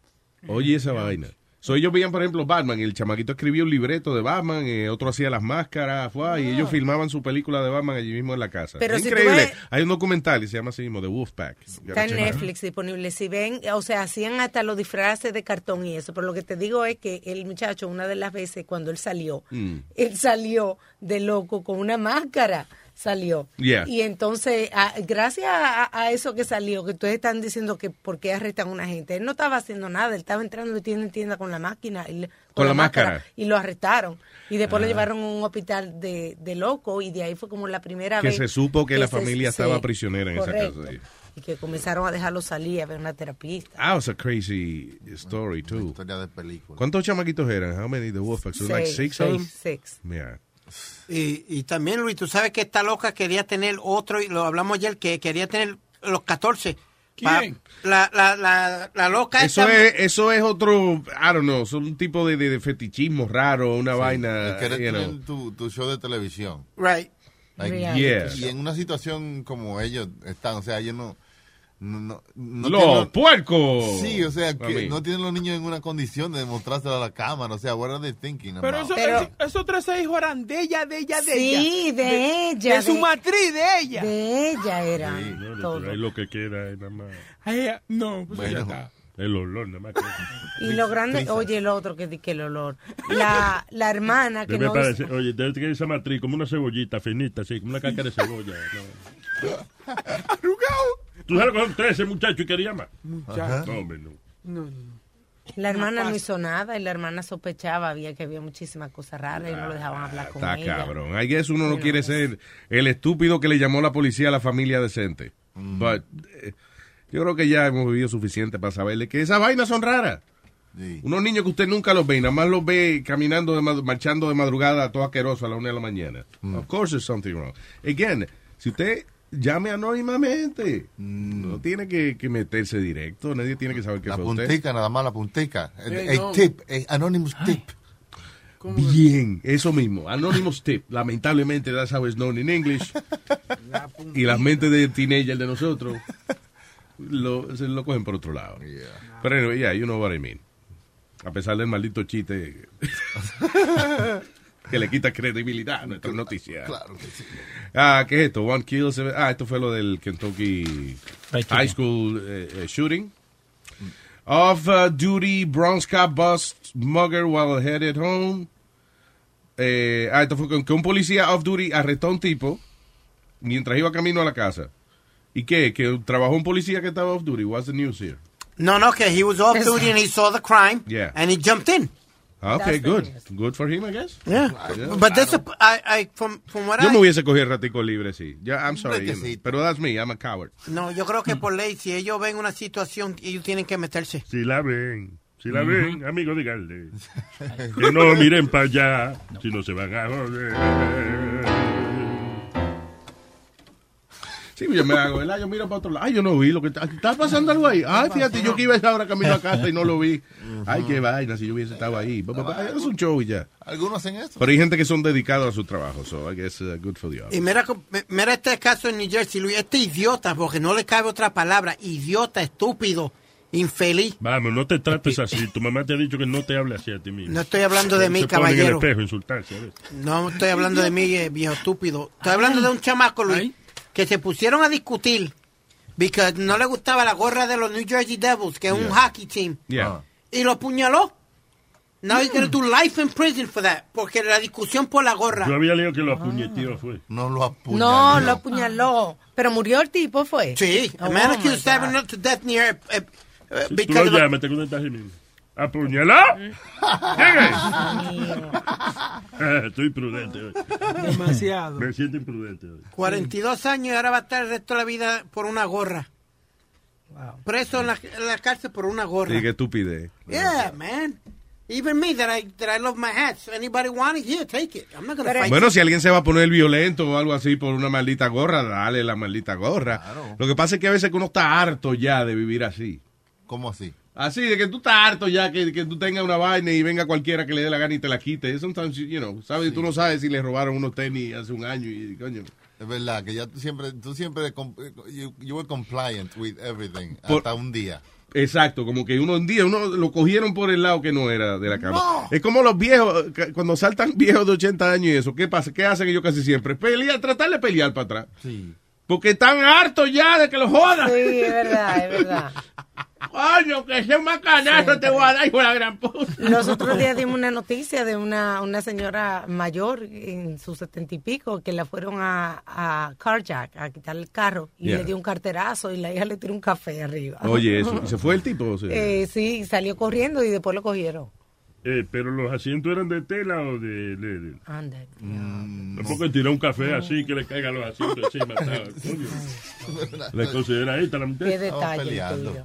Oye, esa vaina. So, ellos veían, por ejemplo, Batman, y el chamaquito escribía un libreto de Batman, eh, otro hacía las máscaras, fue, y ellos filmaban su película de Batman allí mismo en la casa. Ah. Pero Es si Increíble. ves- Hay un documental que se llama así mismo, The Wolfpack. Está en Netflix disponible. Si ven, o sea, hacían hasta los disfraces de cartón y eso. Pero lo que te digo es que el muchacho, una de las veces cuando él salió, Mm. él salió de loco con una máscara. Salió. Yeah. Y entonces, a- gracias a, a eso que salió, que ustedes están diciendo que por qué arrestan a una gente, él no estaba haciendo nada, él estaba entrando de tienda en tienda con la máquina. y le- Con la máscara. Y lo arrestaron. Y después lo Ah. llevaron a un hospital de, de loco y de ahí fue como la primera Que vez. se supo que la se- familia estaba sí, prisionera en correcto. esa casa. sí. Y que comenzaron a dejarlo salir a ver una terapista. Ah, was a crazy story, too. historia de película. ¿Cuántos chamaquitos eran? How many the Wolfpack? So, like Seis, six of them? Six. Yeah. Y, y también, Luis, tú sabes que esta loca quería tener otro, y lo hablamos ayer, que quería tener los 14. ¿Quién? La, la, la, la loca Eso esta- es, eso es otro, I don't know, son un tipo de, de, de fetichismo raro, una vaina. You know. tu, tu show de televisión. Right. Like, Yeah. Y en una situación como ellos están, o sea, ellos no... no, no, no ¡Los tienen- puercos! Sí, o sea, que no tienen los niños en una condición de demostrárselo a la cámara. O sea, what are they thinking Pero, eso, eso- esos tres hijos eran de ella, de ella, de Sí, ella. de ella, De su de- matriz, de ella. De ella era. Pero ahí lo que queda es nada más. Ay, ella- no, pues Bueno. ya está. El olor, nada más. Y lo grande, oye, el otro que di que el olor. La, la hermana que no. parecer- oye, debe tener esa matriz como una cebollita finita, así, como una caca de cebolla. no. ¿Tú sabes con 13 muchachos y quería más? Muchacho. No, hombre, no. No, no. La hermana no hizo nada y la hermana sospechaba, había que había muchísimas cosas raras y no lo dejaban hablar con Está ella. cabrón. I guess uno no quiere ser el estúpido que le llamó la policía a la familia decente. But, eh, yo creo que ya hemos vivido suficiente para saberle que esas vainas son raras. Unos niños que usted nunca los ve, y nada más los ve caminando, de mad- marchando de madrugada, todo asqueroso a la una de la mañana. Of course there's something wrong. Again, si usted llame anónimamente, no tiene que, que meterse directo, nadie tiene que saber que La fue usted. puntica, nada más la puntica. El, no. tip, el anonymous tip. Bien, eso mismo. Anonymous tip. Lamentablemente, that's how it's known in English. y las mentes de teenager de nosotros lo, se lo cogen por otro lado. Pero anyway, yeah, you know what I mean. A pesar del maldito chiste que le quita credibilidad a nuestra noticia. Claro que sí. Ah, ¿qué es esto? One kill, seven- Ah, esto fue lo del Kentucky High. School eh, eh, shooting. Off-duty Bronx cop bust mugger while headed home. Eh, ah, esto fue con que un policía off-duty arrestó a un tipo mientras iba camino a la casa. ¿Y qué? Que trabajó un policía que estaba off-duty. What's the news here? No, no, que he was off duty and he saw the crime Yeah. and he jumped in. Ah, Okay, That's good. Good for him, I guess. Yeah. Yeah. But this, I, I, from, from what Yo I... me hubiese cogido el ratico libre, sí. Ya, I'm sorry. you know. sí. Pero that's me, I'm a coward. No, yo creo que por ley, si ellos ven una situación, ellos tienen que meterse. Si la ven, si la Ujú. ven, amigo, díganle. Que no miren para allá, si no se van a joder. Sí, yo me hago, ¿verdad? Yo miro para otro lado. Ay, yo no vi lo que está, está pasando algo ahí. Ay, fíjate, yo que iba ahora camino a casa y no lo vi. Ay, qué vaina, si yo hubiese estado ahí. Es un show y ya. Algunos hacen eso. Pero hay gente que son dedicados a su trabajo, so I guess uh, good for the Y mira, mira este caso en New Jersey, Luis, este idiota, porque no le cabe otra palabra, idiota, estúpido, infeliz. Vamos, no te trates así. Tu mamá te ha dicho que no te hable así a ti mismo. No estoy hablando de mí, caballero. en el espejo a insultarse. a ver. No estoy hablando de mí, eh, viejo estúpido. Estoy hablando de un chamaco, Luis, que se pusieron a discutir porque no le gustaba la gorra de los New Jersey Devils, que es un Yeah. hockey team, Yeah. y lo apuñaló. Now he's gonna do life in prison for that, porque la discusión por la gorra. Yo había leído que lo apuñeteó fue. No lo No, lo apuñaló. Pero murió el tipo, fue. Sí, a Oh, man my accused stabbing up to death near, eh, eh, Si tú lo a- llamas, te mismo. ¿Apuñalado? ¿Quién es? Ah, Estoy prudente hoy. Demasiado. Me siento imprudente hoy. 42 años y ahora va a estar el resto de la vida por una gorra. Preso en la, en la cárcel por una gorra. Sí, qué estupidez. Yeah, man. Even me, that I, that I love my hats. Anybody want it? Here, take it. I'm not gonna fight Bueno, you. si alguien se va a poner violento o algo así por una maldita gorra, dale la maldita gorra. Lo que pasa es que a veces que uno está harto ya de vivir así. ¿Cómo así? Así, de que tú estás harto ya, que, que tú tengas una vaina y venga cualquiera que le dé la gana y te la quite. Sometimes, you know, ¿sabes? Tú no sabes si le robaron unos tenis hace un año y, coño. Es verdad que ya tú siempre, tú siempre, you, you were compliant with everything Por- hasta un día. Exacto, como que uno un día uno lo cogieron por el lado que no era de la cama. Es como los viejos, cuando saltan viejos de 80 años y eso, ¿qué pasa? ¿Qué hacen ellos casi siempre? Pelear, tratar de pelear para atrás. Sí. Porque están hartos ya de que los jodan. Sí, es verdad, es verdad. Coño, que sea un macanazo te voy a dar, hijo de la gran puta. Los otros días dimos una noticia de una, una señora mayor en sus setenta y pico que la fueron a, a carjack, a quitarle el carro y Yeah. le dio un carterazo y la hija le tiró un café arriba. Oye, eso. ¿Y se fue el tipo? O sea, Eh, sí, salió corriendo y después lo cogieron. Eh, pero los asientos eran de tela o de. de, de- Anda. Tampoco tiró un café así que le caigan los asientos encima. La considera la mitad. Qué detalle.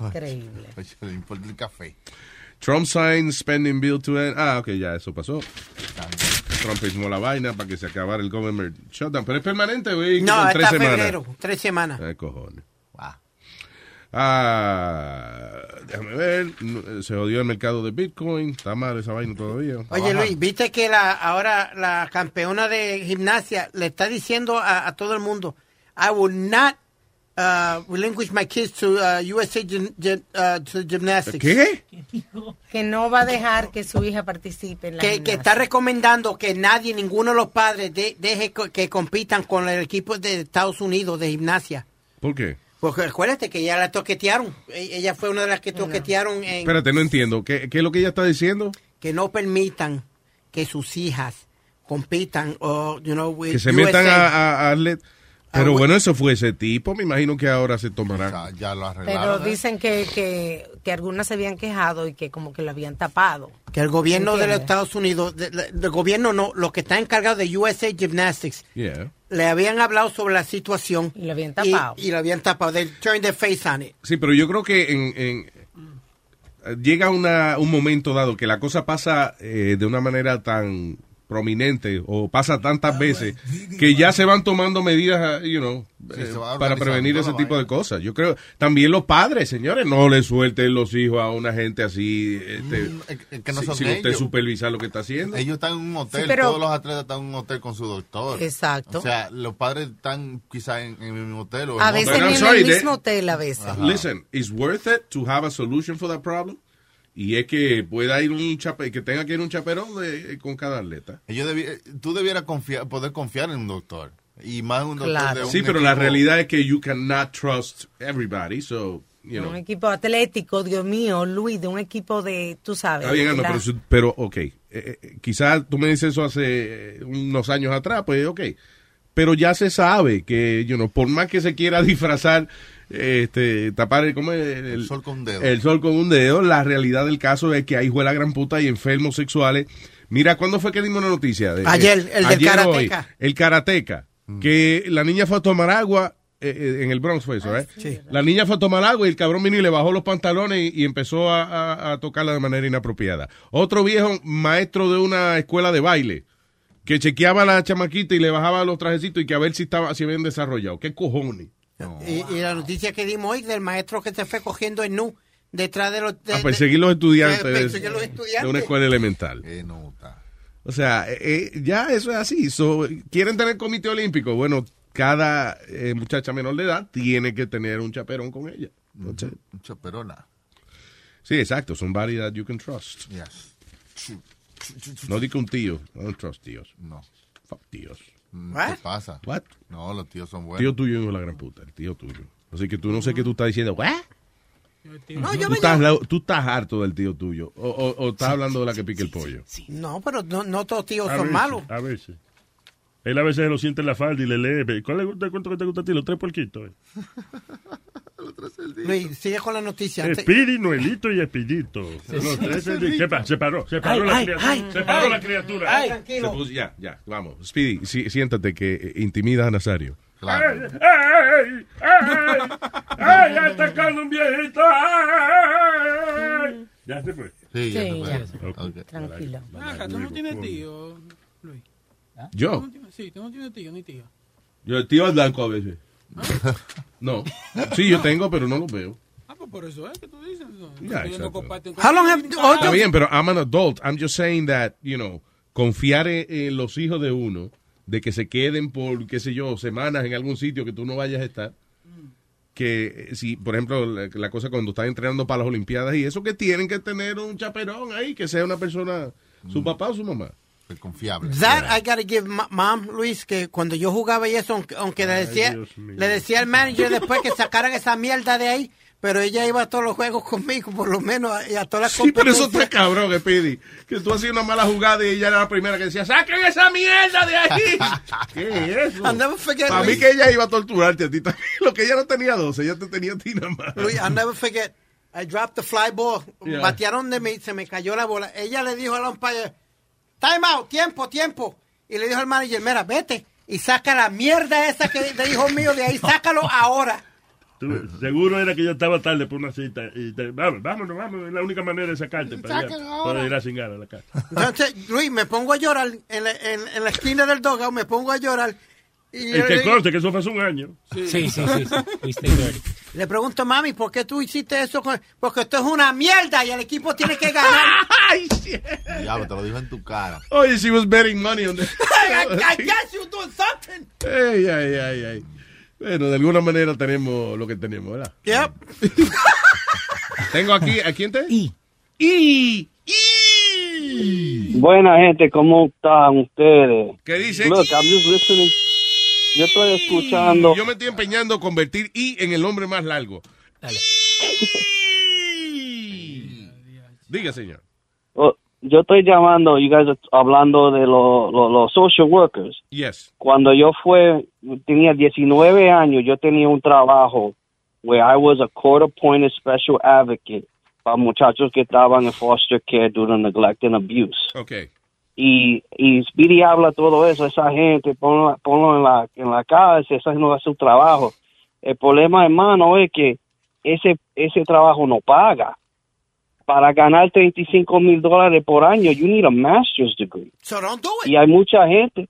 Increíble. Le importa el café. Trump signs spending bill to end. Ah, ok, ya, eso pasó. Trump firmó la vaina para que se acabara el government shutdown. Pero es permanente, güey. No, tres hasta semanas. febrero. Tres semanas. Ay, cojones. Ah, déjame ver. No, Se jodió el mercado de Bitcoin. Está mal esa vaina todavía. Oye, Luis, ¿viste que la ahora la campeona de gimnasia le está diciendo a, a todo el mundo, I will not uh, relinquish my kids to uh, USA gym- gym- uh, to gymnastics. ¿Qué? Que no va a dejar que su hija participe en la Que, está recomendando que nadie, ninguno de los padres de- deje que compitan con el equipo de Estados Unidos de gimnasia. ¿Por qué? Porque acuérdate que ya la toquetearon. E- Ella fue una de las que toquetearon en Espérate, no entiendo. ¿Qué, qué es lo que ella está diciendo? que no permitan que sus hijas compitan o, you know, with Que se USA. metan a, a, Pero Ah, bueno, eso fue ese tipo. Me imagino que ahora se tomará. Ya lo Pero dicen que, que, que algunas se habían quejado y que como que lo habían tapado. Que el gobierno de los. Estados Unidos, de- de- del gobierno no, los que están encargados de USA Gymnastics, Yeah. le habían hablado sobre la situación. Y lo habían tapado. Y, lo habían tapado. They turned their face on it. Sí, pero yo creo que en, en- eh, llega una, un momento dado que la cosa pasa eh, de una manera tan prominente o pasa tantas veces que ya se van tomando medidas, you know, Sí, eh, para prevenir ese tipo de cosas. Yo creo, también los padres, señores, no le suelten los hijos a una gente así, este, Mm, que no si- son sin usted ellos. supervisar lo que está haciendo. Ellos están en un hotel, Sí, pero- todos los atletas están en un hotel con su doctor. Exacto. O sea, los padres están quizá en, en el mismo hotel. O A en veces ni en el mismo hotel, a veces. Listen, it's worth it to have a solution for that problem. Y es que pueda ir un chape, que tenga que ir un chaperón de- con cada atleta. Ellos debi- tú debieras confiar, poder confiar en un doctor. Y más en un doctor Claro. de un Sí, pero la equipo- realidad es que you cannot trust everybody, so, you know. Un equipo atlético, Dios mío, Luis, de un equipo de, tú sabes. Está bien, la- pero, pero ok. Eh, eh, quizás tú me dices eso hace eh, unos años atrás, pues ok. Pero ya se sabe que, you know, por más que se quiera disfrazar, este, tapar el, ¿cómo es? el, sol con un dedo. el sol con un dedo, la realidad del caso es que hay la gran puta y enfermos sexuales. Mira, ¿cuándo fue que dimos la noticia? De- Ayer, el del ayer o karateca. hoy. el karateca. Que la niña fue a tomar agua eh, eh, en el Bronx fue eso, ¿eh? Sí. La niña fue a tomar agua y el cabrón vino y le bajó los pantalones y, y empezó a, a- a tocarla de manera inapropiada. Otro viejo maestro de una escuela de baile que chequeaba a la chamaquita y le bajaba los trajecitos y que a ver si estaba si habían desarrollado. ¿Qué cojones? Y, y la noticia que dimos hoy del maestro que se fue cogiendo el nu detrás de los... de- a de- perseguir los estudiantes de, perseguir los de estudiantes. una escuela elemental. O sea, eh, eh, ya eso es así. So, ¿Quieren tener comité olímpico? Bueno, cada eh, muchacha menor de edad tiene que tener un chaperón con ella. Entonces, Un chaperona. Sí, exacto. Somebody that you can trust. Yes. No di que un tío. I don't trust tíos. No. Fuck tíos. Mm. ¿Qué pasa? What? No, los tíos son buenos. Tío tuyo es la gran puta. El tío tuyo. Así que tú no sé qué tú estás diciendo. ¿What? No, tú, yo me estás, la- tú estás harto del tío tuyo. O, o- o estás hablando de la que pica el pollo. No, pero no, no todos tíos A son veces, malos. A veces. Él a veces lo siente en la falda y le lee. ¿Cuál es el cuento que te gusta a ti? Los tres puerquitos. eh. Luis, sigue con la noticia. Speedy, Noelito y Expedito. Sí, Los tres se- sí. ¿Qué pasa? Se paró, se paró Ay, la ay, criatura. ay, se paró ay. la criatura. Ay, Se puso- ya, ya, vamos. Speedy, siéntate que eh, intimida a Nazario. ¡Ay, ay, ay! ¡Ay, ya está sacando un viejito! ¡Ay! ¿Ya se fue? Sí, ya Sí, se fue. Tranquilo. Acá, tú no tienes tío, Luis. ¿Yo? Tú no tienes- Sí, tú no tienes tío ni tío. Yo el tío es blanco a veces. No. Sí, yo tengo, pero no lo veo. Ah, pues por eso es que tú dices. No, no How long have- oh, Está bien, pero I'm an adult. I'm just saying that, you know, confiar en, en los hijos de uno, de que se queden por, qué sé yo, semanas en algún sitio que tú no vayas a estar. Que eh, si, por ejemplo, la, la cosa cuando están entrenando para las Olimpiadas y eso que tienen que tener un chaperón ahí, que sea una persona, su papá o su mamá. Confiable. That I gotta give mom, Luis, que cuando yo jugaba y eso, aunque, aunque le decía, le decía al manager después que sacaran esa mierda de ahí, pero ella iba a todos los juegos conmigo, por lo menos, y a todas las Sí, pero eso está cabrón, Speedy. Que tú hacías una mala jugada y ella era la primera que decía, ¡saquen esa mierda de ahí! ¿Qué es eso? I'll never forget, Para mí que ella iba a torturarte a ti también. Lo que ella no tenía 12, ella te tenía a ti nada más. Luis, I'll never forget. I dropped the fly ball. Yeah. Batearon de mí, se me cayó la bola. Ella le dijo al umpire, time out, tiempo, tiempo. Y le dijo al manager, mira, vete y saca la mierda esa que de hijo mío de ahí, sácalo ahora. Tú- seguro era que yo estaba tarde por una cita. Y te- vamos, vámonos, vamos. Es la única manera de sacarte para, allá, para ir a cingar a la casa. Entonces, Luis, me pongo a llorar en la, en, en la esquina del dogout, me pongo a llorar. Y Y que le, conste que eso fue hace un año. Sí, sí, sí. sí. Dirty. le pregunto, mami, ¿por qué tú hiciste eso? con-?" Porque esto es una mierda y el equipo tiene que ganar. Diablo, te lo dijo en tu cara. Oye, she was betting money on that. I, I guess you're doing something. Ay, ay, ay, ay. Bueno, de alguna manera tenemos lo que tenemos, ¿verdad? Yep. Tengo aquí, ¿a quién te? Y. Y. Buena gente, ¿cómo están ustedes? ¿Qué dice? Look, I'm just listening. Yo estoy escuchando. Yo me estoy empeñando en convertir I en el nombre más largo. Diga, señor. Oh, yo estoy llamando, you guys are hablando de los social workers. Yes. Cuando yo fue, tenía 19 años, yo tenía un trabajo where I was a court appointed special advocate para muchachos que estaban en foster care due to neglect and abuse. Ok. Y, y Speedy habla todo eso, esa gente, ponlo, ponlo en la, en la cárcel, esa no hace su trabajo. El problema, hermano, es que ese, ese trabajo no paga. Para ganar 35 mil dólares por año, you need a master's degree. So don't do it. Y hay mucha gente,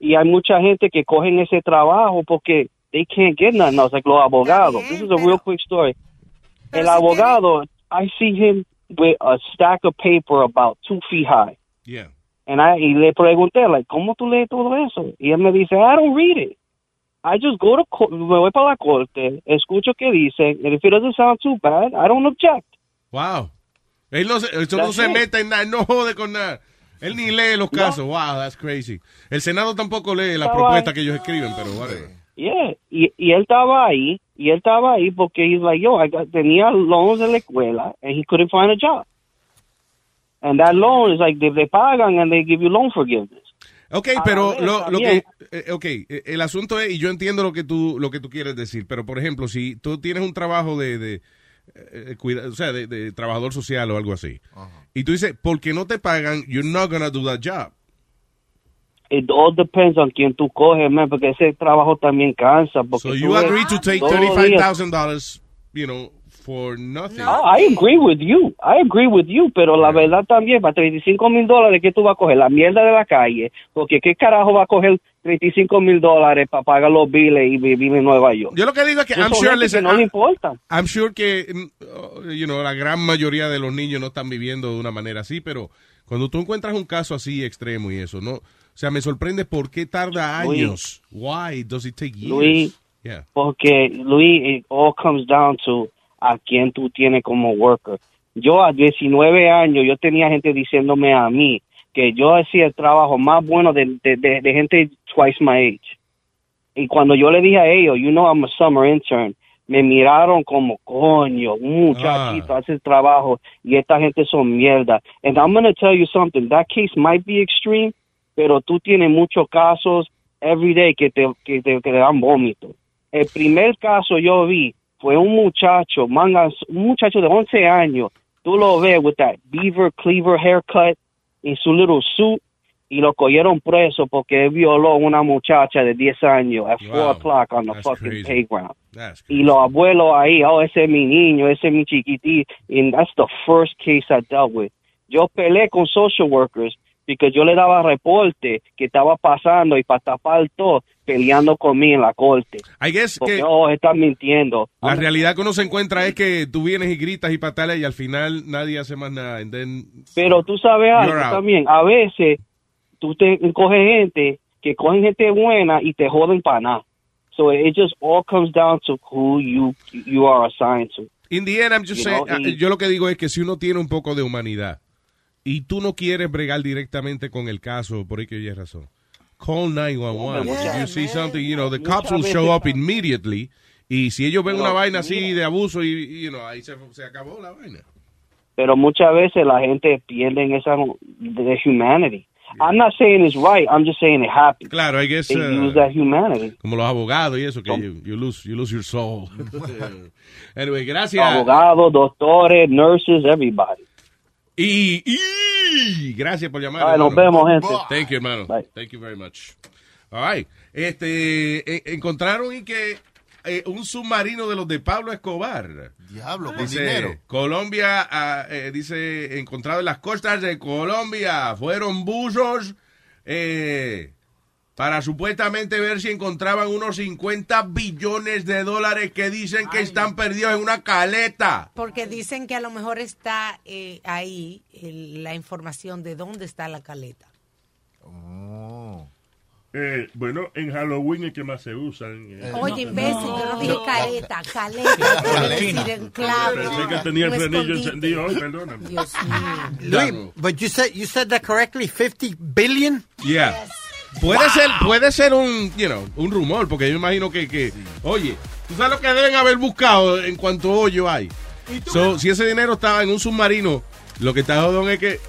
y hay mucha gente que cogen ese trabajo porque they can't get nothing else, like los abogados. This is a real quick story. El abogado, I see him with a stack of paper about two feet high. Yeah. And I, y le pregunté, like, ¿cómo tú lees todo eso? Y él me dice, I don't read it. I just go to court, me voy para la corte, escucho qué dice, and if it doesn't sound too bad, I don't object. Wow. Él no se, no se mete en nada, no jode con nada. Él ni lee los No. casos. Wow, that's crazy. El Senado tampoco lee las propuestas que ellos escriben, pero whatever. Yeah, y, y él estaba ahí, y él estaba ahí porque he's like, yo, I got, tenía loans en la escuela, and he couldn't find a job. And that loan is like, they, they pagan and they give you loan forgiveness. Ok, A pero vez, lo, lo que, eh, ok, eh, el asunto es, y yo entiendo lo que tú, lo que tú quieres decir, pero por ejemplo, si tú tienes un trabajo de, de eh, cuida- o sea, de, de trabajador social o algo así, y tú dices, porque no te pagan, you're not gonna do that job. It all depends on quién tú coges, man, porque ese trabajo también cansa. Porque So you ves agree to take todos los días- $35,000, you know, for nothing. I, I agree with you, I agree with you, pero la verdad también, para 35 mil dólares, ¿qué tú vas a coger? La mierda de la calle, porque ¿qué carajo va a coger 35 mil dólares para pagar los biles y vivir en Nueva York? Yo lo que digo es que I'm sure, listen, que no le I'm- importa. I'm sure que, mm, oh, you know, la gran mayoría de los niños no están viviendo de una manera así, pero cuando tú encuentras un caso así extremo y eso, no, o sea, me sorprende por qué tarda Luis. años. Why does it take years? Luis, Yeah. porque Luis, it all comes down to a quién tú tienes como worker. Yo a 19 años, yo tenía gente diciéndome a mí que yo hacía el trabajo más bueno de, de, de, de gente twice my age. Y cuando yo le dije a ellos, you know I'm a summer intern, me miraron como, coño, un muchachito hace el trabajo y esta gente son mierda. And I'm going to tell you something, that case might be extreme, pero tú tienes muchos casos every day que te, que te, que te dan vómito. El primer caso yo vi fue un muchacho, manga, un muchacho de 11 años. Tú lo ves with that beaver cleaver haircut y su little suit y lo cogieron preso porque violó a una muchacha de 10 años at 4 o'clock on the fucking playground. Y los abuelos ahí, oh, ese es mi niño, ese es mi chiquitito. And that's the first case I dealt with. Yo peleé con social workers porque yo le daba reporte que estaba pasando y para tapar todo, peleando conmigo en la corte. I guess Porque, que oh, están mintiendo. la realidad que uno se encuentra es que tú vienes y gritas y patalas y al final nadie hace más nada. And then, Pero tú sabes algo también, a veces tú te coges gente que cogen gente buena y te joden para nada. So it just all comes down to who you you are assigned to. In the end, I'm just You saying, know, y- yo lo que digo es que si uno tiene un poco de humanidad y tú no quieres bregar directamente con el caso, por ahí que hay razón, call 911. Yeah, If you see something, you know, the cops will show up immediately. Y si ellos ven una vaina así mira. de abuso, y, y, you know, ahí se, se acabó la vaina. Pero muchas veces la gente pierde esa de humanity. I'm not saying it's right, I'm just saying it happens. Claro, I guess, They uh, use that humanity. Como los abogados y eso, que you, you lose, you lose your soul. anyway, gracias. Abogados, doctores, nurses, everybody. Y, y gracias por llamar. Ay, nos vemos, gente. Thank you, hermano. Thank you very much. All right. Este, eh, encontraron y que eh, un submarino de los de Pablo Escobar. Diablo, con Dice, dinero. Colombia, ah, eh, dice, encontrado en las costas de Colombia. Fueron buzos eh, para supuestamente ver si encontraban unos 50 billones de dólares que dicen que están perdidos en una caleta. Porque dicen que a lo mejor está eh, ahí el- la información de dónde está la caleta. Eh, bueno, en Halloween es que más se usan. eh. Oye, imbécil, yo no dije caleta, caleta. clave. Pensé que tenía el frenillo encendido hoy, perdóname. Dios mío. Luis, but you said you said that correctly. 50 billion. Yeah. Puede ser, puede ser un, you know, un rumor, porque yo imagino que, que oye, ¿tú sabes lo que deben haber buscado en cuanto hoyo hay? So, si ese dinero estaba en un submarino, lo que está jodón es que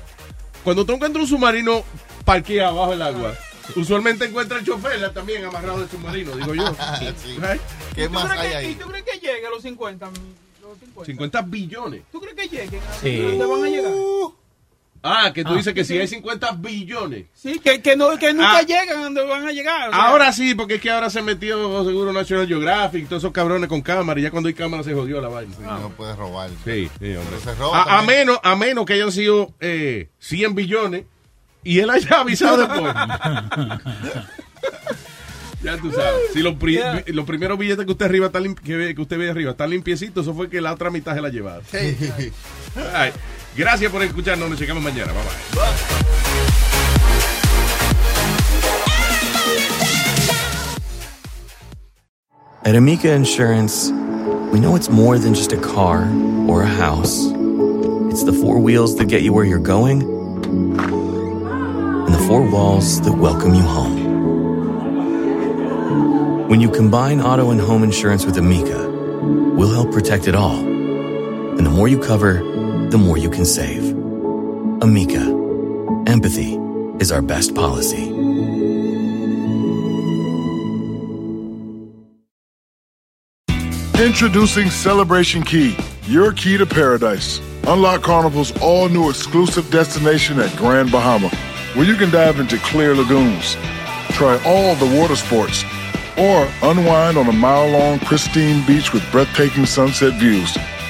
cuando tú encuentras un submarino parqueado abajo del agua, usualmente encuentra el chofer también amarrado del submarino, digo yo. Sí. Right? ¿Qué ¿Tú más hay que- ¿Y ahí? tú crees que llegue a los 50? Los 50? 50 billones. ¿Tú crees que lleguen? ¿A Sí. dónde van a llegar? Ah, que tú Ah. dices que si hay 50 billones. Sí, que, que, no, que nunca Ah. llegan a donde van a llegar. o sea, Ahora sí, porque es que ahora se metió seguro National Geographic, todos esos cabrones con cámara, y ya cuando hay cámara se jodió la vaina. No puedes robar. Sí, sí, hombre. Pero se roba A, menos, a menos que hayan sido eh, 100 billones y él haya avisado después. ya tú sabes. Si los, pri- Yeah. los primeros billetes que usted arriba están lim- que, ve- que usted ve arriba están limpiecitos, eso fue que la otra mitad se la llevaba. Ay, gracias por escucharnos. Nos checamos mañana. Bye bye. At Amica Insurance, we know it's more than just a car or a house. It's the four wheels that get you where you're going and the four walls that welcome you home. When you combine auto and home insurance with Amica, we'll help protect it all. And the more you cover, the more you can save. Amica, empathy is our best policy. Introducing Celebration Key, your key to paradise. Unlock Carnival's all new exclusive destination at Grand Bahama, where you can dive into clear lagoons, try all the water sports, or unwind on a mile long pristine beach with breathtaking sunset views.